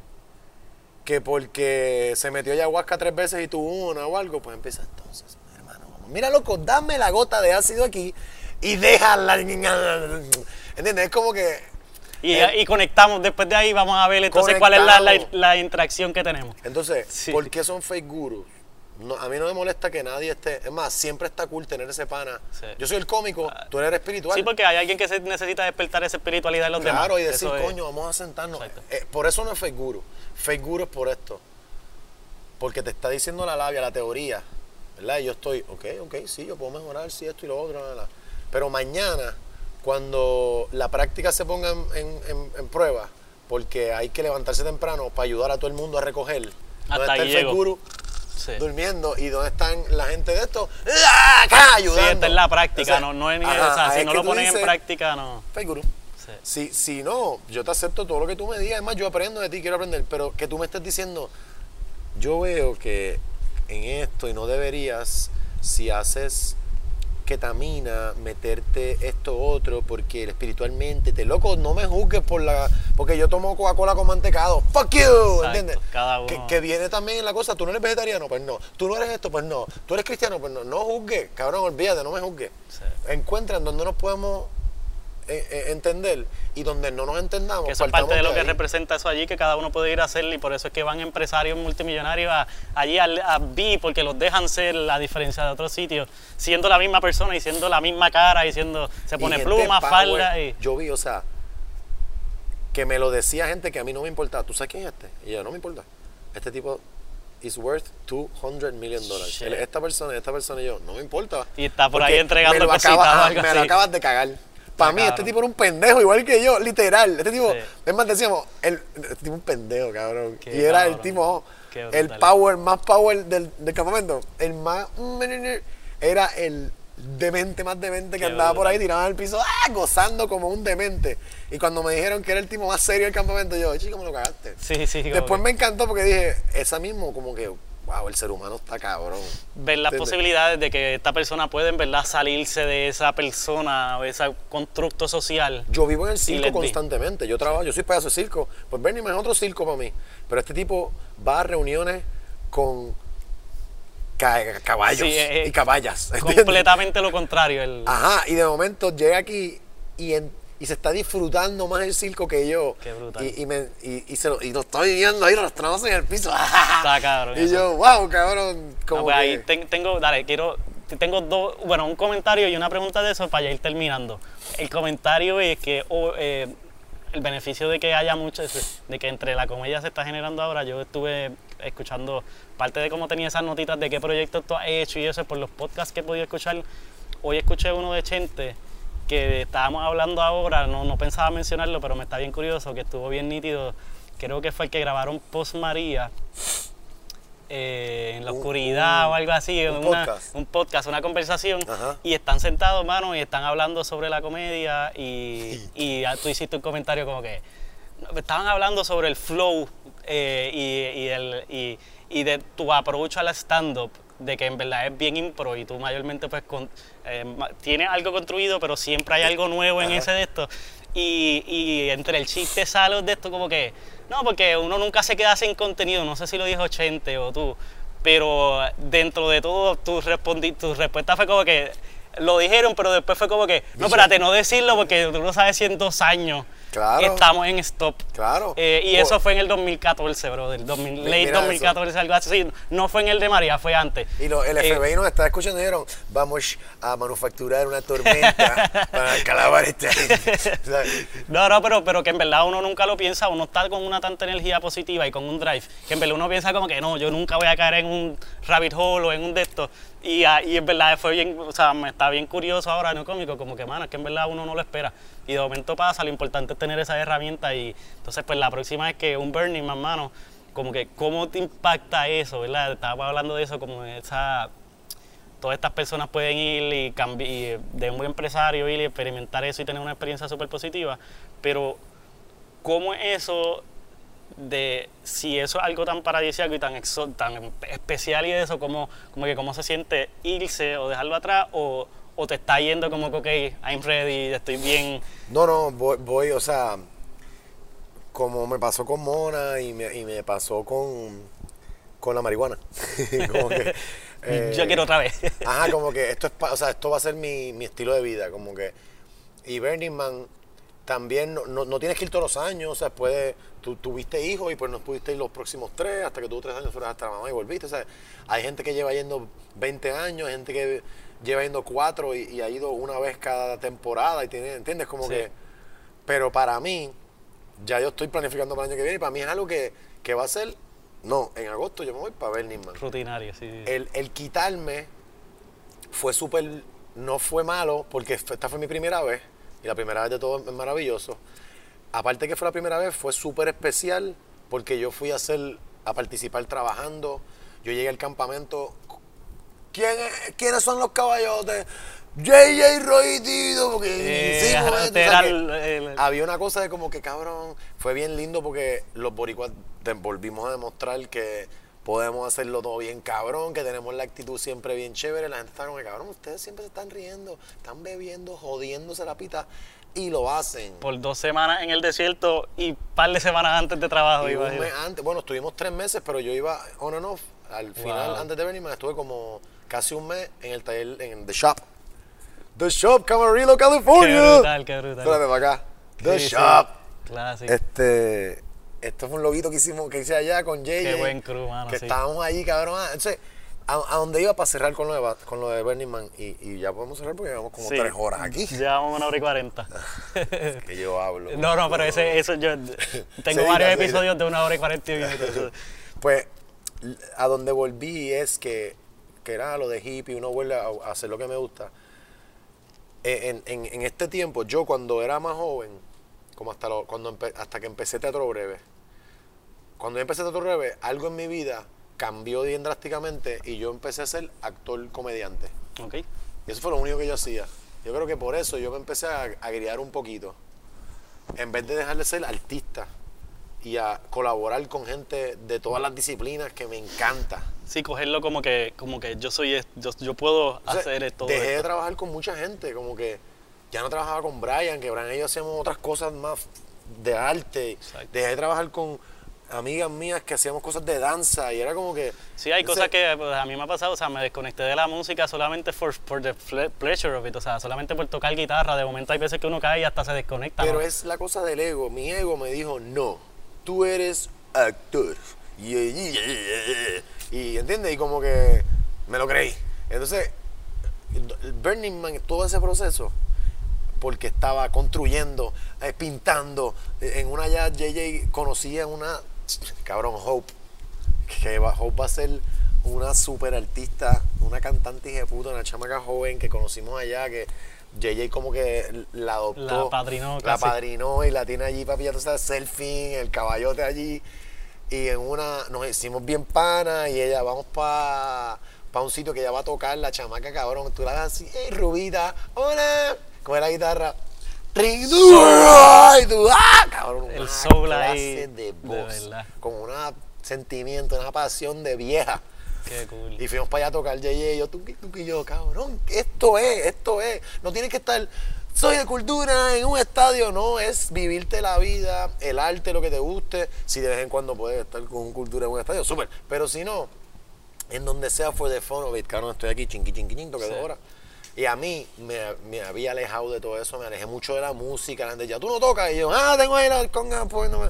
que porque se metió ayahuasca tres veces y tuvo una o algo, pues empieza entonces, hermano, vamos. Mira, loco, dame la gota de ácido aquí y déjala. ¿Entiendes? Es como que. Y, eh, y conectamos, después de ahí vamos a ver entonces cuál es la, la, interacción que tenemos. Entonces, Sí. ¿por qué son fake gurus? No, a mí no me molesta que nadie esté. Es más, siempre está cool tener ese pana. Sí. Yo soy el cómico, tú eres espiritual. Sí, porque hay alguien que se necesita despertar esa espiritualidad en los demás. Claro, y decir, Eso es- coño, vamos a sentarnos. Eh, por eso no es fake guru. Fake guru es por esto. Porque te está diciendo la labia, la teoría. ¿Verdad? Y yo estoy, ok, ok, sí, yo puedo mejorar, sí, esto y lo otro. bla. Pero mañana, cuando la práctica se ponga en, en- prueba, porque hay que levantarse temprano para ayudar a todo el mundo a recoger. Hasta ¿Dónde está el guru? Sí. Durmiendo. ¿Y dónde están la gente de esto? ¡Ah, acá, Sí, ayudando! esta es la práctica, O sea, no, no es ni ajá, o sea, si es no lo tú pones en práctica, no. Guru. Sí. Si, si no, yo te acepto todo lo que tú me digas. Además, yo aprendo de ti, quiero aprender. Pero que tú me estés diciendo, yo veo que en esto y no deberías, si haces ketamina, meterte esto otro, porque espiritualmente te loco, no me juzgues por la. Porque yo tomo Coca-Cola con mantecado. ¡Fuck you! Exacto, ¿Entiendes? cada uno- Que, que viene también en la cosa. Tú no eres vegetariano, pues no. Tú no eres esto, pues no. Tú eres cristiano, pues no. No juzgues, cabrón, olvídate, no me juzgues. Sí. Encuentran donde nos podemos eh, eh, entender y donde no nos entendamos. Que eso es parte de lo que ahí. representa eso allí, que cada uno puede ir a hacer y por eso es que van empresarios multimillonarios a- allí al- a, B porque los dejan ser la diferencia de otros sitios, siendo la misma persona y siendo la misma cara y siendo, se pone pluma, power, falda y... Yo vi, o sea, que me lo decía gente que a mí no me importaba. ¿Tú sabes quién es este? Y yo, no me importa. Este tipo is worth 200 million dollars. Shit. Él es Esta persona, esta persona y yo, no me importa. Y está por ahí entregando me lo algo Me lo acabas de cagar. Para mí, este tipo era un pendejo, igual que yo, literal. Este tipo, Sí. es más, decíamos, el, este tipo es un pendejo, cabrón. Qué y era el tipo, el power, más power del, del campamento. El más. Era el demente más demente que Qué andaba por ahí tirado al piso, ¡ah! gozando como un demente. Y cuando me dijeron que era el tipo más serio del campamento, yo, chico, me lo cagaste. Sí, sí, Después que me encantó porque dije, esa mismo, como que, wow, el ser humano está cabrón. ver las ¿Entiendes? posibilidades de que esta persona pueda en verdad salirse de esa persona o ese constructo social. Yo vivo en el circo constantemente. Yo trabajo, yo soy payaso de circo. Pues Bernie es otro circo para mí. Pero este tipo va a reuniones con ca- caballos Sí, eh, eh, y caballas. ¿entiendes? Completamente lo contrario. El, Ajá, y de momento llega aquí y, en- y se está disfrutando más el circo que yo. Qué brutal. Y, y, me- y- y se lo, y lo está viviendo ahí arrastrándose en el piso. Está cabrón Y eso. yo, wow, cabrón. Ah, Como pues que- ahí ten- tengo, dale, quiero, tengo dos, bueno, un comentario y una pregunta de eso para ya ir terminando. El comentario es que oh, eh, el beneficio de que haya mucho, de que entre la comedia se está generando ahora, yo estuve escuchando parte de cómo tenía esas notitas de qué proyectos tú has hecho y eso por los podcasts que he podido escuchar. Hoy escuché uno de Chente que estábamos hablando ahora, no, no pensaba mencionarlo, pero me está bien curioso, que estuvo bien nítido. Creo que fue el que grabaron Post María eh, en la Un- oscuridad un- o algo así, un una- podcast. un podcast, una conversación, Ajá. y están sentados, mano, y están hablando sobre la comedia, y, y tú hiciste un comentario como que estaban hablando sobre el flow eh, y, y el, y, y de tu approach al stand-up, de que en verdad es bien impro y tú mayormente pues con, eh, tienes algo construido, pero siempre hay algo nuevo en Ajá. ese de esto. Y, y entre el chiste sale de esto como que, no, porque uno nunca se queda sin contenido, no sé si lo dijo Chente o tú, pero dentro de todo tu, respondi- tu respuesta fue como que lo dijeron, pero después fue como que, no, espérate, no decirlo porque tú no sabes si en dos años Claro. estamos en stop. Claro. Eh, y eso fue en el 2014, bro, del 2000, Mi- late mira 2014, algo así. No fue en el de María, fue antes. Y lo- el Eh, FBI nos está escuchando y dijeron, vamos a manufacturar una tormenta para calabar este. No, no, pero, pero que en verdad uno nunca lo piensa, uno está con una tanta energía positiva y con un drive, que en verdad uno piensa como que no, yo nunca voy a caer en un, rabbit hole o en un de estos. Y, ah, y en verdad fue bien, o sea, me está bien curioso ahora, no cómico, como que, mano, es que en verdad uno no lo espera. Y de momento pasa, lo importante es tener esa herramienta y entonces pues la próxima vez que un Burning Man, mano, como que cómo te impacta eso, ¿verdad? Estaba hablando de eso, como esa todas estas personas pueden ir y, cambiar, de un buen empresario ir y experimentar eso y tener una experiencia súper positiva, pero ¿cómo eso de si eso es algo tan paradisíaco y tan, tan especial y eso, como, como que cómo se siente irse o dejarlo atrás o, o te está yendo como que, ok, I'm ready, estoy bien? No, no, voy, voy o sea, como me pasó con Mona y me, y me pasó con, con la marihuana. como que, eh, Yo quiero otra vez. ajá, como que esto es, o sea, esto va a ser mi, mi estilo de vida, como que, y Burning Man también no, no, tienes que ir todos los años, o sea, puede, tú tuviste hijos y pues no pudiste ir los próximos tres, hasta que tuvo tres años fueras hasta la mamá y volviste, o sea, hay gente que lleva yendo 20 años, hay gente que lleva yendo cuatro y, ha ido una vez cada temporada y tiene, ¿entiendes? Como que, pero para mí, ya yo estoy planificando para el año que viene y para mí es algo que, que va a ser, no, en agosto yo me voy para ver Man. Rutinario, sí. El, el quitarme fue súper, no fue malo porque esta fue mi primera vez y la primera vez de todo es maravilloso. Aparte que fue la primera vez, fue súper especial porque yo fui a hacer, a participar trabajando. Yo llegué al campamento. ¿Quién ¿Quiénes son los caballotes? JJ Roy Tito, porque eh, había una cosa de como que cabrón, fue bien lindo porque los boricuas volvimos a demostrar que podemos hacerlo todo bien cabrón, que tenemos la actitud siempre bien chévere. La gente está como, cabrón, ustedes siempre se están riendo, están bebiendo, jodiéndose la pita y lo hacen. Por dos semanas en el desierto y un par de semanas antes de trabajo. Y un mes antes, bueno, estuvimos tres meses, pero yo iba on and off. Al final, antes de venir, estuve como casi un mes en el taller, en The Shop. The Shop, Camarillo, California. Qué brutal, qué brutal. Espérate para acá. The Shop. Clásico. Este esto fue un loguito que hicimos, que hice allá con Jay. Qué buen crew, mano. Que estábamos allí, cabrón. Ah, entonces, a, a, donde iba para cerrar con lo de, con lo de Burning Man. Y, y ya podemos cerrar porque llevamos como tres horas aquí. Llevamos una hora y cuarenta. que yo hablo. No, no, pero ese, eso yo tengo varios episodios de una hora y cuarenta minutos. pues, a donde volví es que, que era lo de hippie, uno vuelve a, hacer lo que me gusta. E, en, en, en este tiempo, yo cuando era más joven, como hasta, lo, cuando hasta que empecé teatro breve, cuando yo empecé Teatro Breve, algo en mi vida cambió bien drásticamente y yo empecé a ser actor comediante. Ok. Y eso fue lo único que yo hacía. Yo creo que por eso yo me empecé a, a un poquito. En vez de dejar de ser artista y a colaborar con gente de todas las disciplinas que me encanta. Sí, cogerlo como que, como que yo soy, yo, yo puedo hacer esto. Dejé de trabajar con mucha gente, como que ya no trabajaba con Brian, que Brian y yo hacíamos otras cosas más de arte. Dejé de trabajar con amigas mías que hacíamos cosas de danza y era como que... Sí, hay cosas que pues, a mí me ha pasado, o sea, me desconecté de la música solamente for, for the pleasure of it, o sea, solamente por tocar guitarra, de momento hay veces que uno cae y hasta se desconecta. Pero es la cosa del ego, mi ego me dijo, no, tú eres actor. Y, y, ¿entiendes? Y como que me lo creí. Entonces, Burning Man, todo ese proceso, porque estaba construyendo, eh, pintando. En una ya JJ conocía una cabrón, Hope, que Hope va a ser una super artista, una cantante hija de puta, una chamaca joven que conocimos allá, que JJ como que la adoptó. La padrinó. La padrinó y la tiene allí ya tú sabes, selfie, el caballote allí. Y en una, nos hicimos bien pana y ella, vamos para pa un sitio que ella va a tocar, la chamaca cabrón, tú la das así, hey Rubita, hola, con la guitarra ¡Ah! Cabrón, el soul ahí. De voz. con un sentimiento, una pasión de vieja. Qué cool. Y fuimos para allá a tocar Yeye y yo, tú, tú y yo, cabrón, esto es, esto es. No tienes que estar, soy de cultura en un estadio, no, es vivirte la vida, el arte, lo que te guste. Si de vez en cuando puedes estar con cultura en un estadio, súper. Pero si no, en donde sea fue de fono, cabrón, estoy aquí, chinqui, chinqui, chinqui, que sí. hora. Y a mí me, había alejado de todo eso, me alejé mucho de la música. La gente ya tú no tocas. Y yo, ah, tengo ahí la conga, pues no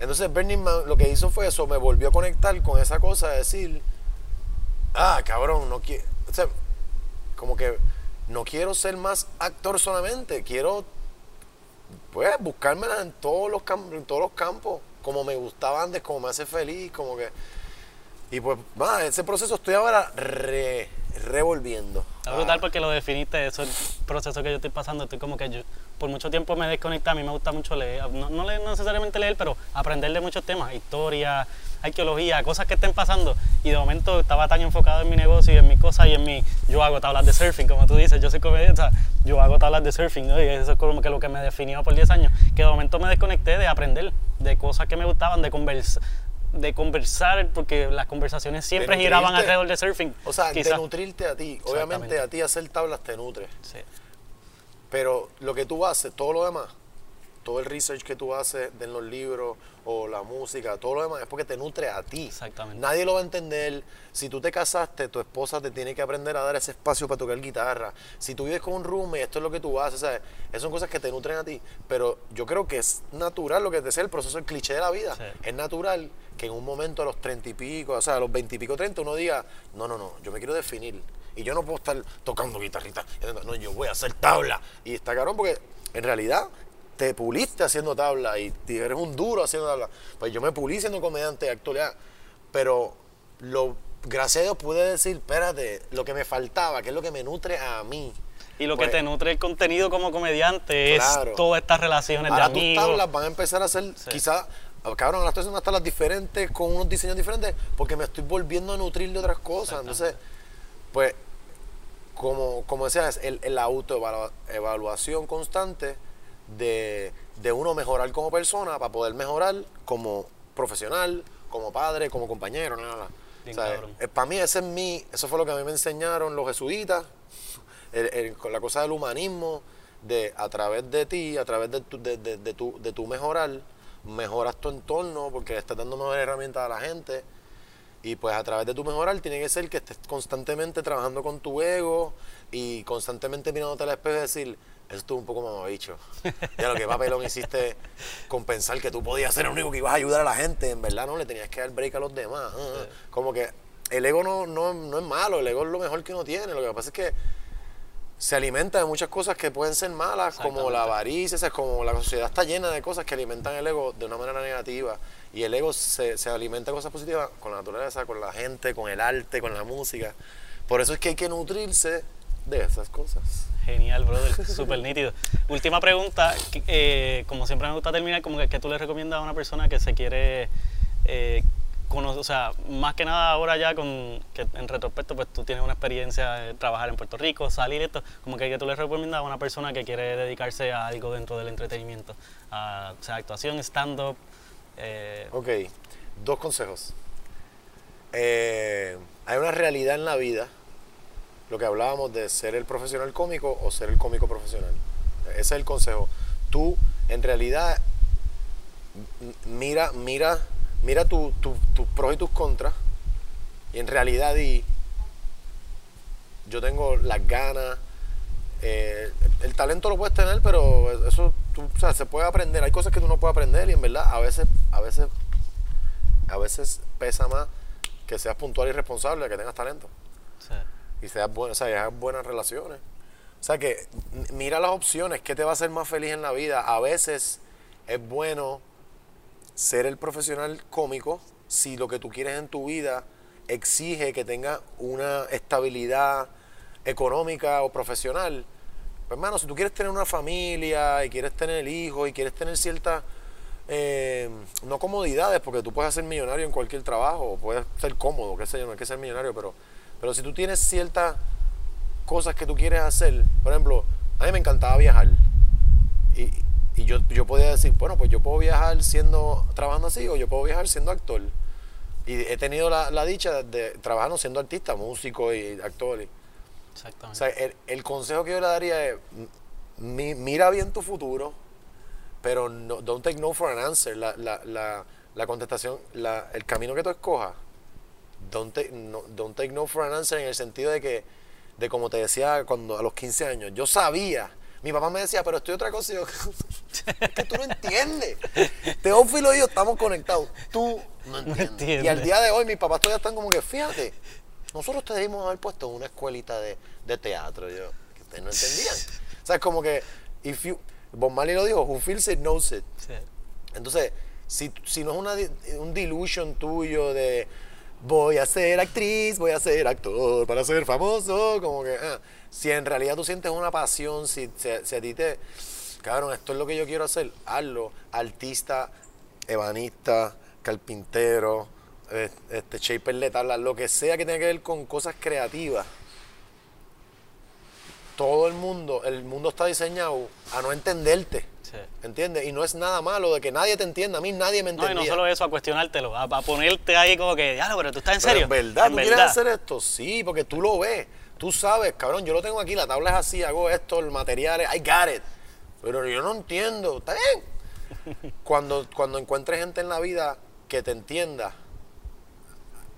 Entonces Bernie lo que hizo fue eso, me volvió a conectar con esa cosa de decir, ah, cabrón, no quiero. O sea, como que no quiero ser más actor solamente, quiero pues buscármela en todos los en todos los campos, como me gustaba antes, como me hace feliz, como que Y pues, va, ese proceso estoy ahora re- revolviendo. Está brutal porque lo definiste, eso es el proceso que yo estoy pasando. Estoy como que yo por mucho tiempo me desconecté, a mí me gusta mucho leer, no, leer necesariamente leer, pero aprender de muchos temas, historia, arqueología, cosas que estén pasando. Y de momento estaba tan enfocado en mi negocio y en mis cosas y en mi, yo hago tablas de surfing, como tú dices, yo soy comediante, yo hago tablas de surfing, ¿no? y eso es como que lo que me definió por 10 años, que de momento me desconecté de aprender, de cosas que me gustaban, de conversar de conversar, porque las conversaciones siempre giraban alrededor de surfing. O sea, quizás. de nutrirte a ti. Obviamente a ti hacer tablas te nutre. Sí. Pero lo que tú haces, todo lo demás, todo el research que tú haces de en los libros o la música, todo lo demás es porque te nutre a ti. Exactamente. Nadie lo va a entender. Si tú te casaste, tu esposa te tiene que aprender a dar ese espacio para tocar guitarra. Si tú vives con un roommate, esto es lo que tú haces, ¿sabes? Esas son cosas que te nutren a ti. Pero yo creo que es natural lo que te decía el proceso, el cliché de la vida. Sí. Es natural que en un momento a los treinta y pico, o sea, a los veintipico, treinta, uno diga, no, no, no, yo me quiero definir. Y yo no puedo estar tocando guitarrita. No, yo voy a hacer tabla. Y está cabrón porque en realidad te puliste haciendo tabla y eres un duro haciendo tabla. Pues yo me pulí siendo comediante de actualidad. Pero lo, gracias a Dios pude decir, espérate, lo que me faltaba, que es lo que me nutre a mí. Y lo Pues, que te nutre el contenido como comediante Claro. es todas estas relaciones Ahora de tus amigos. tablas van a empezar a ser, quizás, cabrón, ahora estoy haciendo unas tablas diferentes, con unos diseños diferentes, porque me estoy volviendo a nutrir de otras cosas. Entonces, pues, como, como decía, es el, el autoevaluación constante de, de uno mejorar como persona para poder mejorar como profesional, como padre, como compañero, nada, O sea, eh, para mí ese es mi, eso fue lo que a mí me enseñaron los jesuitas, el- la cosa del humanismo, de a través de ti, a través de tu, de, de- de tu, de tu mejorar, mejoras tu entorno porque estás dando mejores herramientas a la gente. Y pues a través de tu mejorar tiene que ser que estés constantemente trabajando con tu ego y constantemente mirándote al espejo y decir, eso estuvo un poco mamabicho. Ya lo que papelón hiciste con pensar que tú podías ser el único que ibas a ayudar a la gente. En verdad no, le tenías que dar break a los demás. Ah, Como que el ego no, no, no es malo, el ego es lo mejor que uno tiene. Lo que pasa es que se alimenta de muchas cosas que pueden ser malas, como la avaricia, como la sociedad está llena de cosas que alimentan el ego de una manera negativa. Y el ego se, se alimenta de cosas positivas con la naturaleza, con la gente, con el arte, con la música. Por eso es que hay que nutrirse de esas cosas. Genial, brother, súper nítido. Última pregunta, eh, como siempre me gusta terminar, como que, que tú le recomiendas a una persona que se quiere eh, conocer, o sea, más que nada ahora ya con que en retrospecto pues tú tienes una experiencia de trabajar en Puerto Rico, salir esto, como que, que tú le recomiendas a una persona que quiere dedicarse a algo dentro del entretenimiento, a, o sea, actuación, stand-up, eh, Ok, dos consejos. Eh, hay una realidad en la vida, lo que hablábamos de ser el profesional cómico o ser el cómico profesional. Ese es el consejo. Tú, en realidad, mira, mira, mira tu- tu- tus pros y tus contras y en realidad di, yo tengo las ganas, eh, el talento lo puedes tener, pero eso tú, o sea, se puede aprender. Hay cosas que tú no puedes aprender y en verdad a veces, a veces, a veces pesa más que seas puntual y responsable, que tengas talento sea, y seas bueno, o sea, hagas buenas relaciones. O sea que mira las opciones, ¿qué te va a hacer más feliz en la vida? A veces es bueno ser el profesional cómico si lo que tú quieres en tu vida exige que tengas una estabilidad económica o profesional. Pues hermano, si tú quieres tener una familia y quieres tener hijos y quieres tener ciertas, eh, no comodidades, porque tú puedes ser millonario en cualquier trabajo, puedes ser cómodo, qué sé yo, no hay que ser millonario, pero, pero si tú tienes ciertas cosas que tú quieres hacer, por ejemplo, a mí me encantaba viajar. Y, y yo, yo podía decir, bueno, pues yo puedo viajar siendo, trabajando así, o yo puedo viajar siendo actor. Y he tenido la, la dicha de trabajando siendo artista, músico y actor. y- o exactamente. sea, el, el consejo que yo le daría es, mi- mira bien tu futuro, pero no, don't take no for an answer. La, la, la, la contestación, el camino que tú escojas, don't take, no, don't take no for an answer en el sentido de que, de como te decía cuando a los 15 años, yo sabía, mi papá me decía, pero estoy otra cosa, y yo, es que tú no entiendes. Teófilo y yo estamos conectados, tú no entiendes. Y al día de hoy mis papás todavía están como que, fíjate, nosotros te debimos haber puesto una escuelita de, de teatro, yo, que ustedes no entendían. O sea, es como que, if you, Bob Marley lo dijo, who feels it knows it. Sí. Entonces, si, si no es una, un delusion tuyo de, voy a ser actriz, voy a ser actor para ser famoso. Como que, ah, si en realidad tú sientes una pasión, si, si, a ti te, cabrón, esto es lo que yo quiero hacer, hazlo. Artista, ebanista, carpintero, eh, este, shaper de lo que sea que tenga que ver con cosas creativas. Todo el mundo, el mundo está diseñado a no entenderte. Sí. ¿Entiendes? Y no es nada malo de que nadie te entienda. A mí nadie me No, y entendía. no solo eso, a cuestionártelo, a, a ponerte ahí como que, ya, pero tú estás en Pero serio. en verdad, En ¿tú quieres hacer esto? Sí, porque tú lo ves. Tú sabes, cabrón, yo lo tengo aquí, la tabla es así, hago esto, el material, es- I got it. Pero yo no entiendo. ¿Está bien? Cuando, cuando encuentres gente en la vida que te entienda,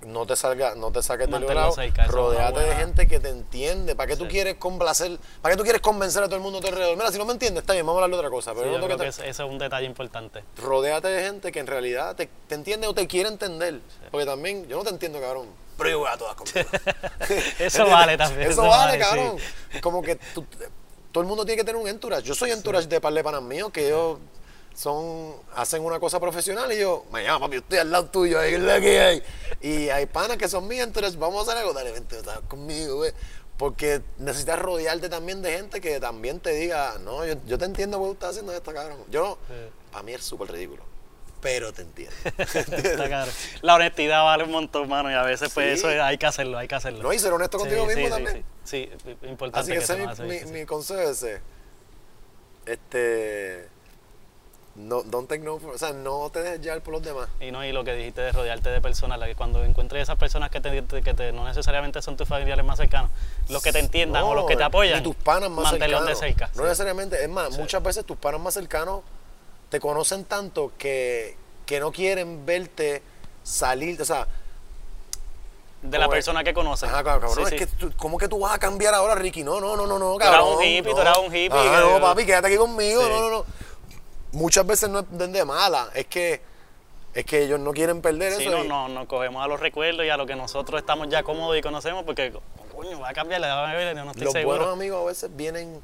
no te salga, no te saques del lado, rodeate de gente que te entiende. ¿Para qué tú Sí. quieres complacer? ¿Para qué tú quieres convencer a todo el mundo a tu alrededor? Mira, si no me entiendes, está bien, vamos a hablar de otra cosa. Pero Sí, yo creo que te- eso es un detalle importante. rodéate de gente que en realidad te, te entiende o te quiere entender. Porque también, yo no te entiendo, cabrón. Pero yo voy a todas contigo. Eso vale también, Eso, eso vale, vale, cabrón. Como que tú- todo el mundo tiene que tener un entourage. Yo soy entourage de par de panas míos que ellos son, hacen una cosa profesional y yo, me llama, papi, yo estoy al lado tuyo, ahí es la que hay. Y hay panas que son mis entourage, vamos a hacer algo, dale, vente, estás conmigo, güey. Porque necesitas rodearte también de gente que también te diga, no, yo, yo te entiendo por qué tú estás haciendo esto, cabrón. Yo, Sí. para mí es súper ridículo, pero te entiendo. La honestidad vale un montón, mano, y a veces pues eso es- hay que hacerlo, hay que hacerlo. no, y ser honesto contigo Sí, mismo sí, también. Sí, sí, importante Así que ese se es mi, mi- mi consejo es ese. Este. No, don't take no for- o sea, no te dejes llevar por los demás. Y no, y lo que dijiste de rodearte de personas, la que cuando encuentres esas personas que te, que te- no necesariamente son tus familiares más cercanos, los que te entiendan o los que te apoyan, Ni tus panas más cercanos. de cerca. No sí. necesariamente. Es más, muchas veces tus panas más cercanos te conocen tanto que, que no quieren verte salir. O sea, De la persona que conocen. Ajá, cabrón, Sí, es sí. que tú- ¿cómo que tú vas a cambiar ahora, Ricky? No, no, no, no, no, eras cabrón. un hippie, no. tú eras un hippie, Ajá, que- no, papi, quédate aquí conmigo. Sí. No, no, no. Muchas veces no es de mala, es que, es que ellos no quieren perder Sí, eso. no, y- no, nos cogemos a los recuerdos y a lo que nosotros estamos ya cómodos y conocemos, porque, coño, va a cambiar, va a ver, yo no estoy Los seguro. buenos amigos a veces vienen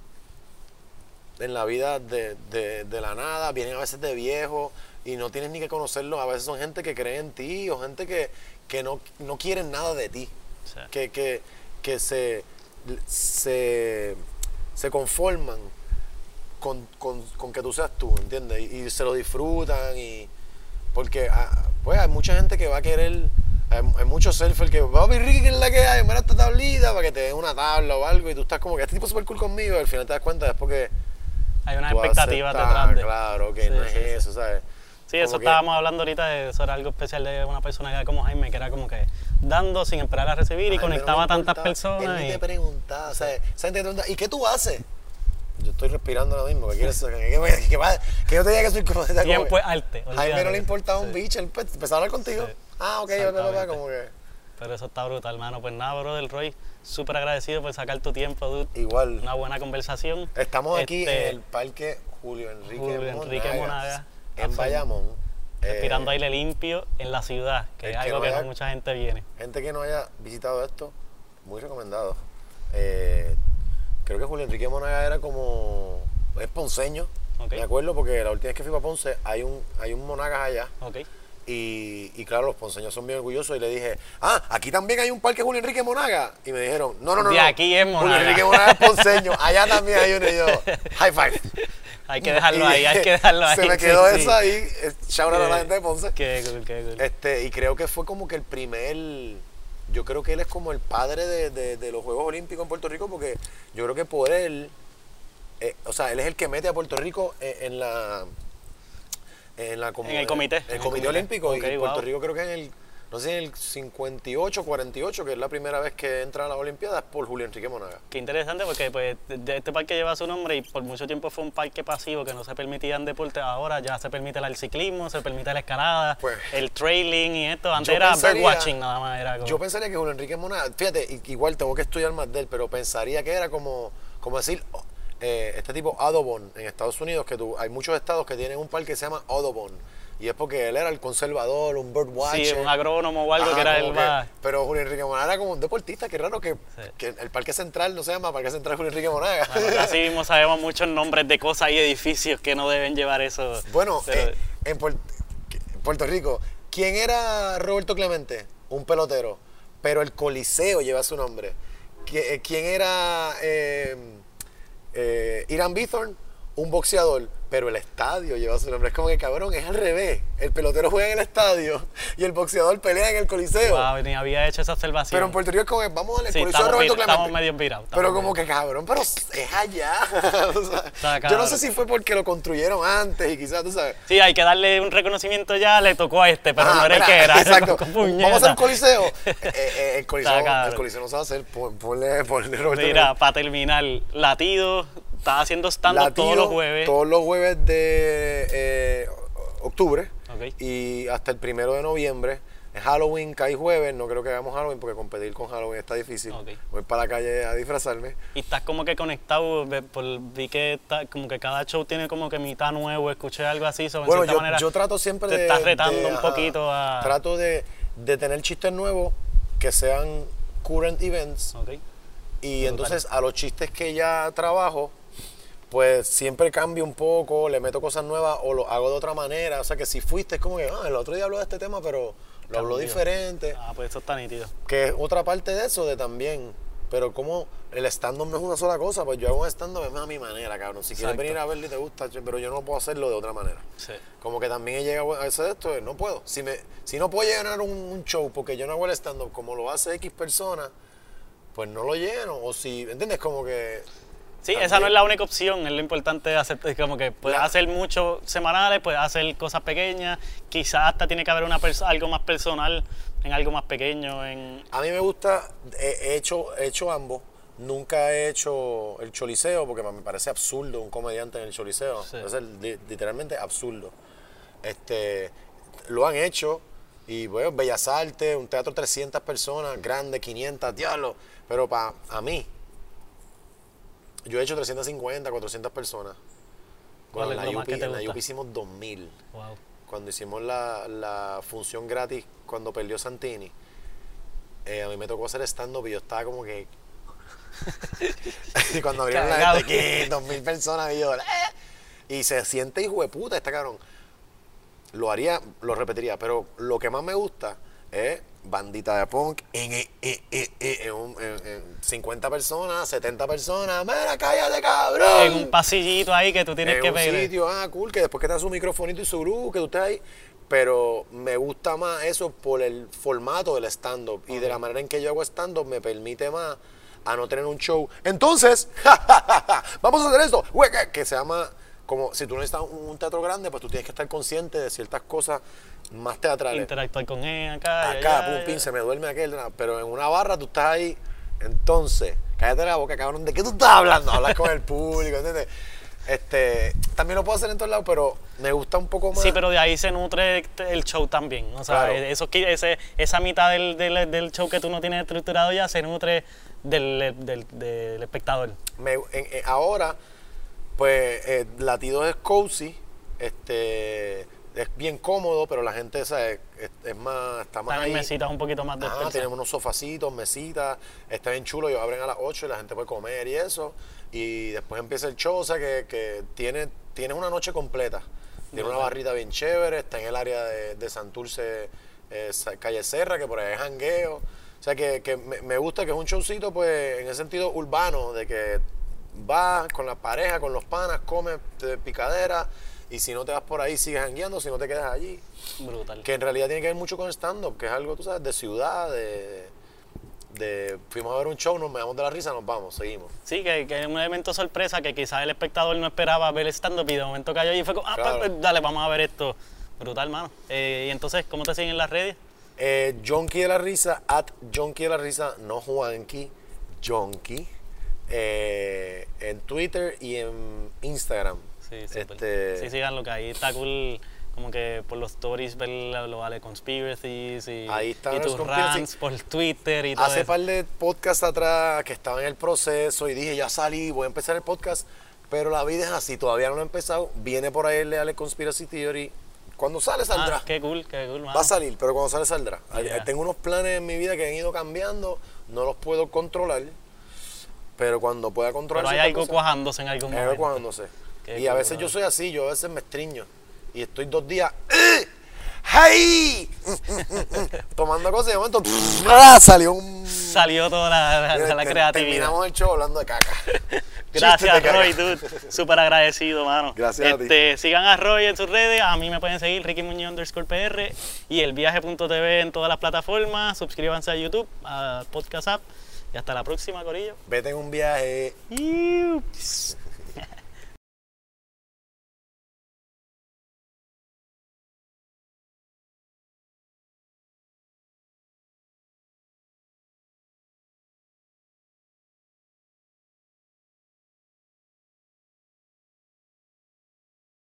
en la vida de, de- de la nada, vienen a veces de viejos y no tienes ni que conocerlos. A veces son gente que cree en ti o gente que, que no, no quieren nada de ti. Sí. Que, que, que se, se, se conforman con, con- con que tú seas tú, ¿entiendes? Y, y se lo disfrutan y... Porque ah, pues hay mucha gente que va a querer... Hay, hay muchos surfers que, papi Ricky, ¿qué es la que hay? Mira esta tablita para que te den una tabla o algo y tú estás como que este tipo es súper cool conmigo y al final te das cuenta después que Hay unas tú expectativas aceptas, detrás de... Claro, que Sí, no es sí, eso, ¿sabes? Sí, eso Como que- estábamos hablando ahorita, de, eso era algo especial de una persona que como Jaime, que era como que dando sin esperar a recibir y Ay, conectaba a pero no me tantas personas. Él y- te preguntaba, ¿sabes? Esa gente te pregunta, ¿y qué tú haces? Yo estoy respirando ahora mismo, ¿qué quieres que, que, que, yo te diga que soy como... Tiempo es arte. Jaime no olvídate. le importaba un bicho, él pues, empezaba a hablar contigo. Ah, ok, yo, como que... Pero eso está brutal, hermano. Pues nada, bro, del Roy, súper agradecido por sacar tu tiempo, dude. Igual. Una buena conversación. Estamos aquí Este, en el parque Julio Enrique, Julio Enrique Monagas, en. Bayamón. Respirando Eh, aire limpio en la ciudad, que es que algo no que no mucha gente viene. Gente que no haya visitado esto, muy recomendado. Eh, creo que Julio Enrique Monagas era como... Es ponceño, Ok. me acuerdo, porque la última vez que fui para Ponce hay un, hay un Monagas allá. Y, y claro, los ponceños son bien orgullosos y le dije, ah, aquí también hay un parque Julio Enrique Monaga. Y me dijeron, no, no, no. De no, aquí es Julio Monaga. Enrique Monaga es ponceño, allá también hay uno y yo, high five. Hay que dejarlo Y ahí, hay que dejarlo ahí. Se me quedó sí. eso ahí, eh, shout out a la gente de Ponce. Qué cool, qué cool. Este, y creo que fue como que el primer, yo creo que él es como el padre de, de- de los Juegos Olímpicos en Puerto Rico porque yo creo que por él, eh, o sea, él es el que mete a Puerto Rico en, en la... En, la, como- En el comité, El, en el comité comité. olímpico. y Ok, Puerto wow. Rico creo que en el, no sé, en el 58, 48, que es la primera vez que entra a las Olimpiadas por Julio Enrique Monaga. Qué interesante porque pues, de- este parque lleva su nombre y por mucho tiempo fue un parque pasivo que no se permitían deportes. Ahora ya se permite el ciclismo, se permite la escalada, Pues, el trailing y esto. Antes era pensaría- birdwatching nada más. Era como, Yo pensaría que Julio Enrique Monaga, fíjate, igual tengo que estudiar más de él, pero pensaría que era como, como decir, oh, eh, este tipo Audubon en Estados Unidos, que tú, hay muchos estados que tienen un parque que se llama Audubon. Y es porque él era el conservador, un birdwatcher. sí, un agrónomo o algo Ajá, que era el que- más... Pero Julio Enrique Monaga era como un deportista, qué raro que, que el Parque Central no se llama Parque Central Julio Enrique Monaga. Bueno, así mismo sabemos muchos nombres de cosas y edificios que no deben llevar eso. Bueno, Pero- eh, en Puer- en Puerto Rico, ¿quién era Roberto Clemente? un pelotero, pero el Coliseo lleva su nombre. ¿Qui- eh, ¿Quién era eh, eh, Irán Bithorn? Un boxeador, pero el estadio lleva su nombre. Es como que cabrón, es al revés. El pelotero juega en el estadio y el boxeador pelea en el Coliseo. Wow, ni había hecho esa observación. Pero en Puerto Rico es como que vamos al Sí, Coliseo de Roberto vir- estamos Clemente. medio virados. Pero como que cabrón, pero es allá. O sea, Está yo no sé si fue porque lo construyeron antes y quizás, tú sabes. Sí, hay que darle un reconocimiento ya, le tocó a este, pero Ah, no era el que era. Exacto. Vamos a hacer un puñeta. coliseo. Eh, eh, el, coliseo Está cabrón. el coliseo no se va a hacer. Pon- Ponle, ponle Roberto Mira, para terminar, Latido está haciendo stand-up todos los jueves. Todos los jueves de eh, octubre Ok. y hasta el primero de noviembre. Es Halloween, cae jueves. No creo que hagamos Halloween porque competir con Halloween está difícil. Ok. Voy para la calle a disfrazarme. Y estás como que conectado, por- vi que está- como que cada show tiene como que mitad nuevo, escuché algo así, so, en Bueno, cierta yo, manera yo trato siempre te de. estás retando de, un poquito a... Trato de, de tener chistes nuevos que sean current events. Ok. Y entonces a los chistes que ya trabajo, pues siempre cambio un poco, le meto cosas nuevas o lo hago de otra manera. O sea que si fuiste es como que, ah, el otro día habló de este tema, pero lo habló Cambió. diferente. Ah, pues eso está nítido. Que es otra parte de eso, de también. Pero como el stand-up no es una sola cosa, pues yo hago un stand-up es más a mi manera, cabrón. Si quieres venir a verlo y te gusta, pero yo no puedo hacerlo de otra manera. Sí. Como que también he llegado a hacer esto, eh, no puedo. Si, me, si no puedo llenar un, un show porque yo no hago el stand-up como lo hace X persona, pues no lo lleno. O si, ¿entiendes? Como que... Sí, También. esa no es la única opción, es lo importante hacer, es como que puedes hacer muchos semanales, puedes hacer cosas pequeñas, quizás hasta tiene que haber una algo más personal en algo más pequeño, en... A mí me gusta, he, he hecho, he hecho ambos. Nunca he hecho el choliseo porque me parece absurdo un comediante en el choliseo. Sí. Es literalmente absurdo. Este, lo han hecho y bueno, Bellas Artes, un teatro 300 personas, grande, 500, diablo. Pero para a mí, yo he hecho 350, 400 personas. ¿Cuál Bueno, es en la que en la? UPI hicimos 2000 Wow. cuando hicimos la, la función gratis cuando perdió Santini, eh, a mí me tocó hacer stand-up y yo estaba como que. y cuando abrieron la gente, ¿qué? Dos mil personas y yo. "Eh". Y se siente hijo de puta este cabrón. Lo haría, lo repetiría, pero lo que más me gusta es bandita de punk en, en, en- en- en un- en- en 50 personas, 70 personas. ¡Mira, cállate, cabrón! En un pasillito ahí que tú tienes en que un ver. sitio, ah, cool, que después que te da su microfonito y su grupo, que tú estés ahí. Pero me gusta más eso por el formato del stand-up y de la manera en que yo hago stand-up me permite más a no tener un show. Entonces, vamos a hacer esto, que, que se llama como si tú necesitas un, un teatro grande, pues tú tienes que estar consciente de ciertas cosas más teatrales. interactuar con él acá. Acá, allá, pum, pin, se me duerme aquel, pero en una barra tú estás ahí, entonces, cállate la boca, cabrón, ¿de qué tú estás hablando? Hablas con el público, ¿entiendes? Este, también lo puedo hacer en todos lados, pero me gusta un poco más. Sí, pero de ahí se nutre el show también. O sea, Claro. eso, que- ese, esa mitad del, del, del show que tú no tienes estructurado ya se nutre del, del, del espectador. Me- en- en- ahora, pues, eh, Latidos es cozy, este, es bien cómodo, pero la gente, ¿sabes? Es, es más, está más ahí. mesitas un poquito más Ah, dispersas. tenemos unos sofacitos, mesitas, está bien chulo, ellos abren a las 8 y la gente puede comer y eso. Y después empieza el show, o sea que, que tiene, tiene una noche completa. Tiene una barrita bien chévere, está en el área de, de Santurce, eh, calle Serra, que por ahí es jangueo. O sea que, que me, me gusta que es un showcito, pues, en el sentido urbano, de que vas con la pareja, con los panas, comes de picadera, y si no te vas por ahí, sigues jangueando, si no te quedas allí Brutal. que en realidad tiene que ver mucho con stand-up, que es algo, tú sabes, de ciudad, de, de fuimos a ver un show, nos damos de la risa, nos vamos, seguimos. Sí, que, que es un evento sorpresa que quizás el espectador no esperaba ver stand-up y de momento cayó y fue como, ah, Claro. pues, pues, dale, vamos a ver esto. Brutal, mano. Eh, y entonces, ¿cómo te siguen en las redes? Eh, Jonky de la risa, at Jonky de la risa, no Juanqui, Jonky, eh, en Twitter y en Instagram. Sí, súper. Este, Sí, sigan lo que ahí está cool. Como que por los stories ver lo lo vale conspiracies y, Ahí y los tus rants por Twitter y todo Hace eso. par de podcasts atrás que estaba en el proceso y dije, ya salí, voy a empezar el podcast, pero la vida es así, todavía no lo he empezado. Viene por ahí el Leale Conspiracy Theory. Cuando sale, saldrá. Ah, qué cool, qué cool, mano. Va a salir, pero cuando sale saldrá. Yeah. Tengo unos planes en mi vida que han ido cambiando, no los puedo controlar, pero cuando pueda controlar Pero hay algo cuajándose en algún hay algo momento. cuajándose. Y a veces yo soy así, yo a veces me estriño y estoy dos días. ¡eh! ¡Ay! Tomando cosas y de momento ¡ah! salió un. Salió toda la, la- la Ter- creatividad. Terminamos el show hablando de caca. Gracias, caca. Roy, dude. Súper agradecido, mano. Gracias a ti. este, Sigan a Roy en sus redes. A mí me pueden seguir, Ricky Muñoz underscore PR y elviaje.tv en todas las plataformas. Suscríbanse a YouTube, a Podcast App. Y hasta la próxima, Corillo. Vete en un viaje. Iu.